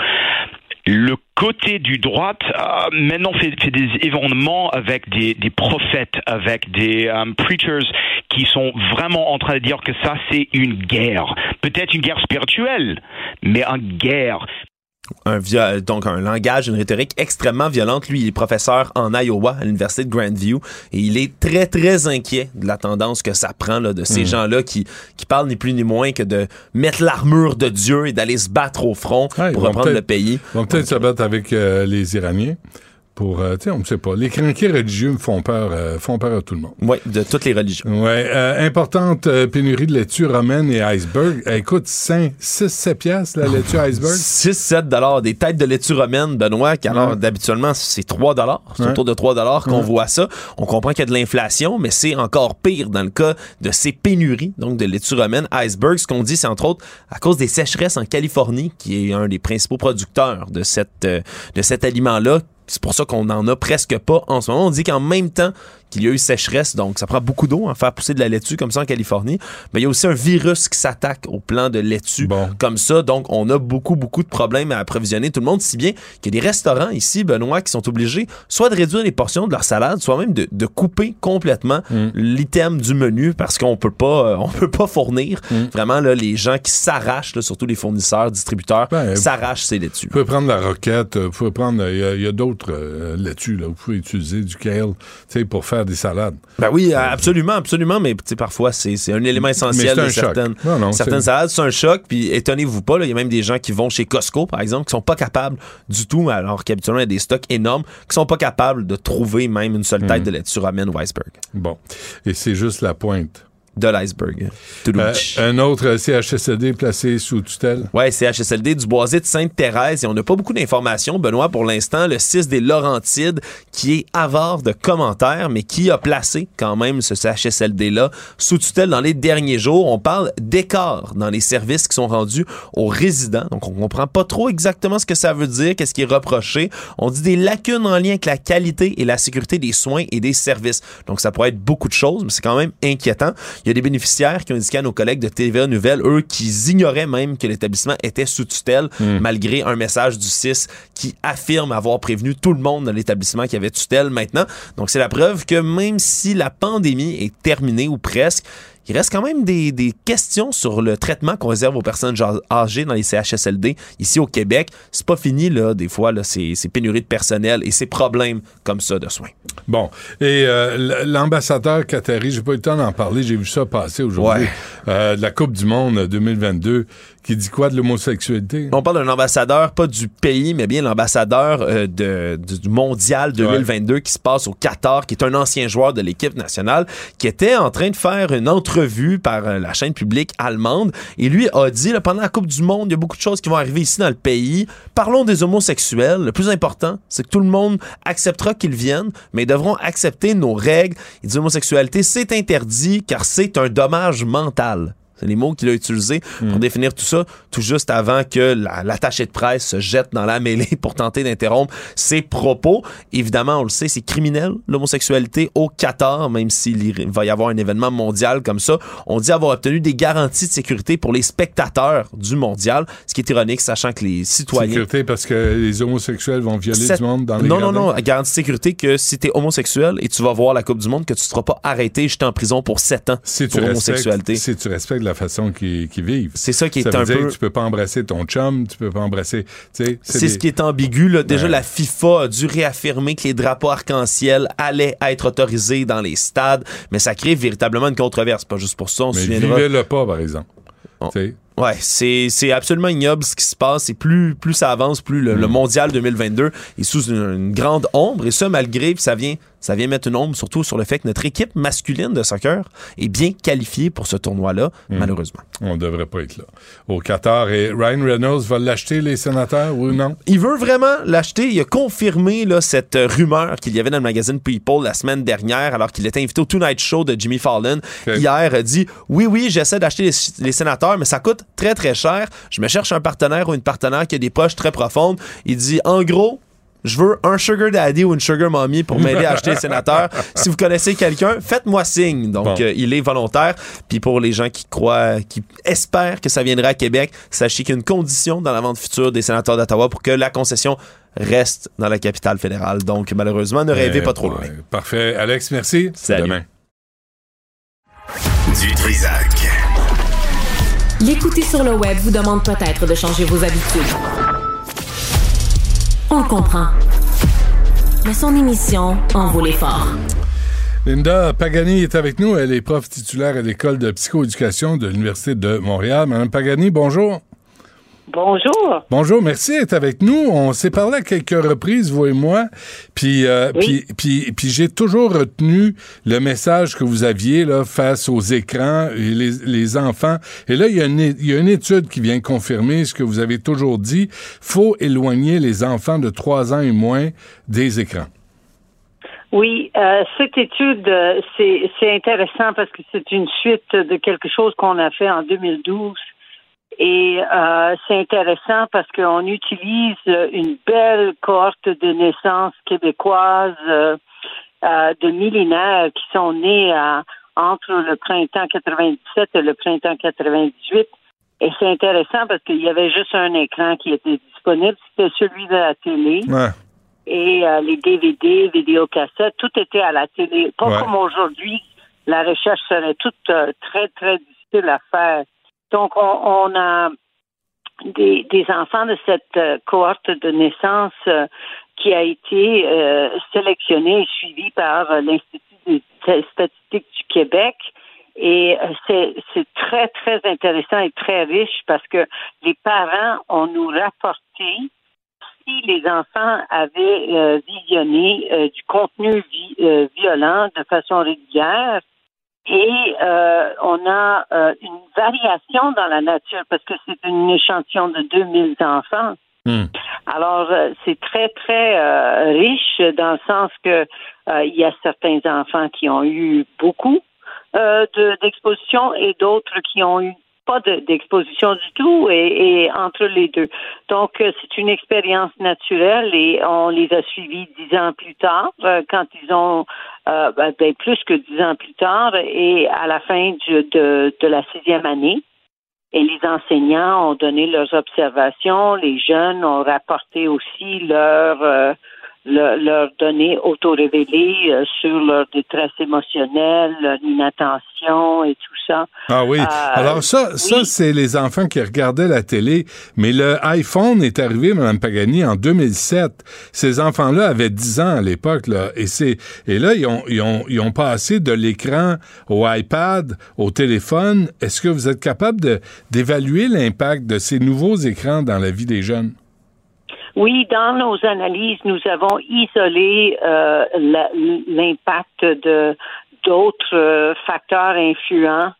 Speaker 21: le côté du droite euh, maintenant fait, des événements avec des, des prophètes, avec des euh, preachers qui sont vraiment en train de dire que ça c'est une guerre, peut-être une guerre spirituelle, mais une guerre
Speaker 20: un donc un langage, une rhétorique extrêmement violente. Lui, il est professeur en Iowa à l'université de Grandview et il est très très inquiet de la tendance que ça prend là, de ces
Speaker 3: Mm.
Speaker 20: gens-là qui qui parlent ni plus ni moins que de mettre l'armure de Dieu et d'aller se battre au front
Speaker 3: Ouais,
Speaker 20: pour reprendre le pays.
Speaker 3: Ils vont peut-être se battre avec euh, les Iraniens pour, euh, tu sais, on ne sait pas. Les crinqués religieux font peur, euh, font peur à tout le monde.
Speaker 20: Oui, de toutes les religions.
Speaker 3: Ouais, euh, importante pénurie de laitue romaine et iceberg. Euh, écoute, 5, 6, 7 piastres, la laitue iceberg.
Speaker 20: 6-7 dollars des têtes de laitue romaine, Benoît, qui alors
Speaker 3: Ouais.
Speaker 20: d'habituellement c'est 3 dollars. C'est
Speaker 3: Ouais.
Speaker 20: autour de 3 dollars qu'on
Speaker 3: Ouais.
Speaker 20: voit ça. On comprend qu'il y a de l'inflation, mais c'est encore pire dans le cas de ces pénuries, donc de laitue romaine. Iceberg, ce qu'on dit, c'est entre autres à cause des sécheresses en Californie, qui est un des principaux producteurs de, cette, de cet aliment-là C'est pour ça qu'on n'en a presque pas en ce moment. On dit qu'en même temps qu'il y a eu sécheresse, donc ça prend beaucoup d'eau à faire pousser de la laitue comme ça en Californie. Mais il y a aussi un virus qui s'attaque au plan de laitue comme ça. Donc, on a beaucoup, beaucoup de problèmes à approvisionner tout le monde, si bien qu'il y a des restaurants ici, Benoît, qui sont obligés soit de réduire les portions de leur salade, soit même de, de couper complètement
Speaker 3: Mm.
Speaker 20: l'item du menu parce qu'on peut pas, euh, on peut pas fournir.
Speaker 3: Mm.
Speaker 20: Vraiment, là, les gens qui s'arrachent, surtout les fournisseurs, distributeurs,
Speaker 3: Ben,
Speaker 20: s'arrachent ces laitues.
Speaker 3: Vous pouvez prendre la roquette, euh, vous pouvez prendre. Il y a, il y a d'autres euh, laitues, là. Vous pouvez utiliser du kale, tu sais, pour faire des salades.
Speaker 20: Ben oui, absolument, absolument, mais parfois, c'est un élément essentiel de certaines,
Speaker 3: Non, non,
Speaker 20: certaines
Speaker 3: c'est-
Speaker 20: salades. C'est un choc, puis étonnez-vous pas, il y a même des gens qui vont chez Costco, par exemple, qui sont pas capables du tout, alors qu'habituellement, il y a des stocks énormes, qui sont pas capables de trouver même une seule tête
Speaker 3: Mm.
Speaker 20: de laitue romaine ou iceberg.
Speaker 3: Bon. Et c'est juste la pointe.
Speaker 20: De l'iceberg.
Speaker 3: Euh, un autre CHSLD placé sous tutelle.
Speaker 20: Ouais, CHSLD du Boisé de Sainte-Thérèse et on n'a pas beaucoup d'informations, Benoît, pour l'instant. Le 6 des Laurentides, qui est avare de commentaires, mais qui a placé quand même ce CHSLD-là sous tutelle dans les derniers jours. On parle d'écart dans les services qui sont rendus aux résidents. Donc, on comprend pas trop exactement ce que ça veut dire, qu'est-ce qui est reproché. On dit des lacunes en lien avec la qualité et la sécurité des soins et des services. Donc, ça pourrait être beaucoup de choses, mais c'est quand même inquiétant. Il y a des bénéficiaires qui ont indiqué à nos collègues de TVA Nouvelle, eux, qu'ils ignoraient même que l'établissement était sous tutelle, malgré un message du 6 qui affirme avoir prévenu tout le monde dans l'établissement qui avait tutelle maintenant. Donc, c'est la preuve que même si la pandémie est terminée ou presque, il reste quand même des, des questions sur le traitement qu'on réserve aux personnes âgées dans les CHSLD ici au Québec. C'est pas fini, là, des fois, là, ces, ces pénuries de personnel et ces problèmes comme ça de soins.
Speaker 3: Bon. Et euh, l'ambassadeur Qatari, j'ai pas eu le temps d'en parler, j'ai vu ça passer aujourd'hui,
Speaker 20: Ouais.
Speaker 3: euh, de la Coupe du Monde 2022, qui dit quoi de l'homosexualité?
Speaker 20: On parle d'un ambassadeur, pas du pays, mais bien l'ambassadeur euh, de, du mondial 2022 qui se passe au Qatar, qui est un ancien joueur de l'équipe nationale, qui était en train de faire une entrevue par euh, la chaîne publique allemande. Et lui a dit, là, pendant la Coupe du Monde, il y a beaucoup de choses qui vont arriver ici dans le pays. Parlons des homosexuels. Le plus important, c'est que tout le monde acceptera qu'ils viennent, mais ils devront accepter nos règles. Il dit l'homosexualité, c'est interdit car c'est un dommage mental. C'est les mots qu'il a utilisés pour définir tout ça, tout juste avant que la- l'attaché de presse se jette dans la mêlée pour tenter d'interrompre ses propos. Évidemment, on le sait, c'est criminel, l'homosexualité au Qatar, même s'il va y avoir un événement mondial comme ça. On dit avoir obtenu des garanties de sécurité pour les spectateurs du mondial, ce qui est ironique, sachant que les citoyens...
Speaker 3: Sécurité parce que les homosexuels vont violer
Speaker 20: Cette-
Speaker 3: du monde dans les
Speaker 20: non, non,
Speaker 3: gradins?
Speaker 20: non. Garantie de sécurité que si t'es homosexuel et tu vas voir la Coupe du Monde, que tu ne seras pas arrêté et jeté en prison pour 7 ans
Speaker 3: Si tu,
Speaker 20: pour
Speaker 3: respectes,
Speaker 20: homosexualité.
Speaker 3: si tu respectes la façon qu'ils vivent.
Speaker 20: C'est ça qui est
Speaker 3: veut
Speaker 20: un
Speaker 3: dire
Speaker 20: peu-
Speaker 3: que tu peux pas embrasser ton chum, tu peux pas embrasser...
Speaker 20: C'est
Speaker 3: des-
Speaker 20: ce qui est ambigu. Là. Déjà,
Speaker 3: Ouais.
Speaker 20: la FIFA a dû réaffirmer que les drapeaux arc-en-ciel allaient être autorisés dans les stades, mais ça crée véritablement une controverse. Pas juste pour ça, on se
Speaker 3: Mais
Speaker 20: souviendra.
Speaker 3: vivez-le pas, par exemple.
Speaker 20: Ouais, c'est, absolument ignoble ce qui se passe. Et plus, plus ça avance, plus le, le mondial 2022 est sous une, une grande ombre. Et ça, malgré, puis ça vient, ça vient mettre une ombre surtout sur le fait que notre équipe masculine de soccer est bien qualifiée pour ce tournoi-là, malheureusement.
Speaker 3: On devrait pas être là. Au Qatar, et Ryan Reynolds va l'acheter, les sénateurs, ou non?
Speaker 20: Il veut vraiment l'acheter. Il a confirmé là, cette rumeur qu'il y avait dans le magazine People la semaine dernière, alors qu'il était invité au Tonight Show de Jimmy Fallon. Hier, a dit Oui, oui, j'essaie d'acheter les, les sénateurs, mais ça coûte très, très cher. Je me cherche un partenaire ou une partenaire qui a des poches très profondes. Il dit En gros, je veux un sugar daddy ou une sugar mommy pour m'aider à acheter les sénateurs. Si vous connaissez quelqu'un, faites-moi signe. Donc,
Speaker 3: Bon.
Speaker 20: euh, il est volontaire. Puis pour les gens qui croient, qui espèrent que ça viendra à Québec, sachez qu'il y a une condition dans la vente future des sénateurs d'Ottawa pour que la concession reste dans la capitale fédérale. Donc, malheureusement, ne rêvez
Speaker 3: Eh,
Speaker 20: pas trop
Speaker 3: ouais.
Speaker 20: loin.
Speaker 3: Parfait. Alex, merci.
Speaker 20: Salut.
Speaker 3: À demain.
Speaker 1: Du Trisac.
Speaker 13: L'écouter sur le web vous demande peut-être de changer vos habitudes. On comprend. Mais son émission en vaut l'effort.
Speaker 3: Linda Pagani est avec nous. Elle est prof titulaire à l'école de psychoéducation de l'Université de Montréal. Madame Pagani, bonjour.
Speaker 22: Bonjour.
Speaker 3: Bonjour, merci d'être avec nous. On s'est parlé à quelques reprises, vous et moi, puis euh, puis, puis, puis j'ai toujours retenu le message que vous aviez là, face aux écrans et les, les enfants. Et là, il y, a une, il y a une étude qui vient confirmer ce que vous avez toujours dit. faut éloigner les enfants de 3 ans et moins des écrans.
Speaker 22: Oui, euh, cette étude, euh, c'est c'est intéressant parce que c'est une suite de quelque chose qu'on a fait en 2012 Et euh, c'est intéressant parce qu'on utilise une belle cohorte de naissances québécoises euh, euh, de millénaires qui sont nés à- entre le printemps 97 et le printemps 98. Et c'est intéressant parce qu'il y avait juste un écran qui était disponible, c'était celui de la télé.
Speaker 3: Ouais.
Speaker 22: Et euh, les DVD, vidéocassettes, tout était à la télé. Pas
Speaker 3: Ouais.
Speaker 22: comme aujourd'hui, la recherche serait toute euh, très, très difficile à faire. Donc, on, a des, enfants de cette euh, cohorte de naissance euh, qui a été euh, sélectionnée et suivie par euh, l'Institut sta- statistiques du Québec. Et c'est très, très intéressant et très riche parce que les parents ont nous rapporté si les enfants avaient visionné du contenu vi- violent de façon régulière. Et euh, on a euh, une variation dans la nature parce que c'est une échantillon de 2000 enfants. Alors, euh, c'est très, très euh, riche dans le sens que euh, il y a certains enfants qui ont eu beaucoup euh, de- d'exposition et d'autres qui ont eu pas de- d'exposition du tout et, et entre les deux. Donc, euh, c'est une expérience naturelle et on les a suivis dix ans plus tard, euh, quand ils ont euh, ben, ben, plus que dix ans plus tard et à la fin du- de, de la sixième année. Et les enseignants ont donné leurs observations, les jeunes ont rapporté aussi leurs euh, le- leurs données auto-révélées euh, sur leur détresse émotionnelle, leur inattention et tout ça.
Speaker 3: Ah oui.
Speaker 22: Euh,
Speaker 3: Alors ça, ça c'est les enfants qui regardaient la télé. Mais le iPhone est arrivé, Mme Pagani, en 2007. Ces enfants-là avaient 10 ans à l'époque. Là, et, c'est, et là, ils ont, ils, ont, ils ont passé de l'écran au iPad, au téléphone. Est-ce que vous êtes capable de, d'évaluer l'impact de ces nouveaux écrans dans la vie des jeunes?
Speaker 22: Oui, dans nos analyses, nous avons isolé euh, l'impact de d'autres euh, facteurs influents,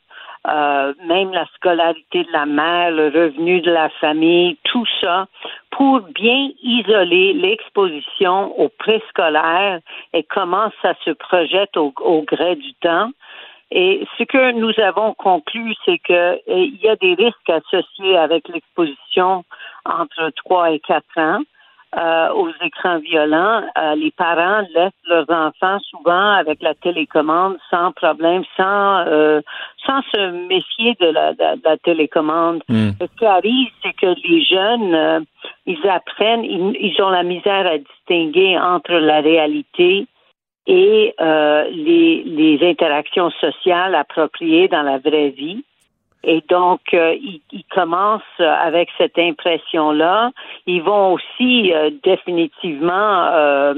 Speaker 22: euh, même la scolarité de la mère, le revenu de la famille, tout ça, pour bien isoler l'exposition au préscolaire et comment ça se projette au, au gré du temps. Et ce que nous avons conclu, c'est que euh, y a des risques associés avec l'exposition entre 3 et 4 ans euh, aux écrans violents. Euh, les parents laissent leurs enfants souvent avec la télécommande sans problème, sans euh, sans se méfier de la, de, la télécommande. Ce qui arrive, c'est que les jeunes, euh, ils apprennent, ils, ils ont la misère à distinguer entre la réalité et euh, les, les interactions sociales appropriées dans la vraie vie. Et donc, euh, ils, ils commencent avec cette impression-là. Ils vont aussi euh, définitivement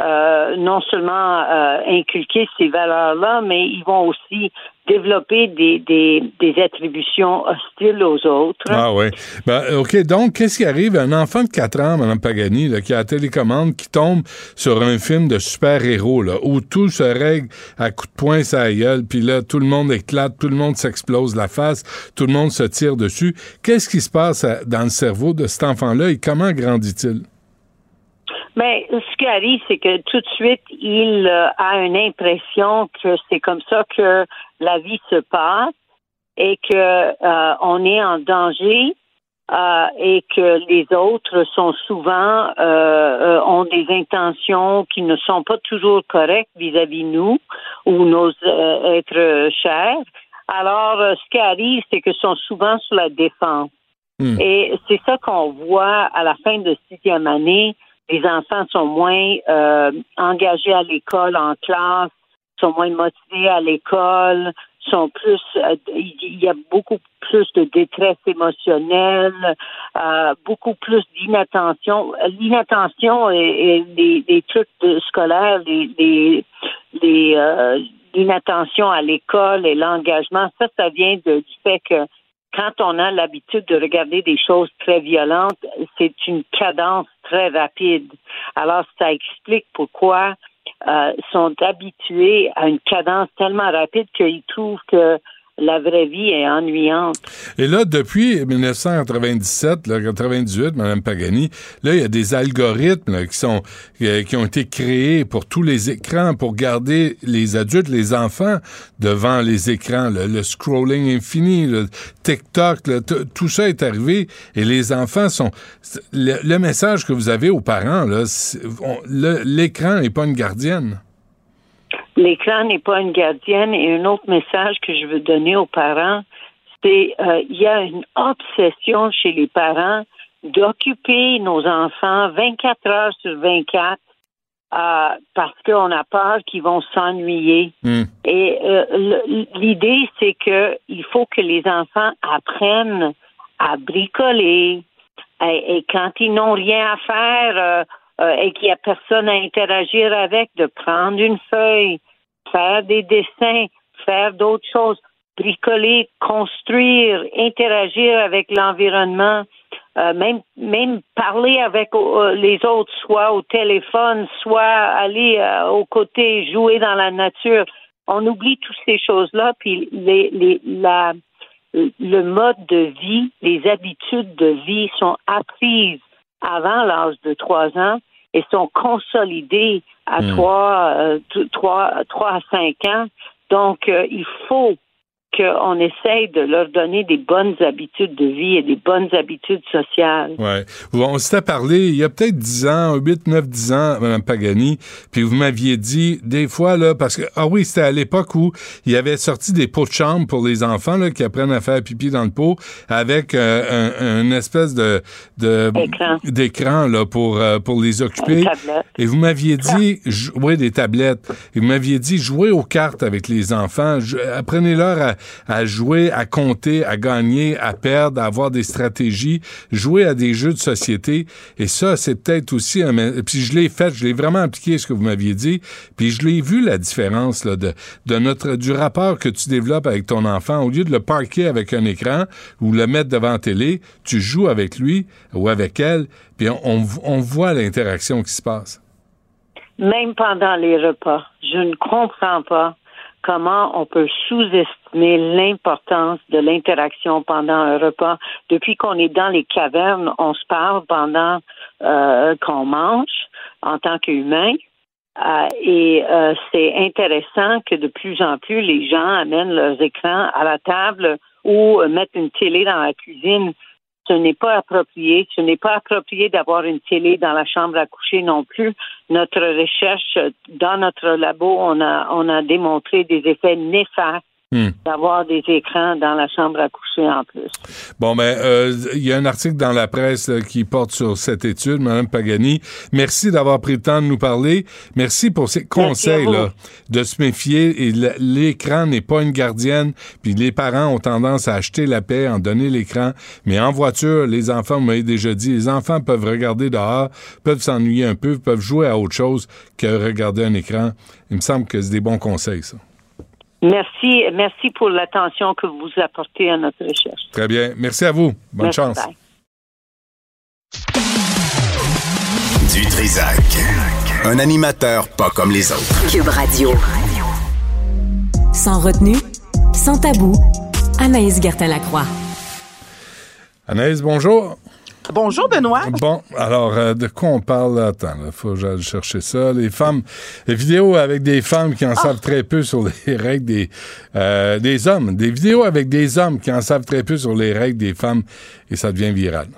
Speaker 22: euh, euh, non seulement euh, inculquer ces valeurs-là, mais ils vont aussi développer des, attributions hostiles aux autres.
Speaker 3: Ah oui. Ben, OK, donc, qu'est-ce qui arrive? À un enfant de 4 ans, Mme Pagani, là, qui a la télécommande, qui tombe sur un film de super-héros, où tout se règle à coups de poing sa gueule, puis là, tout le monde éclate, tout le monde s'explose la face, tout le monde se tire dessus. Qu'est-ce qui se passe à- dans le cerveau de cet enfant-là et comment grandit-il?
Speaker 22: Mais ce qui arrive, c'est que tout de suite, il euh, a une impression que c'est comme ça que la vie se passe et que euh, on est en danger euh, et que les autres sont souvent euh, euh, ont des intentions qui ne sont pas toujours correctes vis-à-vis nous ou nos euh, êtres chers. Alors, ce qui arrive, c'est que sont souvent sur la défense. Et c'est ça qu'on voit à la fin de sixième année. Les enfants sont moins euh, engagés à l'école, en classe, sont moins motivés à l'école, sont plus, euh, il y a beaucoup plus de détresse émotionnelle, euh, beaucoup plus d'inattention. L'inattention et, les, trucs scolaires, les, les, les, euh, l'inattention à l'école et l'engagement, ça, ça vient de- du fait que quand on a l'habitude de regarder des choses très violentes, c'est une cadence très rapide. Alors, ça explique pourquoi euh, sont habitués à une cadence tellement rapide qu'ils trouvent que la vraie vie est ennuyante.
Speaker 3: Et là, depuis 1997, là, 98, Mme Pagani, là, il y a des algorithmes qui sont euh, qui ont été créés pour tous les écrans, pour garder les adultes, les enfants devant les écrans. le scrolling infini, le TikTok, tout ça est arrivé et les enfants sont... Le, le message que vous avez aux parents, l'écran n'est pas une gardienne.
Speaker 22: L'écran n'est pas une gardienne et un autre message que je veux donner aux parents, c'est euh, il y a une obsession chez les parents d'occuper nos enfants 24 heures sur 24 euh, parce qu'on a peur qu'ils vont s'ennuyer. Et euh, l'idée, c'est que il faut que les enfants apprennent à bricoler. Et, et quand ils n'ont rien à faire euh, et qu'il n'y a personne à interagir avec, de prendre une feuille, faire des dessins, faire d'autres choses, bricoler, construire, interagir avec l'environnement, euh, même même parler avec euh, les autres, soit au téléphone, soit aller euh, aux côtés, jouer dans la nature. On oublie toutes ces choses-là, puis les, les, la, le mode de vie, les habitudes de vie sont apprises avant l'âge de trois ans et sont consolidées à
Speaker 23: Hmm.
Speaker 22: trois, euh, trois, trois à cinq ans. Donc, euh, il faut qu'on essaye de leur donner des bonnes habitudes de vie et des bonnes habitudes sociales.
Speaker 3: Ouais. On s'était parlé il y a peut-être 10 ans, 8, 9, 10 ans, Mme Pagani, puis vous m'aviez dit, des fois, là, parce que, ah oui, c'était à l'époque où il y avait sorti des pots de chambre pour les enfants, là, qui apprennent à faire pipi dans le pot, avec euh, un, une espèce de, de d'écran, là, pour, euh, pour les occuper. Et vous m'aviez dit, jouer des tablettes. Et vous m'aviez dit, jouer aux cartes avec les enfants. Apprenez-leur à, à jouer, à compter, à gagner, à perdre, à avoir des stratégies, jouer à des jeux de société. Et ça, c'est peut-être aussi Puis je l'ai fait, je l'ai vraiment appliqué, ce que vous m'aviez dit. Puis je l'ai vu, la différence là, de, notre, du rapport que tu développes avec ton enfant. Au lieu de le parquer avec un écran ou le mettre devant la télé, tu joues avec lui ou avec elle, puis on, on voit l'interaction qui se passe.
Speaker 22: même pendant les repas. Je ne comprends pas comment on peut sous-estimer l'importance de l'interaction pendant un repas. Depuis qu'on est dans les cavernes, on se parle pendant euh, qu'on mange en tant qu'humain. Euh, et euh, c'est intéressant que de plus en plus les gens amènent leurs écrans à la table ou euh, mettent une télé dans la cuisine. Ce n'est pas approprié. Ce n'est pas approprié d'avoir une télé dans la chambre à coucher non plus. Notre recherche dans notre labo, on a on a démontré des effets néfastes
Speaker 3: Hmm.
Speaker 22: d'avoir des écrans dans la chambre à coucher en plus.
Speaker 3: Bon, ben, euh, il y a un article dans la presse là, qui porte sur cette étude, Mme Pagani. Merci d'avoir pris le temps de nous parler. Merci pour ces conseils là, de se méfier. Et l'écran n'est pas une gardienne. Puis les parents ont tendance à acheter la paix, en donner l'écran. Mais en voiture, les enfants, vous m'avez déjà dit, les enfants peuvent regarder dehors, peuvent s'ennuyer un peu, peuvent jouer à autre chose que regarder un écran. Il me semble que c'est des bons conseils, ça.
Speaker 22: Merci, merci pour l'attention que vous apportez à notre recherche.
Speaker 3: Très bien. Merci à vous. Bonne
Speaker 22: Merci,
Speaker 3: chance.
Speaker 22: bye.
Speaker 1: Du Trisac. Un animateur pas comme les autres.
Speaker 2: Cube Radio. Sans retenue, sans tabou, Anaïs Gertin-Lacroix.
Speaker 3: Anaïs, bonjour.
Speaker 24: Bonjour, Benoît.
Speaker 3: Bon, alors, euh, de quoi on parle? Attends, il faut que j'aille chercher ça. Les femmes, les vidéos avec des femmes qui en savent très peu sur les règles des, euh, des hommes. Des vidéos avec des hommes qui en savent très peu sur les règles des femmes et ça devient viral.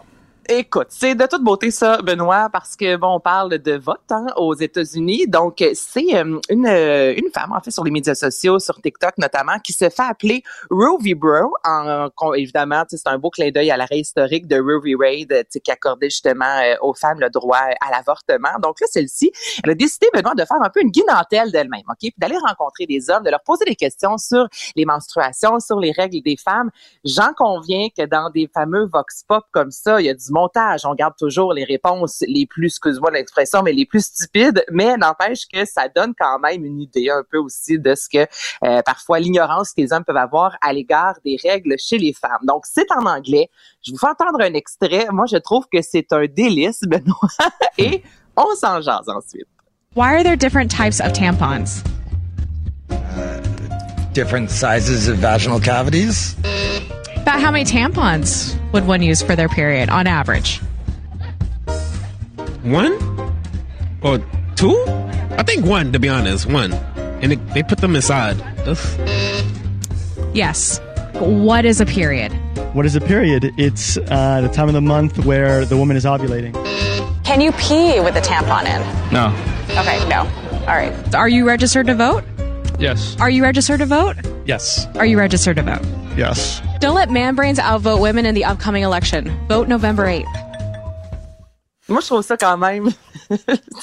Speaker 24: Écoute, c'est de toute beauté ça, Benoît, parce que bon, on parle de vote hein, aux États-Unis. Donc, c'est euh, une euh, une femme en fait sur les médias sociaux, sur TikTok notamment, qui se fait appeler Roe v. Bro. En, con- évidemment, c'est un beau clin d'œil à l'arrêt historique de Roe v. Wade, qui accordait justement euh, aux femmes le droit à l'avortement. Donc là, celle-ci, elle a décidé, Benoît, de faire un peu une guinantelle d'elle-même, ok, puis d'aller rencontrer des hommes, de leur poser des questions sur les menstruations, sur les règles des femmes. J'en conviens que dans des fameux vox pop comme ça, il y a du montage. On garde toujours les réponses les plus, excuse-moi l'expression, mais les plus stupides, mais n'empêche que ça donne quand même une idée un peu aussi de ce que euh, parfois l'ignorance que les hommes peuvent avoir à l'égard des règles chez les femmes. Donc, c'est en anglais. Je vous fais entendre un extrait. Moi, je trouve que c'est un délice, Benoît. Et on s'en jase ensuite.
Speaker 23: Why are there different types of tampons? different sizes of vaginal cavities?
Speaker 25: About how many tampons? Would one use for their period on average?
Speaker 26: One or two? I think one, to be honest, one. And it, they put them inside. That's-
Speaker 25: Yes. What is a period?
Speaker 27: What is a period? It's uh, the time of the month where the woman is ovulating.
Speaker 25: Can you pee with a tampon in?
Speaker 27: No.
Speaker 25: Okay, no. All right. Are you registered to vote?
Speaker 27: Yes.
Speaker 25: Are you registered to vote?
Speaker 27: Yes.
Speaker 25: Are you registered to vote?
Speaker 27: Yes.
Speaker 25: Don't let man brains outvote women in the upcoming election. Vote November 8th.
Speaker 24: Moi, je trouve ça quand même.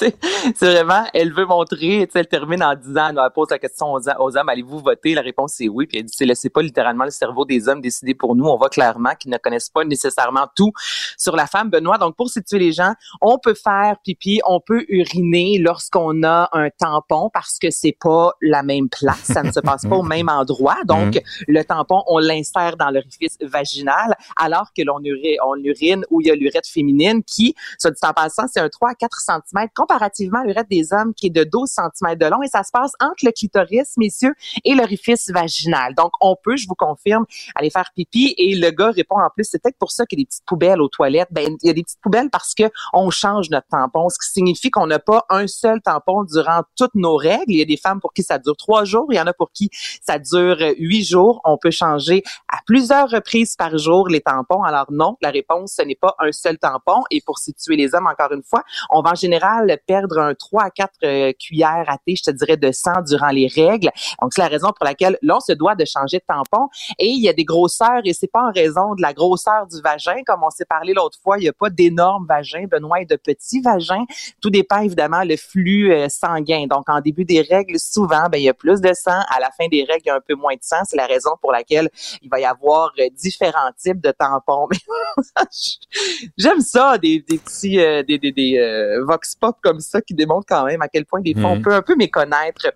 Speaker 24: c'est vraiment, elle veut montrer, tu sais, elle termine en disant, elle pose la question aux, aux hommes, allez-vous voter? La réponse c'est oui. Puis elle dit, laissez pas littéralement le cerveau des hommes décider pour nous. On voit clairement qu'ils ne connaissent pas nécessairement tout sur la femme. Benoît, donc pour situer les gens, on peut faire pipi, on peut uriner lorsqu'on a un tampon parce que c'est pas la même place. Ça ne se passe pas au même endroit. Donc, le tampon, on l'insère dans l'orifice vaginal alors que l'on urine, on urine où il y a l'urètre féminine qui, soit dit en passant, c'est un 3 à 4 cm comparativement à l'urètre des hommes qui est de 12 cm de long et ça se passe entre le clitoris, messieurs, et l'orifice vaginal. Donc, on peut, je vous confirme, aller faire pipi et le gars répond en plus, c'est peut-être pour ça qu'il y a des petites poubelles aux toilettes. Ben, il y a des petites poubelles parce que on change notre tampon, ce qui signifie qu'on n'a pas un seul tampon durant toutes nos règles. Il y a des femmes pour qui ça dure trois jours, il y en a pour qui ça dure huit jours. On peut changer à plusieurs reprises par jour les tampons. Alors non, la réponse, ce n'est pas un seul tampon. Et pour situer les hommes, encore une fois, on va en général perdre un 3 à 4 euh, cuillères à thé, je te dirais, de sang durant les règles. Donc, c'est la raison pour laquelle l'on se doit de changer de tampon. Et il y a des grosseurs, et c'est pas en raison de la grosseur du vagin, comme on s'est parlé l'autre fois, il n'y a pas d'énormes vagins, Benoît, et de petits vagins. Tout dépend évidemment le flux euh, sanguin. Donc, en début des règles, souvent, ben, il y a plus de sang. À la fin des règles, il y a un peu moins de sang. C'est la raison pour laquelle il va y avoir euh, différents types de tampons. J'aime ça, des, petits, euh, des, des, des euh, vox pop comme ça qui démontrent quand même à quel point des fois on
Speaker 3: Mhm.
Speaker 24: peut un peu méconnaître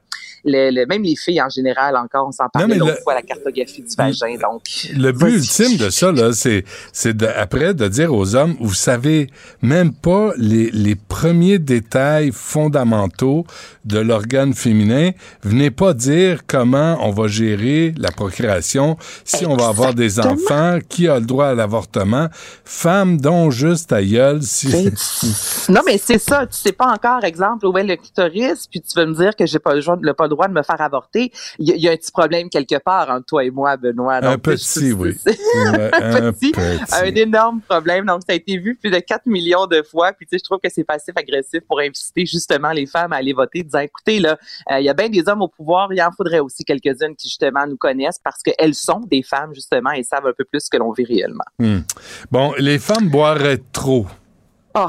Speaker 24: le, le- même les filles en général encore. On s'en parlait
Speaker 3: mais
Speaker 24: l'autre fois, la cartographie du vagin. Donc,
Speaker 3: Le but ultime de ça, là, c'est, c'est de- après de dire aux hommes, vous savez même pas les, les premiers détails fondamentaux de l'organe féminin. Venez pas dire comment on va gérer la procréation, si on va avoir des enfants, qui a le droit à l'avortement. Femme dont juste à gueule, si...
Speaker 24: Non, mais c'est ça. Tu sais pas encore, exemple, où est le clitoris, puis tu veux me dire que j'ai pas le droit, le- pas le droit de me faire avorter. Il y, a- il y a un petit problème quelque part entre toi et moi, Benoît.
Speaker 3: un petit, oui.
Speaker 24: un petit, un énorme problème. Donc, ça a été vu plus de 4 millions de fois. Puis, tu sais, je trouve que c'est passif-agressif pour inciter justement les femmes à aller voter, disant, écoutez, là, euh, il y a bien des hommes au pouvoir, il en faudrait aussi quelques-unes qui, justement, nous connaissent parce qu'elles sont des femmes, justement, et savent un peu plus que l'on vit réellement.
Speaker 3: Hmm. Bon, les femmes boiraient trop.
Speaker 24: Oh.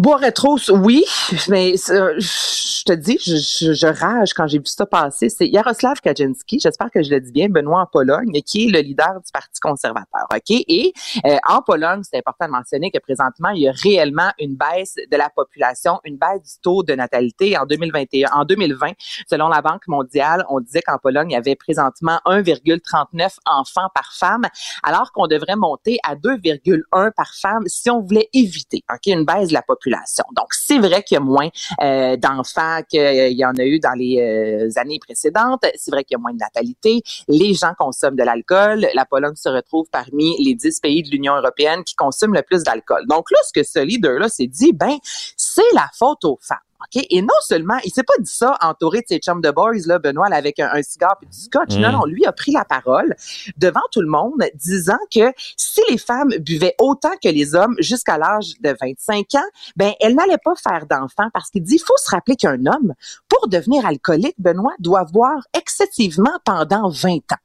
Speaker 24: Boire trop, oui, mais je te dis, je, je- je rage quand j'ai vu ça passer. C'est Yaroslav Kaczynski, j'espère que je le dis bien, Benoît en Pologne, qui est le leader du Parti conservateur. Ok, et euh, en Pologne, c'est important de mentionner que présentement, il y a réellement une baisse de la population, une baisse du taux de natalité en 2021, en 2020. Selon la Banque mondiale, on disait qu'en Pologne, il y avait présentement 1,39 enfants par femme, alors qu'on devrait monter à 2,1 par femme si on voulait éviter ok, une baisse de la population. Donc, c'est vrai qu'il y a moins euh, d'enfants qu'il y en a eu dans les euh, années précédentes. C'est vrai qu'il y a moins de natalité. Les gens consomment de l'alcool. La Pologne se retrouve parmi les 10 pays de l'Union européenne qui consomment le plus d'alcool. Donc là, ce que ce leader-là s'est dit, ben, c'est la faute aux femmes. OK? Et non seulement, il s'est pas dit ça entouré de ses chums de boys, là, Benoît, là, avec un, un cigare et du scotch.
Speaker 28: Mm.
Speaker 24: Non, non, lui a pris la parole devant tout le monde, disant que si les femmes buvaient autant que les hommes jusqu'à l'âge de 25 ans, ben, elles n'allaient pas faire d'enfants parce qu'il dit, il faut se rappeler qu'un homme, pour devenir alcoolique, Benoît, doit boire excessivement pendant 20 ans.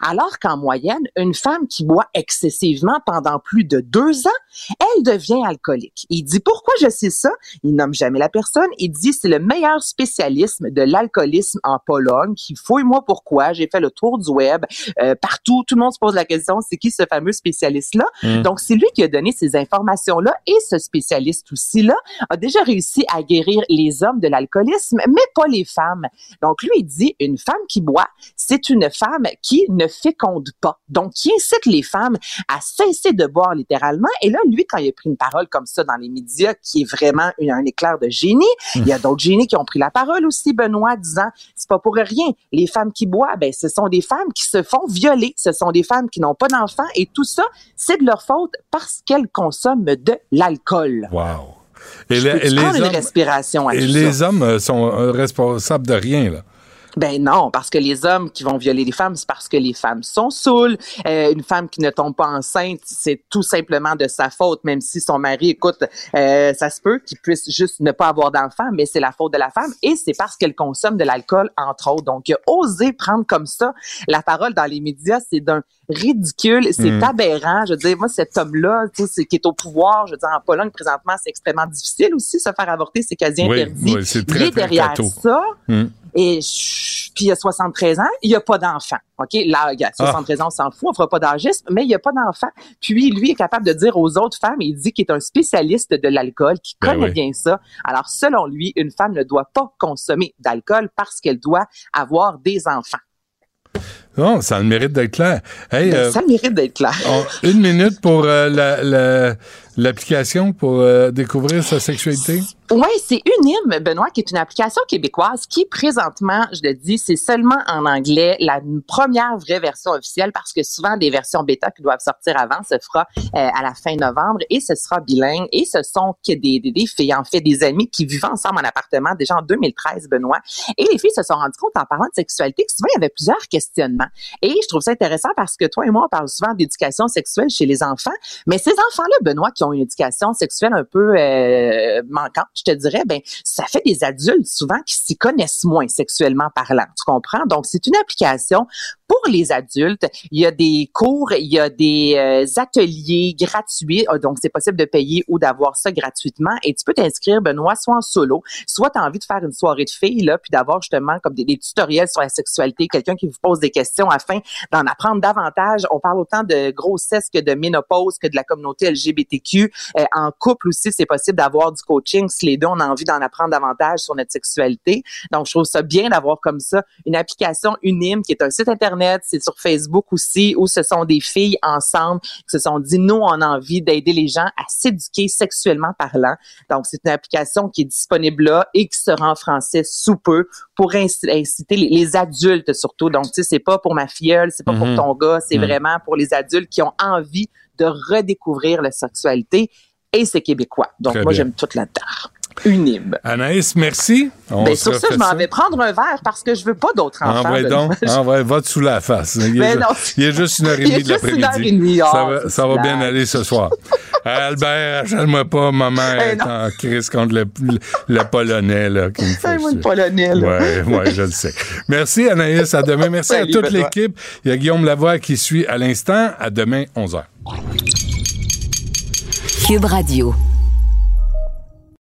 Speaker 24: Alors qu'en moyenne, une femme qui boit excessivement pendant plus de deux ans, elle devient alcoolique. Il dit pourquoi je sais ça? Il nomme jamais la personne. Il dit c'est le meilleur spécialisme de l'alcoolisme en Pologne. Qui fouille-moi pourquoi? J'ai fait le tour du web euh, partout. Tout le monde se pose la question c'est qui ce fameux spécialiste là.
Speaker 28: Mm.
Speaker 24: Donc c'est lui qui a donné ces informations là et ce spécialiste aussi là a déjà réussi à guérir les hommes de l'alcoolisme, mais pas les femmes. Donc lui il dit une femme qui boit, c'est une femme qui ne féconde pas. Donc, qui incite les femmes à cesser de boire littéralement. Et là, lui, quand il a pris une parole comme ça dans les médias, qui est vraiment une- un éclair de génie, il y a d'autres génies qui ont pris la parole aussi, Benoît, disant, c'est pas pour rien. Les femmes qui boivent, ben, ce sont des femmes qui se font violer. Ce sont des femmes qui n'ont pas d'enfants. Et tout ça, c'est de leur faute parce qu'elles consomment de l'alcool.
Speaker 3: Wow. Et,
Speaker 24: Je
Speaker 3: les-
Speaker 24: peux-tu
Speaker 3: et les
Speaker 24: prendre une
Speaker 3: hommes,
Speaker 24: respiration à
Speaker 3: et les hommes sont responsables de rien, là.
Speaker 24: Ben non, parce que les hommes qui vont violer les femmes, c'est parce que les femmes sont saoules. Euh, une femme qui ne tombe pas enceinte, c'est tout simplement de sa faute, même si son mari, écoute, euh, ça se peut qu'il puisse juste ne pas avoir d'enfant, mais c'est la faute de la femme et c'est parce qu'elle consomme de l'alcool, entre autres. Donc, oser prendre comme ça la parole dans les médias, c'est d'un ridicule, c'est
Speaker 29: Mm.
Speaker 24: aberrant. Je veux dire, moi, cet homme-là, tu sais, qui est au pouvoir, je veux dire, en Pologne, présentement, c'est extrêmement difficile aussi, se faire avorter, c'est quasi
Speaker 3: Oui,
Speaker 24: interdit.
Speaker 3: oui, c'est
Speaker 24: Il
Speaker 3: très,
Speaker 24: est
Speaker 3: très
Speaker 24: derrière
Speaker 3: catho.
Speaker 24: ça.
Speaker 3: Hmm.
Speaker 24: Et puis il a 73 ans, il n'y a pas d'enfant. OK? Là, il a 73 ans, on s'en fout, on fera pas d'agisme, mais il n'y a pas d'enfant. Puis lui est capable de dire aux autres femmes, il dit qu'il est un spécialiste de l'alcool, qui
Speaker 3: Ben
Speaker 24: connaît
Speaker 3: oui.
Speaker 24: bien ça. Alors, selon lui, une femme ne doit pas consommer d'alcool parce qu'elle doit avoir des enfants.
Speaker 3: Non, ça a le mérite d'être clair. Hey,
Speaker 24: Ben,
Speaker 3: euh,
Speaker 24: ça a le mérite d'être clair.
Speaker 3: on- une minute pour euh, la- la- l'application pour euh, découvrir sa sexualité.
Speaker 24: Oui, c'est Unim, Benoît, qui est une application québécoise qui, présentement, je le dis, c'est seulement en anglais, la première vraie version officielle, parce que souvent, des versions bêta qui doivent sortir avant se fera euh, à la fin novembre et ce sera bilingue. Et ce sont que des, des, des filles, en fait, des amis qui vivaient ensemble en appartement déjà en 2013, Benoît. Et les filles se sont rendues compte, en parlant de sexualité, que souvent, il y avait plusieurs questionnements. Et je trouve ça intéressant parce que toi et moi, on parle souvent d'éducation sexuelle chez les enfants, mais ces enfants-là, Benoît, qui ont une éducation sexuelle un peu euh, manquante, je te dirais, ben ça fait des adultes souvent qui s'y connaissent moins sexuellement parlant. Tu comprends? Donc, c'est une application pour les adultes. Il y a des cours, il y a des euh, ateliers gratuits. Euh, Donc, c'est possible de payer ou d'avoir ça gratuitement. Et tu peux t'inscrire, Benoît, soit en solo, soit tu as envie de faire une soirée de filles, là, puis d'avoir justement comme des, tutoriels sur la sexualité, quelqu'un qui vous pose des questions afin d'en apprendre davantage. On parle autant de grossesse que de ménopause, que de la communauté LGBTQ. Euh, en couple aussi, c'est possible d'avoir du coaching si les deux, on a envie d'en apprendre davantage sur notre sexualité. Donc, je trouve ça bien d'avoir comme ça une application Unim qui est un site Internet, c'est sur Facebook aussi, où ce sont des filles ensemble qui se sont dit, nous, on a envie d'aider les gens à s'éduquer sexuellement parlant. Donc, c'est une application qui est disponible là et qui sera en français sous peu pour inci- inciter les, les adultes surtout. Donc, tu sais, c'est pas pour ma filleule, c'est pas pour ton gars, c'est
Speaker 29: Mhm.
Speaker 24: vraiment pour les adultes qui ont envie de redécouvrir la sexualité et c'est québécois. Donc,
Speaker 3: Très
Speaker 24: moi, j'aime toute la terre. Unib.
Speaker 3: Anaïs, merci. On
Speaker 24: Ben, sur ça, je m'en vais prendre un verre parce que je veux pas d'autres enfants.
Speaker 3: Envoie donc, envoie, va sous la face. Il est,
Speaker 24: Ben
Speaker 3: ju-
Speaker 24: non.
Speaker 3: il est juste une heure et
Speaker 24: Il est
Speaker 3: demie de l'après-midi.
Speaker 24: demie.
Speaker 3: Ça
Speaker 24: Ah,
Speaker 3: va, ça va bien aller ce soir. Albert, achète-moi pas, maman
Speaker 24: Eh
Speaker 3: est
Speaker 24: non.
Speaker 3: en crise contre le, le Polonais là, qui me fait
Speaker 24: Hey, moi, le. Polonais, là.
Speaker 3: Ouais, ouais, je le sais. Merci Anaïs, à demain. Merci
Speaker 24: Salut,
Speaker 3: à toute l'équipe. Il y a Guillaume Lavoie qui suit à l'instant. À demain, 11h.
Speaker 2: Cube Radio.